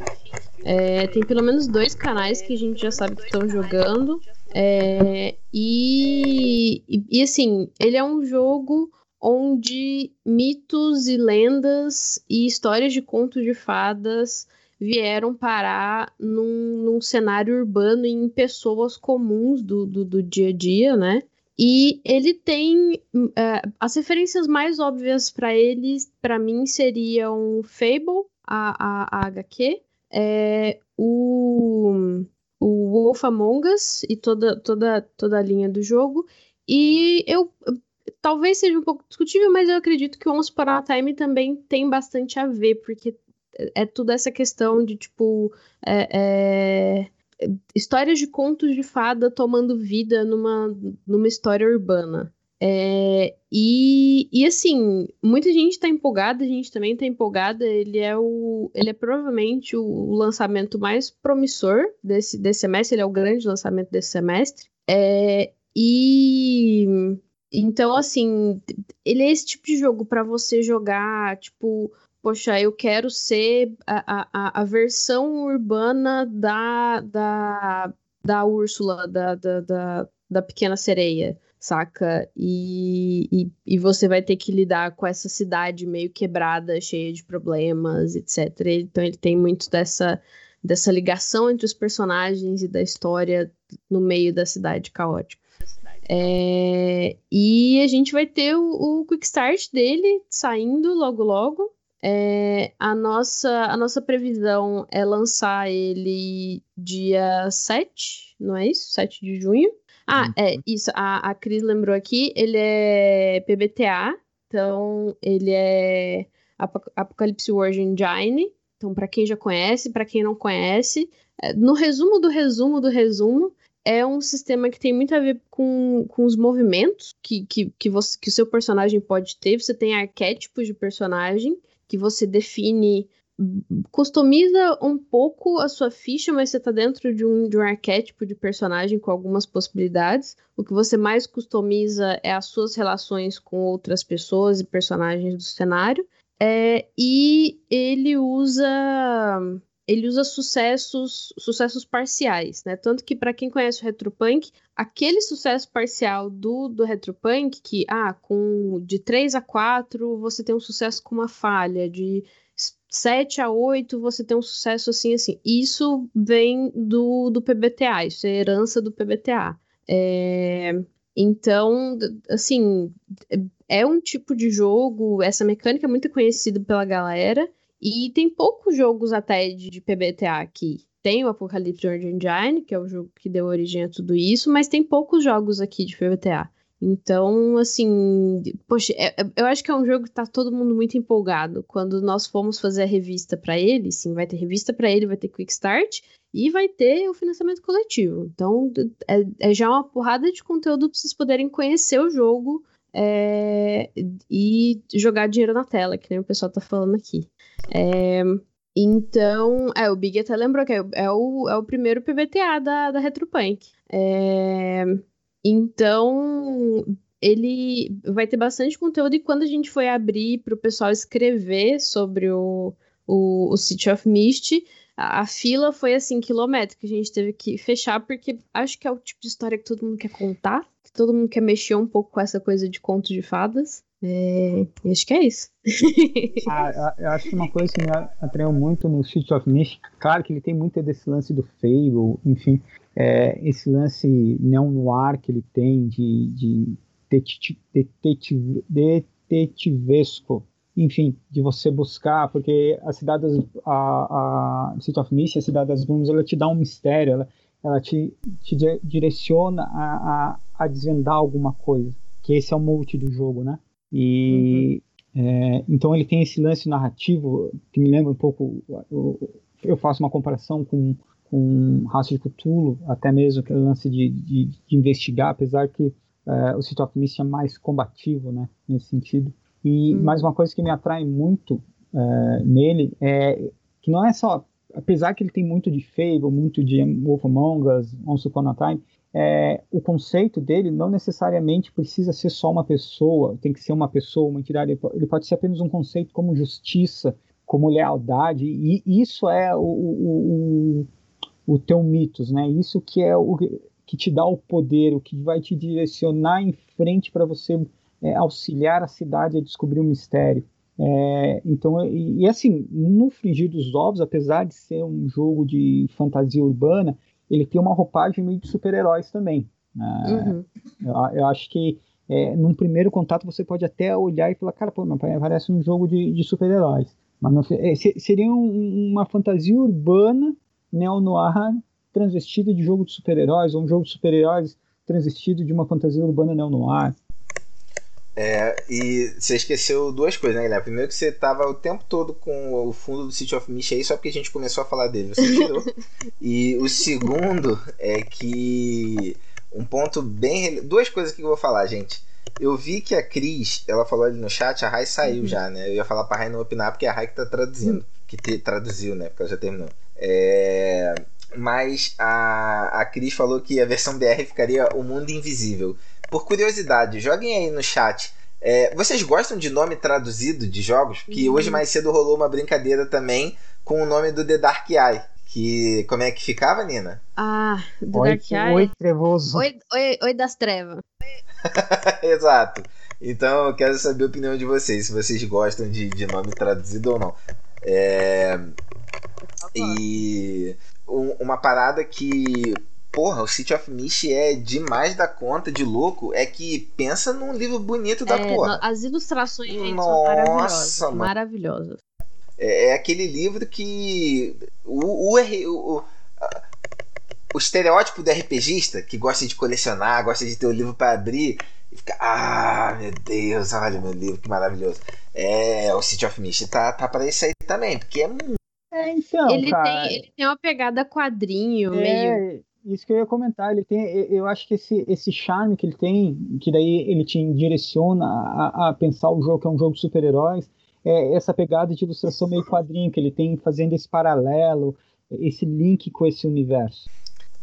S3: É, tem pelo menos dois canais que a gente já sabe que estão jogando. É, e, e, e assim, ele é um jogo onde mitos e lendas e histórias de contos de fadas vieram parar num, num cenário urbano em pessoas comuns do, do, do dia a dia, né? E ele tem uh, as referências mais óbvias para ele, para mim, seriam Fable, a, a, a HQ, é, o, o Wolf Among Us e toda, toda, toda a linha do jogo. E eu talvez seja um pouco discutível, mas eu acredito que o Once Upon a Time também tem bastante a ver, porque é tudo essa questão de, tipo, é, é, histórias de contos de fada tomando vida numa, numa história urbana. É, e, e assim, muita gente está empolgada, a gente também está empolgada. Ele é o. Ele é provavelmente o lançamento mais promissor desse, desse semestre, ele é o grande lançamento desse semestre. É, e então, assim, ele é esse tipo de jogo para você jogar, tipo, poxa, eu quero ser a, a, a versão urbana da, da, da Úrsula, da, da, da, da Pequena Sereia, saca? E, e, e, você vai ter que lidar com essa cidade meio quebrada, cheia de problemas, etc. Então ele tem muito dessa, dessa ligação entre os personagens e da história no meio da cidade caótica. É, e a gente vai ter o, o quick start dele saindo logo logo. É, a, nossa, a nossa previsão é lançar ele dia 7, não é isso? 7 de junho. Ah, uhum. é isso. A, a Cris lembrou aqui. Ele é PBTA, então ele é Apocalypse World Engine. Então, para quem já conhece, para quem não conhece, é, no resumo do resumo do resumo, é um sistema que tem muito a ver com, com os movimentos que, que, que, você, que o seu personagem pode ter. Você tem arquétipos de personagem que você define, customiza um pouco a sua ficha, mas você está dentro de um, de um arquétipo de personagem com algumas possibilidades. O que você mais customiza é as suas relações com outras pessoas e personagens do cenário. É, e ele usa ele usa sucessos, sucessos parciais, né? Tanto que para quem conhece o Retropunk, aquele sucesso parcial do, do Retropunk, que ah, com de 3 a 4 você tem um sucesso com uma falha, de 7 a 8 você tem um sucesso assim assim. Isso vem do, do PBTA, isso é herança do PBTA. É, então, assim, é um tipo de jogo, essa mecânica é muito conhecida pela galera. E tem poucos jogos até de, de PBTA aqui. Tem o Apocalypse World Engine, que é o jogo que deu origem a tudo isso, mas tem poucos jogos aqui de PBTA. Então, assim, poxa, é, é, eu acho que é um jogo que tá todo mundo muito empolgado. Quando nós fomos fazer a revista para ele, sim, vai ter revista para ele, vai ter Quick Start e vai ter o financiamento coletivo. Então, é, é já uma porrada de conteúdo para vocês poderem conhecer o jogo é, e jogar dinheiro na tela, que nem o pessoal tá falando aqui. É, então, é, o Big até lembrou que é, é, o, é o primeiro PVTA da, da Retropunk. É, então, ele vai ter bastante conteúdo e quando a gente foi abrir para o pessoal escrever sobre o, o, o City of Mist, a, a, fila foi assim, quilométrica. A gente teve que fechar porque acho que é o tipo de história que todo mundo quer contar, que todo mundo quer mexer um pouco com essa coisa de conto de fadas. É, acho que é isso.
S4: ah, eu acho que uma coisa que me atraiu muito no City of Mist, claro que ele tem muito desse lance do Fable, enfim, é, esse lance neo-noir que ele tem de, de detetive, detetivesco, enfim, de você buscar, porque a cidade das, a, a City of Mist, a cidade das brumas, ela te dá um mistério, ela, ela te, te direciona a, a, a desvendar alguma coisa, que esse é o multi do jogo, né? E uhum. é, então ele tem esse lance narrativo que me lembra um pouco. Eu, eu faço uma comparação com com Raça de Cthulhu, até mesmo aquele lance de, de, de investigar, apesar que é, o City of Mist é mais combativo, né, nesse sentido. E uhum. mais uma coisa que me atrai muito é, nele é que não é só, apesar que ele tem muito de Fable, muito de Wolf Among Us, Once Upon a Time, é, o conceito dele não necessariamente precisa ser só uma pessoa, tem que ser uma pessoa, uma entidade, ele pode ser apenas um conceito como justiça, como lealdade, e isso é o, o, o, o teu mitos, né? Isso que é o que te dá o poder, o que vai te direcionar em frente para você é, auxiliar a cidade a descobrir o mistério. É, então, e, e, assim, no Frigir dos Ovos, apesar de ser um jogo de fantasia urbana, ele tem uma roupagem meio de super-heróis também. Né? Uhum. Eu, eu, acho que é, num primeiro contato você pode até olhar e falar, cara, pô, não, parece um jogo de, de super-heróis. Mas não, é, seria um, uma fantasia urbana, neo-noir, transvestida de jogo de super-heróis, ou um jogo de super-heróis transvestido de uma fantasia urbana neo-noir.
S2: É, e você esqueceu duas coisas, né, Guilherme? Primeiro que você tava o tempo todo com o fundo do City of Mist aí só porque a gente começou a falar dele, você tirou. (laughs) e o segundo é que um ponto bem. Duas coisas que eu vou falar, gente. Eu vi que a Cris, ela falou ali no chat, a Rai saiu uhum. já, né? Eu ia falar pra Rai não opinar, porque a Rai que tá traduzindo. Que te, traduziu, né? Porque ela já terminou. É, mas a, a Cris falou que a versão BR ficaria O Mundo Invisível. Por curiosidade, joguem aí no chat. É, vocês gostam de nome traduzido de jogos? Que uhum. hoje mais cedo rolou uma brincadeira também com o nome do The Dark Eye. Que como é que ficava, Nina?
S3: Ah, The oi, Dark Eye.
S4: Oi, trevoso.
S3: Oi, oi, oi das trevas. (laughs)
S2: Exato. Então eu quero saber a opinião de vocês, se vocês gostam de, de nome traduzido ou não. É... E um, uma parada que porra, o City of Mist é demais da conta de louco. É que pensa num livro bonito da
S3: É,
S2: porra.
S3: no- as ilustrações, gente,
S2: Nossa,
S3: são maravilhosas.
S2: mano.
S3: Maravilhosas.
S2: É, é aquele livro que. O, o, o, o, o estereótipo do RPGista que gosta de colecionar, gosta de ter o livro para abrir e fica. Ah, meu Deus, olha meu livro, que maravilhoso. É, o City of Mist tá, tá pra isso aí também, porque é muito.
S4: É, então,
S3: ele,
S4: cara,
S3: tem, ele tem uma pegada quadrinho, meio.
S4: Isso que eu ia comentar. Ele tem, eu- eu acho que esse, esse charme que ele tem, que daí ele te direciona a, a pensar o jogo que é um jogo de super-heróis, é essa pegada de ilustração meio quadrinho que ele tem fazendo esse paralelo, esse link com esse universo.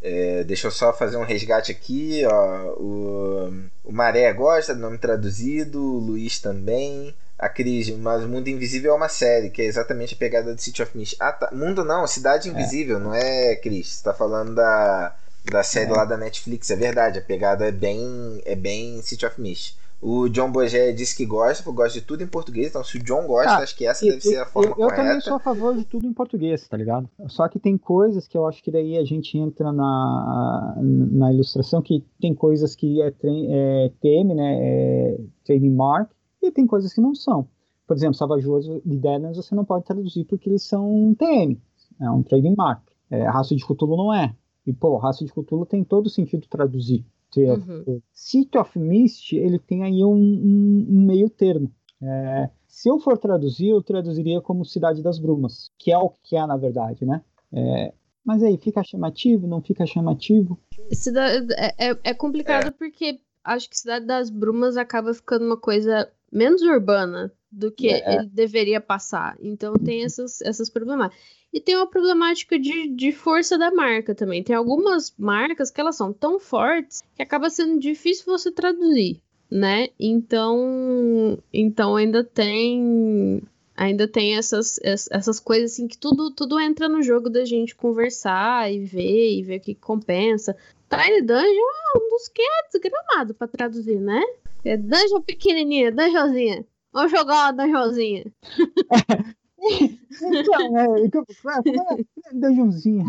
S2: É, deixa eu só fazer um resgate aqui, ó. O, o Maré gosta do nome traduzido, o Luiz também. A Cris, mas o Mundo Invisível é uma série, que é exatamente a pegada do City of Mist. Ah, tá. Mundo não, Cidade Invisível, não é, Cris? Você tá falando da, da série
S4: É.
S2: lá da Netflix, é verdade. A pegada é bem, é bem City of Mist. O John Bogé disse que gosta, porque gosta de tudo em português, então se o John gosta,
S4: Ah,
S2: acho que essa
S4: Eu,
S2: deve ser a forma
S4: eu- eu também
S2: correta.
S4: sou a favor de tudo em português, tá ligado? Só que tem coisas que eu acho que daí a gente entra na, na ilustração, que tem coisas que é, é TM, né? É trademark, e tem coisas que não são. Por exemplo, Salvajoso de Deadlands você não pode traduzir porque eles são TM, é um trademark. É, Raça de Cthulhu não é. E, pô, Raça de Cthulhu tem todo sentido traduzir.
S3: Uhum.
S4: City of Mist, ele tem aí um, um- um meio termo. É, se eu for traduzir, eu traduziria como Cidade das Brumas, que é o que é na verdade, né? É, mas aí, fica chamativo, não fica chamativo?
S3: Cida- é, é- é complicado porque acho que Cidade das Brumas acaba ficando uma coisa menos urbana do que
S4: É.
S3: ele deveria passar. Então tem essas, essas problemáticas. E tem uma problemática de, de força da marca também. Tem algumas marcas que elas são tão fortes que acaba sendo difícil você traduzir, né? Então, então ainda tem ainda tem essas, es- essas coisas assim que tudo, tudo entra no jogo da gente conversar e ver e ver o que compensa. Tiny Dungeon é um dos que é desgramado pra traduzir, né? É dungeon pequenininha, dungeonzinha. Vamos jogar uma dungeonzinha. (laughs)
S4: Então, é, como é, Dungeonzinha.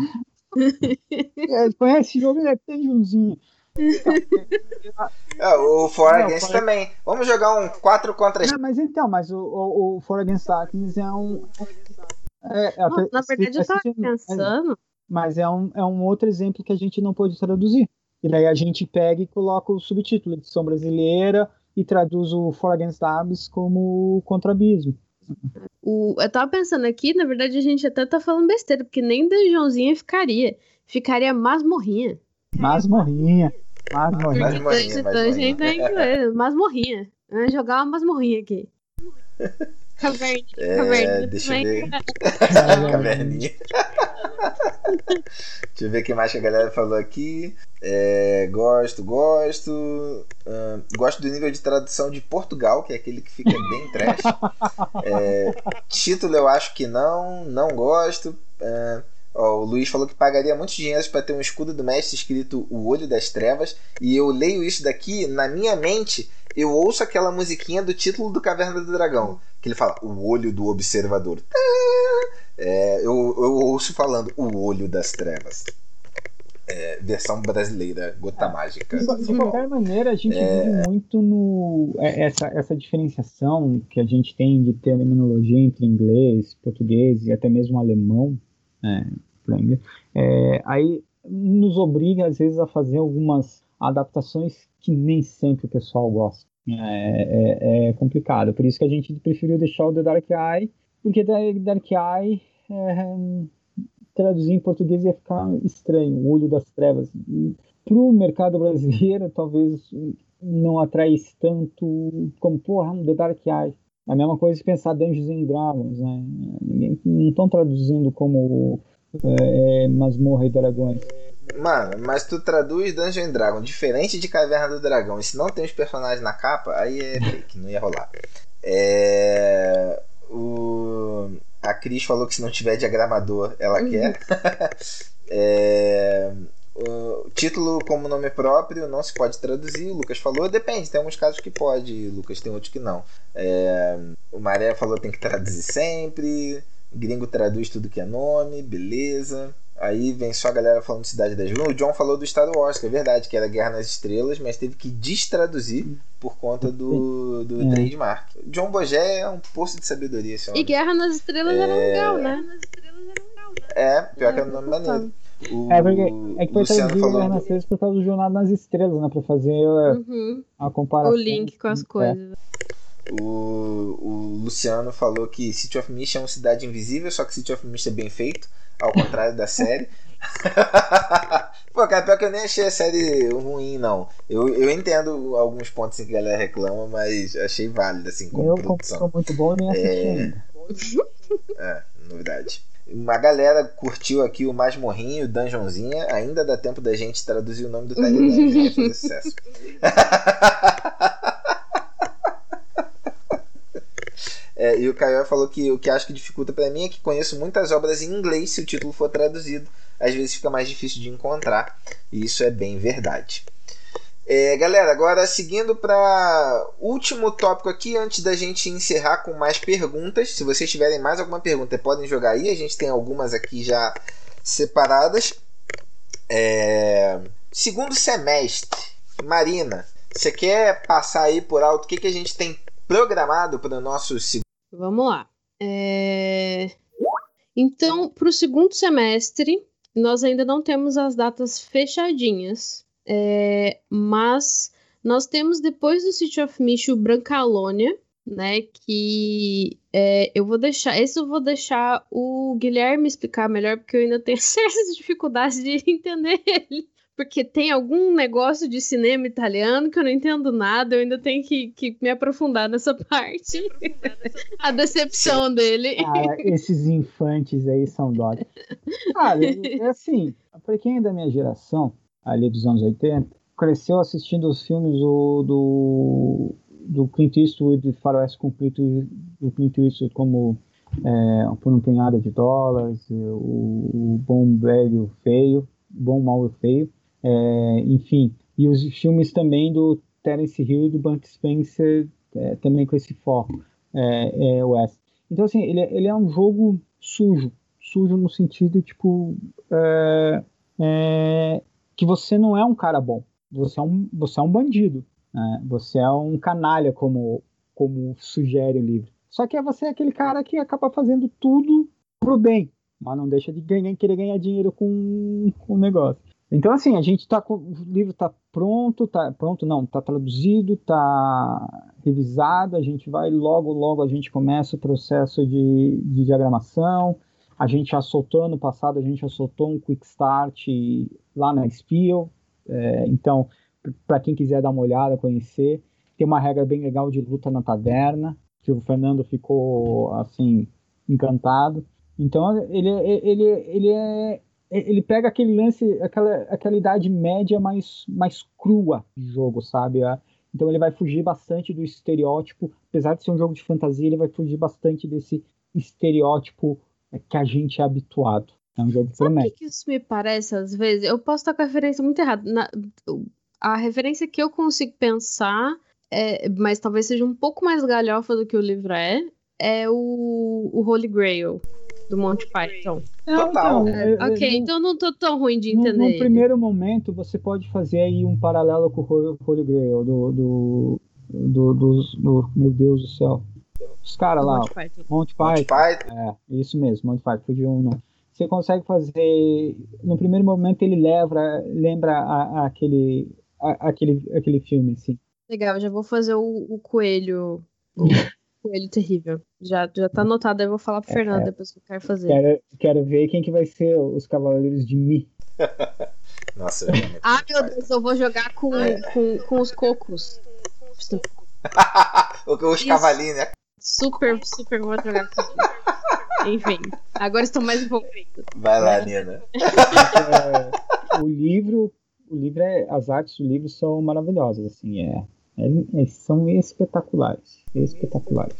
S4: É, conhece esse jogo? É Dungeonzinha.
S2: É, o For
S4: Não,
S2: Against também. Vamos jogar um 4 contra
S4: Não, mas então, mas o, o, o For Against Darkness é um... É, é,
S3: Não, na verdade, eu tava pensando.
S4: Mas é um, é um outro exemplo que a gente não pôde traduzir. E daí a gente pega e coloca o subtítulo, edição brasileira, e traduz o For Against como Contrabismo.
S3: O, eu tava pensando aqui, na verdade, a gente até tá falando besteira, porque nem dungeonzinha ficaria. Ficaria masmorrinha.
S4: Masmorrinha. Masmorrinha.
S2: Mas- Masmorrinha, masmorrinha.
S3: dungeon tá em inglês, masmorrinha. Vamos jogar uma masmorrinha aqui. (laughs) Caverninha,
S2: É,
S3: caverninha
S2: deixa eu ver. Caverninha. (laughs) Deixa eu ver o que mais que a galera falou aqui. É, gosto, gosto. Ahn, gosto do nível de tradução de Portugal, que é aquele que fica bem trash. É, título eu acho que não, não gosto. Ahn, ó, o Luiz falou que pagaria muitos dinheiros para ter um escudo do mestre escrito O Olho das Trevas. E eu leio isso daqui, na minha mente, eu ouço aquela musiquinha do título do Caverna do Dragão. Que ele fala, o olho do observador. É, eu, eu ouço falando o olho das trevas. É, versão brasileira, gota mágica.
S4: De, qualquer maneira, a gente vive muito no. é, Essa, essa diferenciação que a gente tem de terminologia entre inglês, português e até mesmo alemão, inglês, é, aí nos obriga, às vezes, a fazer algumas adaptações que nem sempre o pessoal gosta. É, é, é complicado. Por isso que a gente preferiu deixar o The Dark Eye, porque The Dark Eye. É, traduzir em português ia ficar estranho, o olho das trevas. Para o mercado brasileiro, (laughs) talvez não atraísse tanto como, porra, The Dark Eye. A mesma coisa de pensar Dungeons and Dragons, né? Ninguém, não estão traduzindo como é, Masmorra e Dragões.
S2: Mano, mas tu traduz Dungeon Dragon diferente de Caverna do Dragão, e se não tem os personagens na capa, aí é fake, não ia rolar. É. O... A Cris falou que se não tiver diagramador, ela
S3: Uhum.
S2: quer. (laughs) é... O título como nome próprio não se pode traduzir, o Lucas falou, depende, tem alguns casos que pode, Lucas, tem outros que não. É... O Maré falou que tem que traduzir sempre, gringo traduz tudo que é nome, beleza. Aí vem só a galera falando de Cidade das Lunas. O John falou do Star Wars, que é verdade, que era Guerra nas Estrelas, mas teve que destraduzir por conta do, do é. trademark. John Bogé é um poço de sabedoria. Esse
S3: homem. E Guerra nas Estrelas é... era legal, né?
S2: É, pior é, que é o nome maneiro.
S4: O, é, porque é que foi traduzido falou... Guerra nas Estrelas por causa do Jornada nas Estrelas, né? Pra fazer uhum. a comparação.
S3: O link com as coisas. É.
S2: O, o Luciano falou que City of Mist é uma cidade invisível, só que City of Mist é bem feito, ao contrário da série. (laughs) Pô, cara, pior que eu nem achei a série ruim, não. Eu, eu entendo alguns pontos em que a galera reclama, mas achei válido, assim, como
S4: eu,
S2: produção.
S4: Muito bom, nem assisti
S2: é... (laughs) é, novidade. Uma galera curtiu aqui o Masmorrinho, Dungeonzinha. Ainda dá tempo da gente traduzir o nome do e fazer sucesso. (laughs) É, e o Caio falou que o que acho que dificulta para mim é que conheço muitas obras em inglês se o título for traduzido. Às vezes fica mais difícil de encontrar. E isso é bem verdade. É, galera, agora seguindo para último tópico aqui, antes da gente encerrar com mais perguntas. Se vocês tiverem mais alguma pergunta, podem jogar aí. A gente tem algumas aqui já separadas. É, segundo semestre, Marina, você quer passar aí por alto o que, que a gente tem programado para o nosso segundo
S3: Vamos lá. É... Então, para o segundo semestre, nós ainda não temos as datas fechadinhas, é... mas nós temos depois do City of Mist o Brancalônia, né? Que é, eu vou deixar. Esse eu vou deixar o Guilherme explicar melhor, porque eu ainda tenho (laughs) certas dificuldades de entender ele porque tem algum negócio de cinema italiano que eu não entendo nada, eu ainda tenho que, que me aprofundar nessa parte. (laughs) a decepção dele.
S4: Ah, esses infantes aí são dói. Ah, é assim, para quem é da minha geração, ali dos anos 80, cresceu assistindo os filmes do, do, do Clint Eastwood, Faroeste com Clint, do Clint Eastwood como é, Por um Punhado de Dólares, o, o Bom Velho Feio, Bom Mal e Feio. É, enfim, e os filmes também do Terence Hill e do Burt Spencer, é, também com esse foco, é, é West. Então, assim, ele, ele é um jogo sujo, sujo no sentido, tipo, é, é, que você não é um cara bom, você é um, você é um bandido, né? você é um canalha, como, como sugere o livro. Só que você é aquele cara que acaba fazendo tudo pro bem, mas não deixa de ganhar, querer ganhar dinheiro com, com o negócio. Então, assim, a gente tá com. O livro está pronto, tá pronto, não, está traduzido, está revisado, a gente vai, logo, logo a gente começa o processo de, de diagramação. A gente já soltou ano passado, a gente já soltou um quick start lá na Spiel. É, então, para quem quiser dar uma olhada, conhecer, tem uma regra bem legal de luta na taverna, que o Fernando ficou assim encantado. Então, ele, ele, ele é ele pega aquele lance, aquela, aquela idade média mais, mais crua de jogo, sabe? Então ele vai fugir bastante do estereótipo, apesar de ser um jogo de fantasia, ele vai fugir bastante desse estereótipo é, que a gente é habituado. É um jogo que
S3: Sabe o que isso me parece às vezes? Eu posso estar com a referência muito errada. Na, a referência que eu consigo pensar, é, mas talvez seja um pouco mais galhofa do que o livro é, é o, o Holy Grail do Monty Python.
S2: Total. Então,
S3: é, ok, então não tô tão ruim de entender. No,
S4: no primeiro momento, você pode fazer aí um paralelo com o Holy Grail, do, do, do, do, do meu Deus do céu. Os caras lá, Monty Python. Monty Python. Python. É, isso mesmo, Monty Python, fugiu um não. Você consegue fazer. No primeiro momento, ele leva, lembra a, a aquele, a, aquele, aquele filme, assim.
S3: Legal, já vou fazer o, o coelho. O (laughs) coelho terrível. Já, já tá anotado, aí eu vou falar pro é, Fernando é, depois que eu quero fazer.
S4: Quero, quero ver quem que vai ser os Cavaleiros de Mi. (laughs)
S2: Nossa,
S3: Ah, meu Deus, eu vou jogar com, com, com os cocos. (laughs)
S2: os cavalinhos, né?
S3: Super, super vou jogar com Enfim, agora estou mais envolvido.
S2: Vai lá, Nina.
S4: É, o livro, o livro é, as artes do livro são maravilhosas, assim, é, é, é são espetaculares, espetaculares.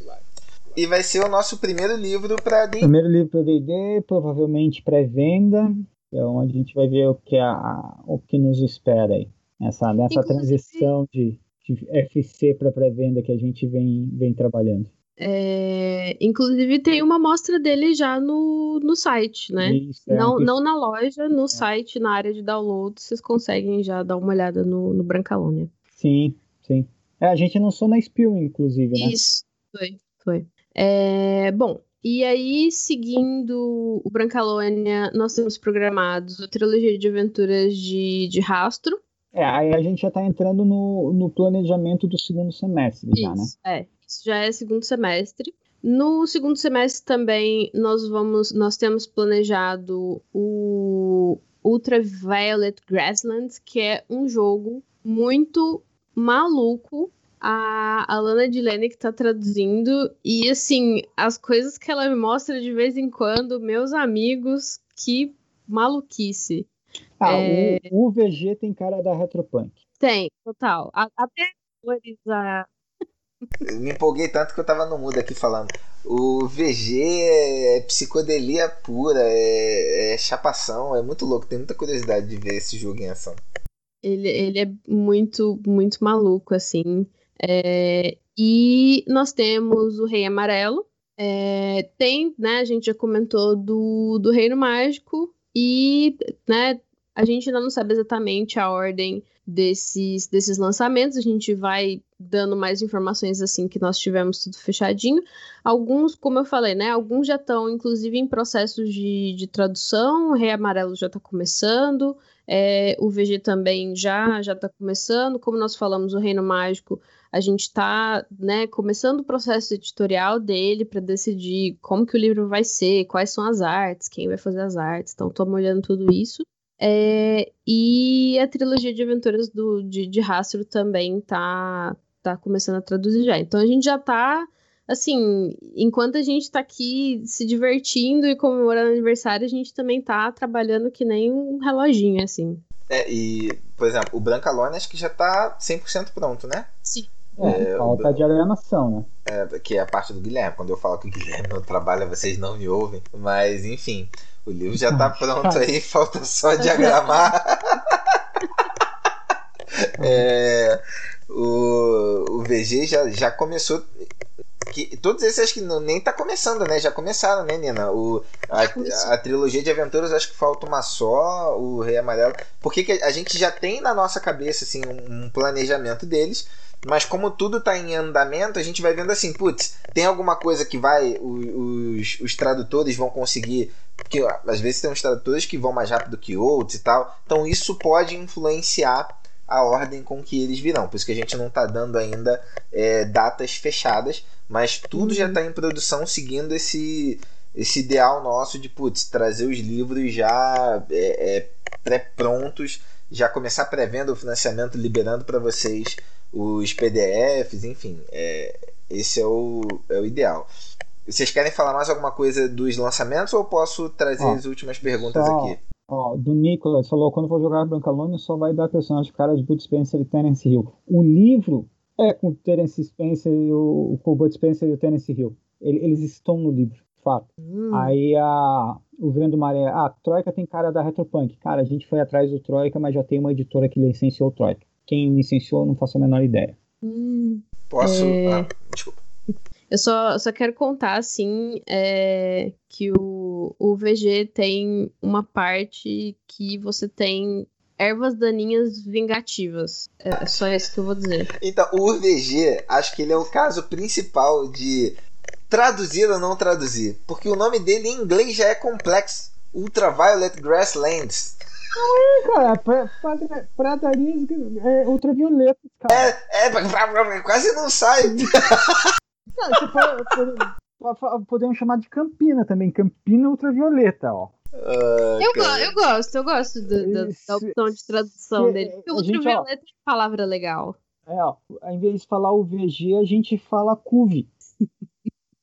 S2: E vai ser o nosso primeiro livro para D&D.
S4: Primeiro livro para D&D, provavelmente pré-venda. É onde a gente vai ver o que, a, o que nos espera aí. Nessa, nessa transição de, de FC para pré-venda que a gente vem, vem trabalhando.
S3: É, inclusive tem uma amostra dele já no, no site, né? Isso, é não, um... não na loja, no é. site, na área de download, vocês conseguem já dar uma olhada no, no Brancalônia.
S4: Sim, sim. É, a gente não sou na Spill, inclusive, né?
S3: Isso, foi, foi. É, bom, e aí, seguindo o Brancalônia, nós temos programados a trilogia de aventuras de, de rastro.
S4: É, aí a gente já está entrando no, no planejamento do segundo semestre,
S3: já,
S4: né?
S3: É, isso já é segundo semestre. No segundo semestre também nós vamos, nós temos planejado o Ultraviolet Grasslands, que é um jogo muito maluco a Alana Dilene que tá traduzindo. E assim, as coisas que ela me mostra de vez em quando, meus amigos, que maluquice.
S4: Ah, é... o, o VG tem cara da Retropunk.
S3: Tem, total. até a...
S2: Me empolguei tanto que eu tava no mudo aqui falando. O VG é psicodelia pura, é, é chapação, é muito louco. Tenho muita curiosidade de ver esse jogo em ação.
S3: Ele, ele é muito, muito maluco, assim. É, e nós temos o Rei Amarelo. É, tem, né? A gente já comentou do, do Reino Mágico. E, né? A gente ainda não sabe exatamente a ordem desses, desses lançamentos. A gente vai dando mais informações assim que nós tivemos tudo fechadinho. Alguns, como eu falei, né? Alguns já estão, inclusive, em processos de, de tradução. O Rei Amarelo já está começando. É, o VG também já já está começando. Como nós falamos, o Reino Mágico a gente está né, começando o processo editorial dele para decidir como que o livro vai ser, quais são as artes, quem vai fazer as artes. Então, estou olhando tudo isso. É, e a trilogia de aventuras do, de, de Rastro também tá, tá começando a traduzir já. Então, a gente já está assim, enquanto a gente está aqui se divertindo e comemorando aniversário, a gente também está trabalhando que nem um reloginho, assim.
S2: É, e, por exemplo, o Brancalone acho que já está 100% pronto, né?
S3: Sim.
S4: É, falta de alienação, né?
S2: É, que é a parte do Guilherme. Quando eu falo que o Guilherme não trabalha, vocês não me ouvem. Mas, enfim, o livro já está pronto aí, (laughs) falta só diagramar. (laughs) é, o, o VG já, já começou. Que, todos esses acho que não, nem tá começando, né? Já começaram, né, Nina? O, a, a, trilogia de aventuras acho que falta uma só, o Rei Amarelo. Porque a gente já tem na nossa cabeça assim, um, um planejamento deles mas como tudo está em andamento, a gente vai vendo assim, putz, tem alguma coisa que vai, os, os tradutores vão conseguir, porque às vezes tem uns tradutores que vão mais rápido que outros e tal, então isso pode influenciar a ordem com que eles virão, por isso que a gente não está dando ainda é, datas fechadas, mas tudo já está uhum. em produção seguindo esse, esse ideal nosso de, putz, trazer os livros já é, é, pré-prontos, já começar pré-venda o financiamento, liberando para vocês os PDFs, enfim, é, esse é o, é o ideal. Vocês querem falar mais alguma coisa dos lançamentos ou posso trazer ó, as últimas perguntas
S4: só,
S2: aqui?
S4: Ó, do Nicolas falou: quando for jogar Brancalone, só vai dar personagem cara de Bud Spencer e Terence Hill. O livro é com o Terence Spencer e o, com o Bud Spencer e o Terence Hill. Ele, eles estão no livro, fato. Hum. Aí a, o Vendo Maré, ah, Troika tem cara da Retropunk. Cara, a gente foi atrás do Troika, mas já tem uma editora que licenciou o Troika. Quem licenciou, não faço a menor ideia.
S3: Hum,
S2: Posso? É... Ah, desculpa.
S3: Eu só, só quero contar, assim, é, que o, o VG tem uma parte que você tem ervas daninhas vingativas. É, é só isso que eu vou dizer.
S2: Então, o VG, acho que ele é o caso principal de traduzir ou não traduzir. Porque o nome dele em inglês já é complexo. Ultraviolet Grasslands.
S4: Não é, cara. Pradarias é, ultravioleta, cara.
S2: É, é, quase não sai.
S4: Não, podemos chamar de Campina também. Campina ultravioleta, ó.
S3: Uh, eu, eu gosto, eu gosto do, do, da opção de tradução dele. Porque ultravioleta é palavra legal.
S4: É, ó, ao invés de falar o VG, a gente fala CUV.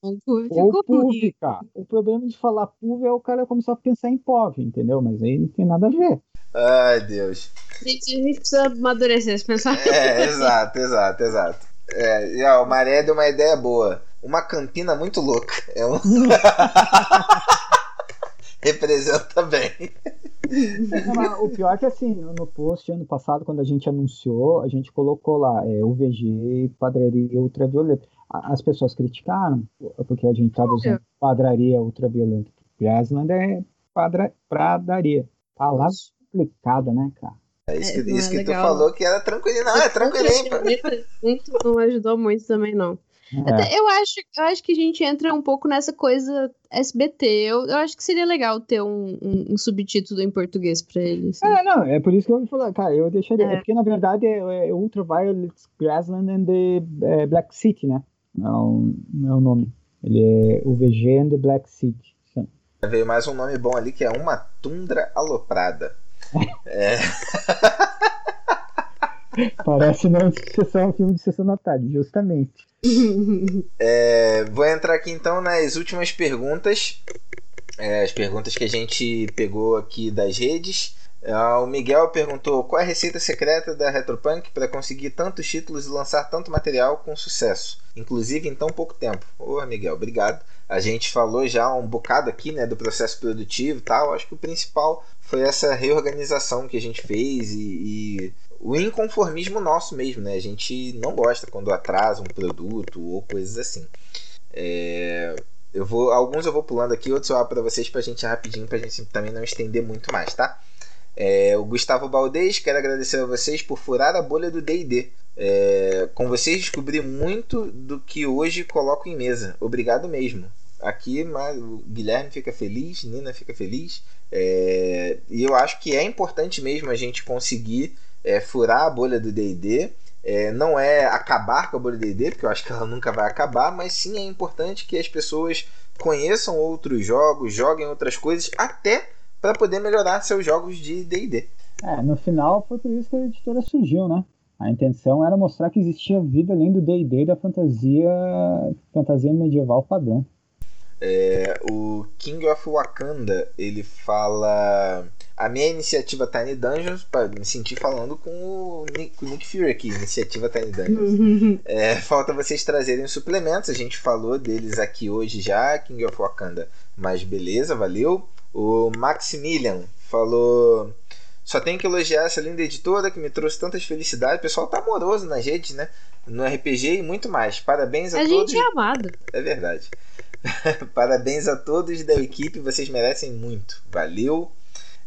S3: Ou
S4: PUV, cara. O problema de falar PUV é o cara começar a pensar em POV, entendeu? Mas aí não tem nada a ver.
S2: Ai, Deus.
S3: A gente, a gente precisa amadurecer esse pensamento.
S2: É, exato, exato, exato. É, e, ó, o Maré deu uma ideia boa. Uma campina muito louca. É um... (laughs) Representa bem.
S4: o pior é que assim, no post ano passado, quando a gente anunciou, a gente colocou lá é, UVG, Padaria Ultravioleta. As pessoas criticaram, porque a gente estava usando padraria ultraviolenta. Grassland é padra, pradaria. Palavra complicada, né, cara?
S2: É isso que, é, isso é que tu falou que era tranquilo. Não, é tranquilinho.
S3: Muito, não ajudou muito também, não. É. Eu, acho, eu acho que a gente entra um pouco nessa coisa SBT. Eu, eu acho que seria legal ter um, um, um subtítulo em português pra ele. Assim.
S4: É, não, é por isso que eu vou falar, cara, eu deixaria. É. é porque na verdade é, é Ultraviolet Grassland and the é, Black City, né? Não, não é o nome. Ele é o VG and the Black City.
S2: Veio mais um nome bom ali que é Uma Tundra Aloprada. (laughs) é.
S4: Parece não sessão, um filme de sessão da tarde, justamente.
S2: É, vou entrar aqui então nas últimas perguntas. É, as perguntas que a gente pegou aqui das redes. É, o Miguel perguntou qual é a receita secreta da Retropunk para conseguir tantos títulos e lançar tanto material com sucesso, inclusive em tão pouco tempo. Ô, Miguel, obrigado. A gente falou já um bocado aqui né, do processo produtivo e tal. Acho que o principal foi essa reorganização que a gente fez e, e o inconformismo nosso mesmo, né? A gente não gosta quando atrasa um produto ou coisas assim. É, eu vou, alguns eu vou pulando aqui, outros eu abro para vocês para a gente rapidinho, para a gente também não estender muito mais, tá? É, o Gustavo Baldez, quero agradecer a vocês por furar a bolha do D&D. É, com vocês descobri muito do que hoje coloco em mesa. Obrigado mesmo. Aqui mas, o Guilherme fica feliz, Nina fica feliz. É, e eu acho que é importante mesmo a gente conseguir é, furar a bolha do D&D. É, não é acabar com a bolha do D&D, porque eu acho que ela nunca vai acabar, mas sim é importante que as pessoas conheçam outros jogos, joguem outras coisas, até para poder melhorar seus jogos de D&D.
S4: É, no final foi por isso que a editora surgiu, né? A intenção era mostrar que existia vida além do D&D da fantasia, fantasia medieval padrão.
S2: É, o King of Wakanda ele fala a minha iniciativa Tiny Dungeons, para me sentir falando com o Nick, com o Nick Fury aqui, iniciativa Tiny Dungeons. (laughs) é, falta vocês trazerem suplementos, a gente falou deles aqui hoje já, King of Wakanda, mas beleza, valeu. O Maximilian falou. Só tenho que elogiar essa linda editora que me trouxe tantas felicidades. O pessoal tá amoroso nas redes, né? No RPG e muito mais. Parabéns a, a todos.
S3: A gente é amado.
S2: É verdade. (laughs) Parabéns a todos da equipe, vocês merecem muito. Valeu.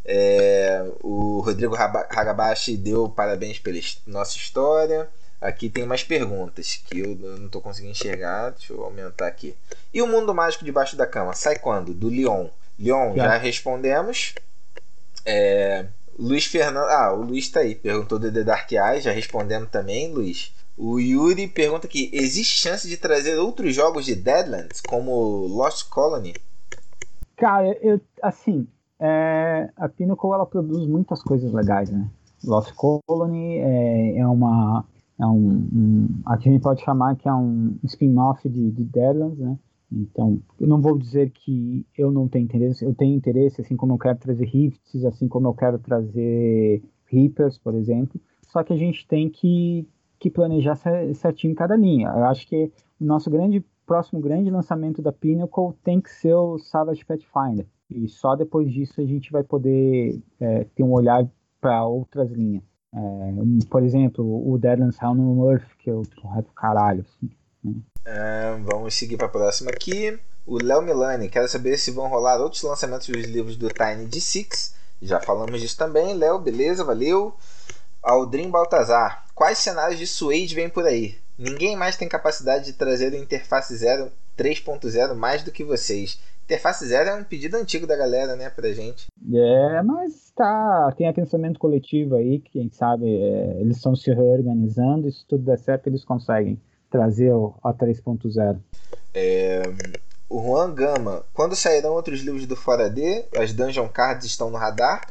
S2: É, o Rodrigo Hagabashi deu parabéns pela nossa história. Aqui tem umas perguntas que eu não estou conseguindo enxergar. Deixa eu aumentar aqui. E o Mundo Mágico Debaixo da Cama? Sai quando? Do Leon. Leon, já, já respondemos. É, Luiz Fernando. Ah, o Luiz está aí. Perguntou do The Dark Eye. Já respondemos também, Luiz. O Yuri pergunta aqui: existe chance de trazer outros jogos de Deadlands, como Lost Colony?
S4: Cara, eu, assim, é, a Pinnacle ela produz muitas coisas legais, né? Lost Colony é, é uma. É um, um, a gente pode chamar que é um spin-off de, de Deadlands, né? Então, eu não vou dizer que eu não tenho interesse, eu tenho interesse, assim como eu quero trazer Rifts, assim como eu quero trazer Reapers, por exemplo. Só que a gente tem que que planejar certinho cada linha. Eu acho que o nosso grande próximo grande lançamento da Pinnacle tem que ser o Savage Pathfinder. E só depois disso a gente vai poder é, ter um olhar para outras linhas. É, por exemplo, o Deadlands Hell no Earth, que eu correto caralho. Assim,
S2: né? Vamos seguir para a próxima aqui. O Léo Milani, quero saber se vão rolar outros lançamentos dos livros do Tiny D6. Já falamos disso também. Léo, beleza, valeu. Aldrin Baltazar, quais cenários de Suede vem por aí? Ninguém mais tem capacidade de trazer o Interface Zero 3.0 mais do que vocês. Interface Zero é um pedido antigo da galera, né, pra gente.
S4: É, mas tá, tem a pensamento coletivo aí, que quem sabe é, eles estão se reorganizando se tudo der certo eles conseguem trazer a 3.0.
S2: É, o Juan Gama, quando sairão outros livros do Fora D? As Dungeon Cards estão no radar?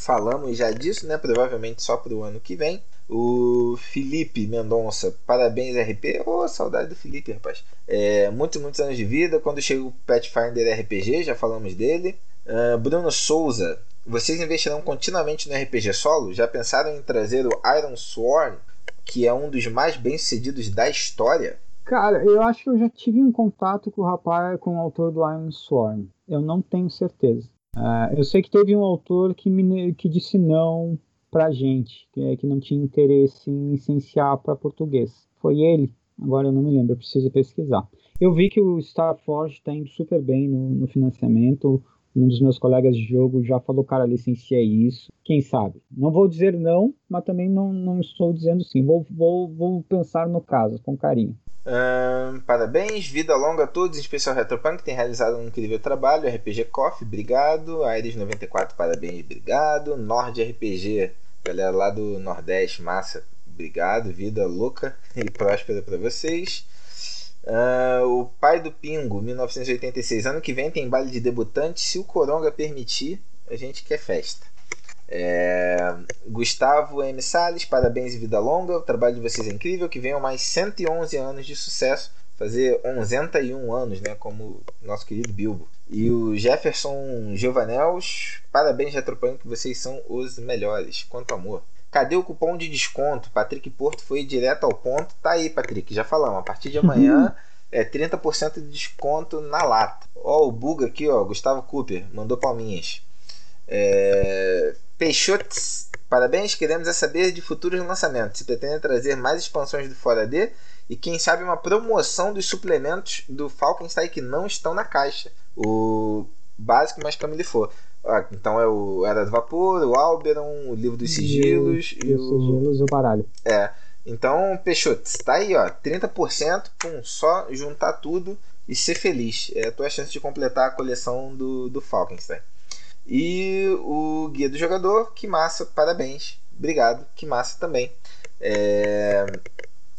S2: falamos já disso, né? Provavelmente só para o ano que vem. O Felipe Mendonça, parabéns RP. Ô, oh, saudade do Felipe, rapaz. É, muitos, muitos anos de vida. Quando chega o Pathfinder RPG, já falamos dele. Uh, Bruno Souza, vocês investirão continuamente no RPG solo? Já pensaram em trazer o Iron Sworn, que é um dos mais bem sucedidos da história?
S4: Cara, eu acho que eu já tive um contato com o rapaz, com o autor do Iron Sworn. Eu não tenho certeza. Uh, eu sei que teve um autor que, me, que disse não pra gente, que, que não tinha interesse em licenciar para português. Foi ele. Agora eu não me lembro, eu preciso pesquisar. Eu vi que o Starforge está indo super bem no, no, financiamento. Um dos meus colegas de jogo já falou, cara, licenciei isso. Quem sabe? Não vou dizer não, mas também não, não estou dizendo sim. Vou, vou, vou pensar no caso, com carinho.
S2: parabéns, vida longa a todos, em especial Retropunk, que tem realizado um incrível trabalho. RPG Coffee, obrigado. Aires94, parabéns, obrigado. Nord RPG, galera lá do Nordeste, massa, obrigado. Vida louca e próspera para vocês. Uh, o pai do Pingo, 1986. Ano que vem tem baile de debutante. Se o Coronga permitir, a gente quer festa. É... Gustavo M. Salles, parabéns e vida longa. O trabalho de vocês é incrível. Que venham mais 111 anos de sucesso. Fazer 101 anos, né? Como nosso querido Bilbo. E o Jefferson Giovanels, parabéns, Retropunk, vocês são os melhores. Quanto amor. Cadê o cupom de desconto? Patrick Porto foi direto ao ponto. Tá aí, Patrick, já falamos. A partir de amanhã é 30% de desconto na lata. Ó, o Buga aqui, ó, Gustavo Cooper, mandou palminhas. É... Peixotes, parabéns. Queremos é saber de futuros lançamentos. Se pretende trazer mais expansões do Fora D e quem sabe uma promoção dos suplementos do Falkenstein que não estão na caixa. O básico, mas como ele for. Ah, então é o Era do Vapor, o Alberon, o Livro dos Sigilos
S4: e, e, os Sigilos e o Baralho.
S2: É. Então, Peixoto, tá aí, ó, 30%, pum, só juntar tudo e ser feliz. É a tua chance de completar a coleção do, do Falkenstein. E o Guia do Jogador, que massa, parabéns. Obrigado, que massa também. É...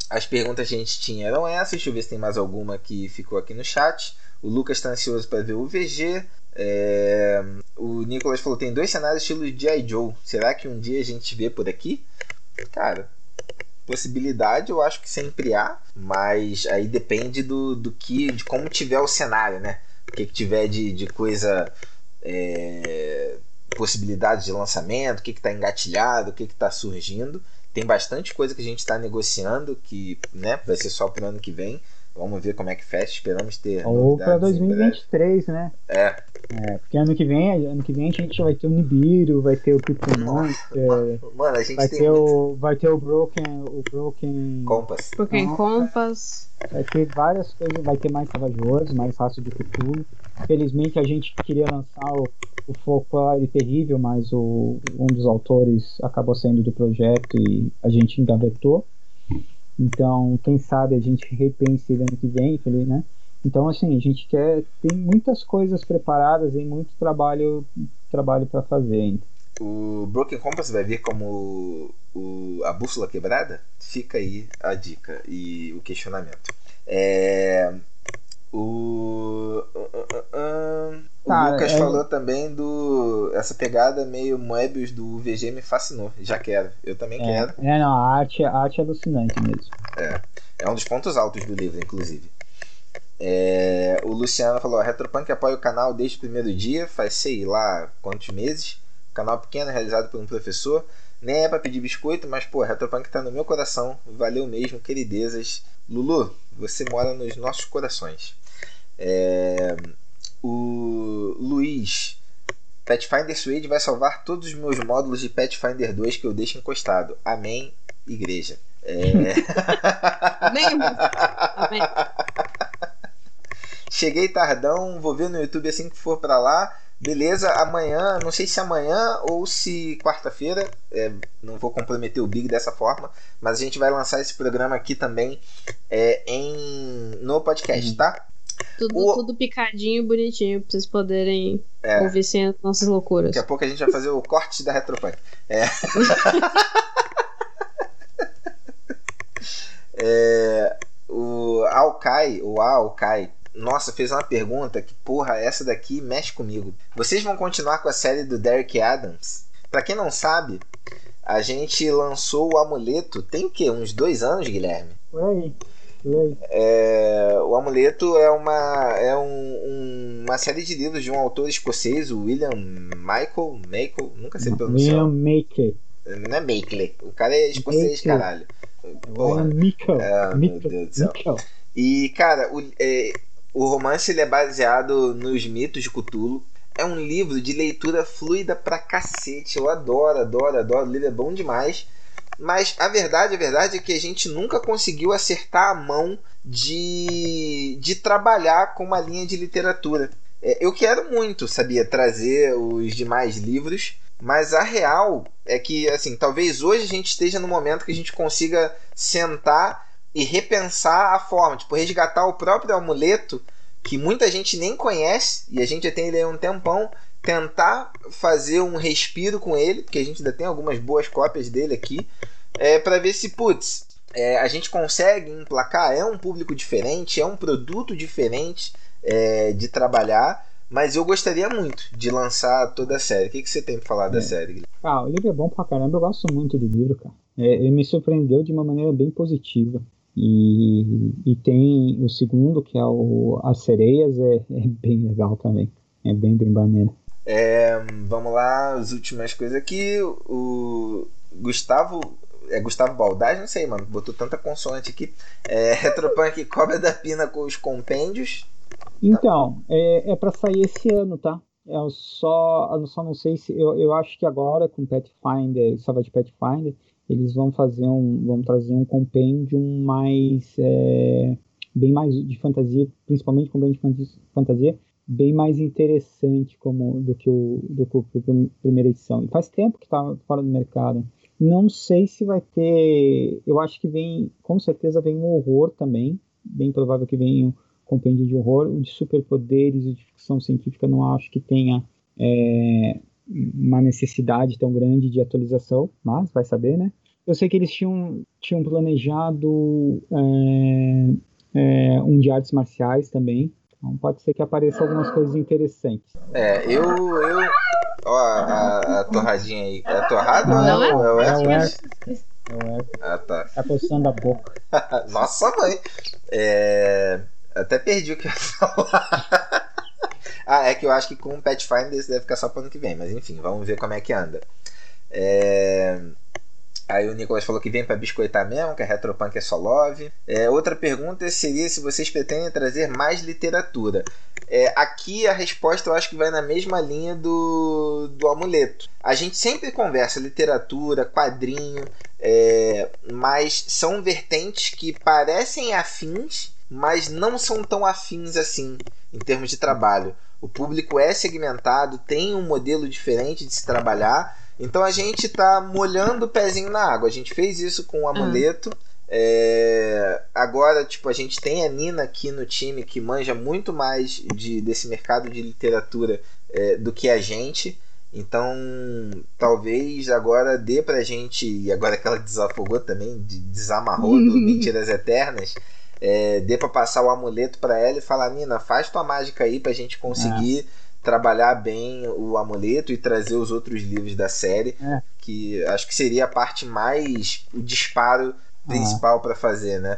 S2: As perguntas que a gente tinha eram essas. Deixa eu ver se tem mais alguma que ficou aqui no chat. O Lucas está ansioso para ver o VG. É, o Nicolas falou: tem dois cenários estilo G.I. Joe. Será que um dia a gente vê por aqui? Cara, possibilidade eu acho que sempre há, mas aí depende do, do que, de como tiver o cenário, né? O que, que tiver de, de coisa. É, possibilidade de lançamento, o que está engatilhado, o que está surgindo. Tem bastante coisa que a gente está negociando que né, vai ser só para o ano que vem. Vamos ver como é que fecha. Esperamos ter.
S4: Ou para 2023, né?
S2: É.
S4: é. Porque ano que vem, ano que vem a gente vai ter o Nibiru, vai ter o Pokémon.
S2: É, Mano, a gente
S4: vai
S2: tem
S4: ter
S2: muito...
S4: o vai ter o Broken, o Broken
S2: Compass.
S3: Broken Compass.
S4: Vai ter várias coisas, vai ter mais Savage mais fácil do que tudo. Infelizmente a gente queria lançar o, o Folklore Terrível, mas o, um dos autores acabou saindo do projeto e a gente engavetou. Então, quem sabe a gente repense ele ano que vem, né? Então, assim, a gente quer tem muitas coisas preparadas e muito trabalho trabalho para fazer ainda.
S2: O Broken Compass vai vir como o, a bússola quebrada? Fica aí a dica e o questionamento. É, o, o Lucas é... falou também do. Essa pegada meio Moebius do VG me fascinou. Já quero. Eu também
S4: é,
S2: quero.
S4: É, não, a arte, a arte é alucinante mesmo.
S2: É. É um dos pontos altos do livro, inclusive. É, o Luciano falou: a Retropunk apoia o canal desde o primeiro dia, faz sei lá quantos meses. Canal pequeno, realizado por um professor. Nem é pra pedir biscoito, mas pô, a Retropunk tá no meu coração. Valeu mesmo, queridezas. Lulu, você mora nos nossos corações. É, o Luiz. Pathfinder Suede vai salvar todos os meus módulos de Pathfinder 2 que eu deixo encostado. Amém, igreja. É... (laughs)
S3: Amém. Amém. (laughs)
S2: Cheguei tardão, vou ver no YouTube assim que for para lá. Beleza, amanhã, não sei se amanhã ou se quarta-feira, é, não vou comprometer o Big dessa forma, mas a gente vai lançar esse programa aqui também é, em no podcast, tá?
S3: Tudo, o... tudo picadinho, bonitinho, pra vocês poderem é. ouvir sem as nossas loucuras.
S2: Daqui a pouco a gente vai fazer o corte da Retropunk. É. (laughs) (laughs) é, o Alkai, o Alkai, nossa, fez uma pergunta que, porra, essa daqui mexe comigo. Vocês vão continuar com a série do Derek Adams? Pra quem não sabe, a gente lançou o amuleto tem o quê? Uns dois anos, Guilherme? É, o Amuleto é, uma, é um, um, uma série de livros de um autor escocês, o William Michael, Michael nunca sei pronunciar.
S4: William Maker.
S2: Não é Makeley, o cara é escocês, caralho.
S4: Porra. Michael.
S2: É, meu Deus do céu. E, cara, o, é, o romance ele é baseado nos mitos de Cthulhu. É um livro de leitura fluida pra cacete. Eu adoro, adoro, adoro. O livro é bom demais. mas a verdade, a verdade é que a gente nunca conseguiu acertar a mão de, de trabalhar com uma linha de literatura. É, eu quero muito, sabia, trazer os demais livros, mas a real é que, assim, talvez hoje a gente esteja no momento que a gente consiga sentar e repensar a forma, tipo, resgatar o próprio amuleto que muita gente nem conhece e a gente já tem ele aí um tempão, tentar fazer um respiro com ele, porque a gente ainda tem algumas boas cópias dele aqui, é, para ver se, putz, é, a gente consegue emplacar. É um público diferente, é um produto diferente é, de trabalhar, mas eu gostaria muito de lançar toda a série. O que, que você tem para falar da é. série,
S4: Ah, o livro é bom pra caramba, eu gosto muito do livro, cara. É, ele me surpreendeu de uma maneira bem positiva. E, e tem o segundo, que é o As Sereias, é, é bem legal também. É bem, bem maneiro.
S2: É, vamos lá, as últimas coisas aqui. O Gustavo. É Gustavo Baldaz? Não sei, mano. Botou tanta consoante aqui. É, (laughs) Retropunk Cobra da Pina com os compêndios.
S4: Então, é, é para sair esse ano, tá? Eu só, eu só não sei se. Eu, eu acho que agora com Pathfinder, Savage Pathfinder, eles vão fazer um. vão trazer um compêndio mais. É, bem mais de fantasia, principalmente compêndio de fantasia, bem mais interessante como do que o do que a primeira edição. E faz tempo que está fora do mercado. Não sei se vai ter. Eu acho que vem, com certeza vem um horror também. Bem provável que venha um compêndio de horror. O de superpoderes e de ficção científica não acho que tenha é, uma necessidade tão grande de atualização, mas vai saber, né? Eu sei que eles tinham, tinham planejado é, é, um de artes marciais também, então pode ser que apareça algumas coisas interessantes.
S2: É, eu. eu... Ó, a, a torradinha aí. É a torrada
S3: não, ou é, é o
S4: É
S3: o
S4: É o
S2: Ah, tá.
S4: Tá coçando a boca. (laughs)
S2: Nossa, mãe. É... Até perdi o que eu ia falar. (laughs) ah, é que eu acho que com o Pathfinder esse deve ficar só pro ano que vem. Mas enfim, vamos ver como é que anda. É... Aí o Nicolas falou que vem para biscoitar mesmo, que a Retropunk é só love. É, outra pergunta seria se vocês pretendem trazer mais literatura. É, aqui a resposta eu acho que vai na mesma linha do, do amuleto. A gente sempre conversa literatura, quadrinho, é, mas são vertentes que parecem afins, mas não são tão afins assim em termos de trabalho. O público é segmentado, tem um modelo diferente de se trabalhar então a gente tá molhando o pezinho na água. A gente fez isso com o amuleto. É... Agora, tipo, a gente tem a Nina aqui no time que manja muito mais de, desse mercado de literatura é, do que a gente. Então, talvez agora dê pra gente, e agora que ela desafogou também, desamarrou do (laughs) Mentiras Eternas, é, dê pra passar o amuleto pra ela e falar: Nina, faz tua mágica aí pra gente conseguir é trabalhar bem o amuleto e trazer os outros livros da série, é. que acho que seria a parte mais o disparo principal para fazer, né?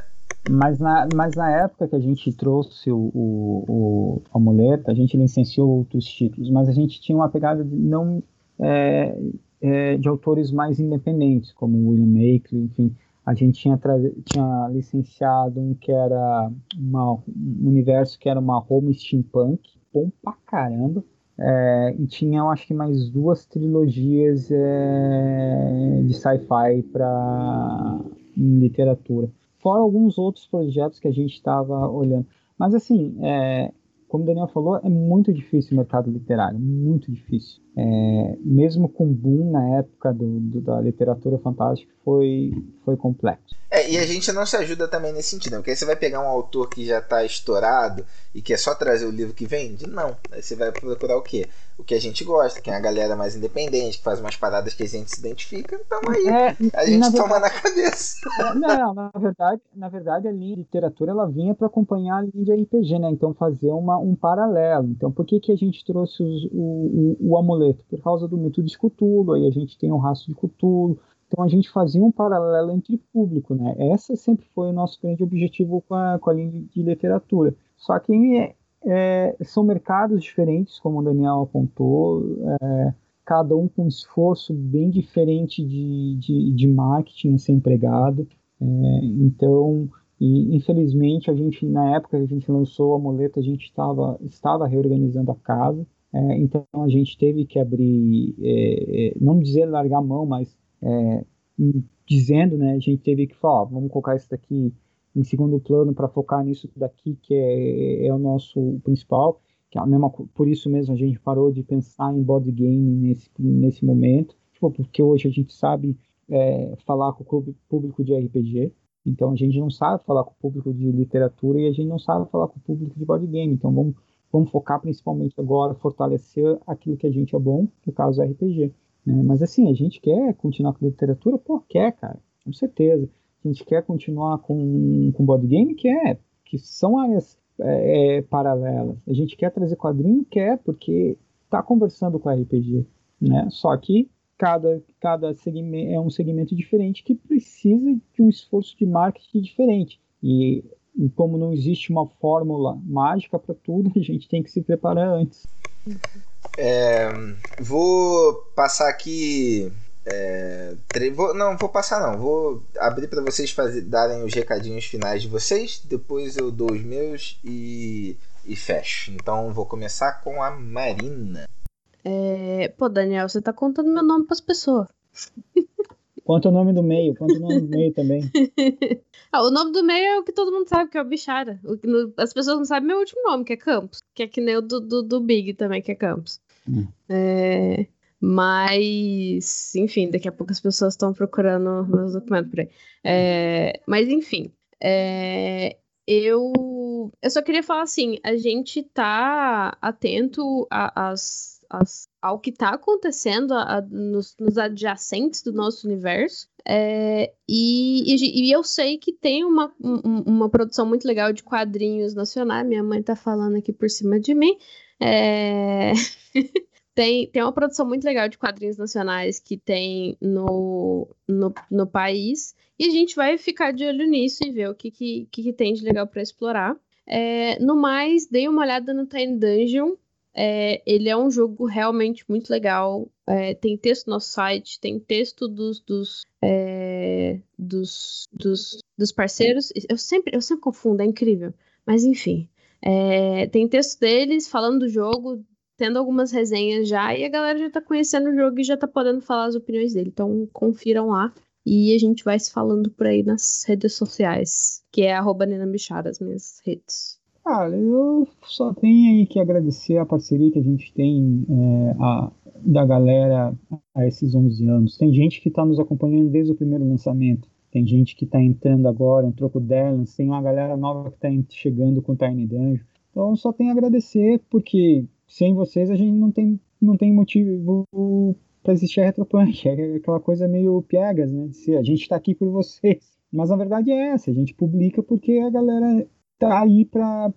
S4: Mas na, mas na época que a gente trouxe o, o, o, amuleto, a gente licenciou outros títulos, mas a gente tinha uma pegada de não é, é, de autores mais independentes, como William Maker, enfim. A gente tinha, tinha licenciado um que era uma, um universo que era uma home steampunk, bom pra caramba. É, e tinha, eu acho que mais duas trilogias é, de sci-fi para literatura. Fora alguns outros projetos que a gente estava olhando. Mas assim, é, como o Daniel falou, é muito difícil o mercado literário, muito difícil. É, mesmo com boom na época do, do, da literatura fantástica, foi, foi complexo.
S2: É, e a gente não se ajuda também nesse sentido, porque aí você vai pegar um autor que já está estourado e que é só trazer o livro que vende? Não. Aí você vai procurar o quê? O que a gente gosta, que é a galera mais independente, que faz umas paradas que a gente se identifica, então aí é, a gente na toma verdade, na cabeça. (laughs)
S4: É, não, na verdade, na verdade a linha de literatura ela vinha para acompanhar a linha de RPG, né? Então fazer uma, um paralelo. Então por que, que a gente trouxe os, o, o, o amuleto? Por causa do método de Cthulhu, aí a gente tem o rastro de Cthulhu, então a gente fazia um paralelo entre público, né? Essa sempre foi o nosso grande objetivo com a, com a linha de literatura. Só que é, é, são mercados diferentes, como o Daniel apontou, é, cada um com um esforço bem diferente de, de, de marketing a ser empregado. É, então, e, infelizmente, a gente na época que a gente lançou o amuleto, a gente estava estava reorganizando a casa. É, então a gente teve que abrir, é, não dizer largar a mão, mas é, dizendo, né, a gente teve que falar, vamos colocar isso daqui em segundo plano para focar nisso daqui que é, é o nosso principal, que é a mesma, por isso mesmo a gente parou de pensar em board game nesse, nesse momento, tipo, porque hoje a gente sabe é, falar com o público de RPG, então a gente não sabe falar com o público de literatura e a gente não sabe falar com o público de board game, então vamos, vamos focar principalmente agora, fortalecer aquilo que a gente é bom, no caso é RPG. Né? Mas assim, a gente quer continuar com literatura? Pô, quer, cara, com certeza. A gente quer continuar com, com board game? Quer, que são áreas é, é, paralelas. A gente quer trazer quadrinho? Quer, porque está conversando com RPG, né? Só que cada, cada segmento é um segmento diferente que precisa de um esforço de marketing diferente. E, e como não existe uma fórmula mágica para tudo, (laughs) a gente tem que se preparar antes.
S2: É, vou passar aqui. É, vou, não, vou passar não. Vou abrir para vocês fazer, darem os recadinhos finais de vocês. Depois eu dou os meus e, e fecho. Então vou começar com a Marina.
S3: É, pô, Daniel, você tá contando meu nome para as pessoas. (laughs)
S4: Conta o nome do meio, conta o nome do meio também. (laughs)
S3: ah, o nome do meio é o que todo mundo sabe, que é o Bichara. O, no, as pessoas não sabem meu último nome, que é Campos. Que é que nem o do, do, do Big também, que é Campos. Hum. É, mas, enfim, daqui a pouco as pessoas estão procurando meus documentos por aí. É, mas, enfim, é, eu, eu só queria falar assim: a gente tá atento às ao que está acontecendo a, a, nos, nos, adjacentes do nosso universo. É, e, e, e, eu sei que tem uma, um, uma produção muito legal de quadrinhos nacionais. Minha mãe está falando aqui por cima de mim. É... (laughs) tem, tem uma produção muito legal de quadrinhos nacionais que tem no, no, no país. E a gente vai ficar de olho nisso e ver o que, que, que tem de legal para explorar. É, no mais, dei uma olhada no Tiny Dungeon. É, ele é um jogo realmente muito legal. É, tem texto no nosso site, tem texto dos, dos, é, dos, dos, dos, parceiros. Eu sempre, eu sempre confundo, é incrível. Mas enfim. É, tem texto deles falando do jogo, tendo algumas resenhas já, e a galera já tá conhecendo o jogo e já tá podendo falar as opiniões dele. Então confiram lá. E a gente vai se falando por aí nas redes sociais, que é arroba Nina Bichara, as minhas redes.
S4: Cara, eu só tenho aí que agradecer a parceria que a gente tem é, a, da galera a esses 11 anos. Tem gente que está nos acompanhando desde o primeiro lançamento. Tem gente que está entrando agora, entrou com o. Tem uma galera nova que está chegando com o Tiny Dungeon. Então, só tenho a agradecer, porque sem vocês a gente não tem, não tem motivo para existir a Retropunk. (laughs) É aquela coisa meio piegas, né? De a gente está aqui por vocês. Mas a verdade é essa, a gente publica porque a galera tá aí para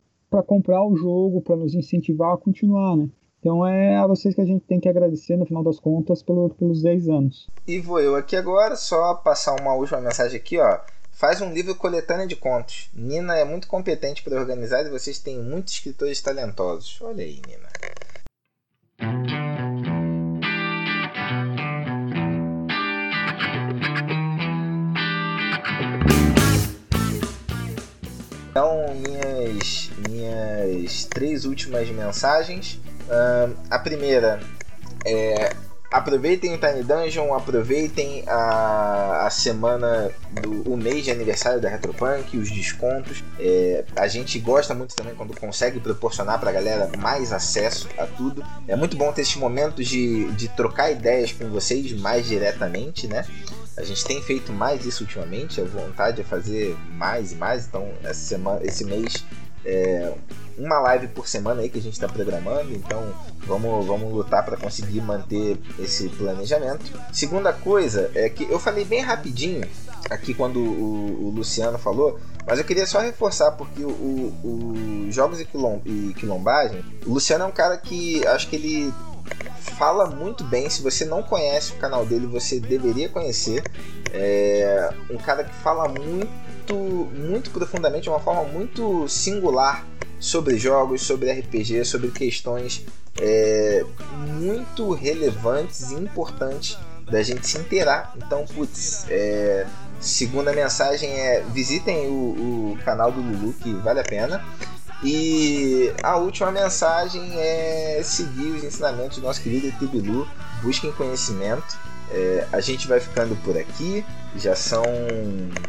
S4: comprar o jogo, para nos incentivar a continuar, né? Então é a vocês que a gente tem que agradecer no final das contas pelo, pelos 10 anos.
S2: E vou eu aqui agora só passar uma última mensagem aqui, ó. Faz um livro coletânea de contos. Nina é muito competente para organizar e vocês têm muitos escritores talentosos. Olha aí, Nina. Minhas, três últimas mensagens. Uh, a primeira é aproveitem o Tiny Dungeon, aproveitem a, a semana do o mês de aniversário da Retropunk, os descontos. É, a gente gosta muito também quando consegue proporcionar para a galera mais acesso a tudo. É muito bom ter esses momentos de, de trocar ideias com vocês mais diretamente, né? A gente tem feito mais isso ultimamente, a vontade é fazer mais e mais, então essa semana, esse mês é uma live por semana aí que a gente está programando, então vamos, vamos lutar para conseguir manter esse planejamento. Segunda coisa é que eu falei bem rapidinho aqui quando o, o Luciano falou, mas eu queria só reforçar porque o, o, Jogos e, Quilom, e Quilombagem, o Luciano é um cara que acho que ele fala muito bem. Se você não conhece o canal dele, você deveria conhecer. É um cara que fala muito, muito profundamente, de uma forma muito singular sobre jogos, sobre RPG, sobre questões é, muito relevantes e importantes da gente se inteirar. Então, putz, é, segunda mensagem é visitem o, o canal do Lulu, que vale a pena. E a última mensagem é seguir os ensinamentos do nosso querido Tibilu. Busquem conhecimento. É, a gente vai ficando por aqui. Já são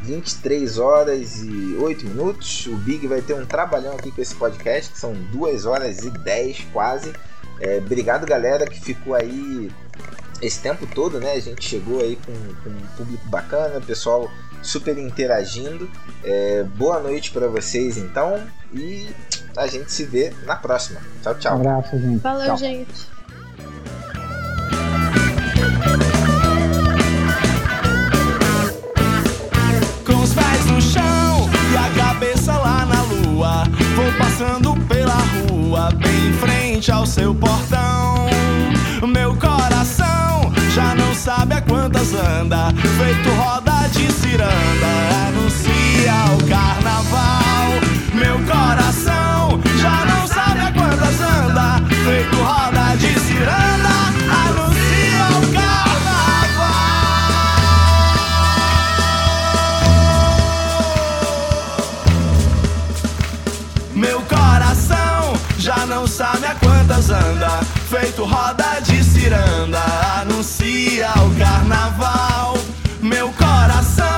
S2: 23 horas e 8 minutos. O Big vai ter um trabalhão aqui com esse podcast, que são 2 horas e 10 quase. É, obrigado, galera, que ficou aí esse tempo todo, né? A gente chegou aí com, com um público bacana, pessoal super interagindo. É, boa noite para vocês, então, e a gente se vê na próxima. Tchau, tchau.
S4: Um abraço, gente.
S3: Valeu,
S4: Tchau.
S3: gente.
S5: Cabeça lá na lua. Vou passando pela rua, bem em frente ao seu portão. Meu coração já não sabe a quantas anda, feito roda de ciranda, anuncia o carnaval. Meu coração já não sabe a quantas anda, feito roda feito roda de ciranda, anuncia o carnaval, meu coração.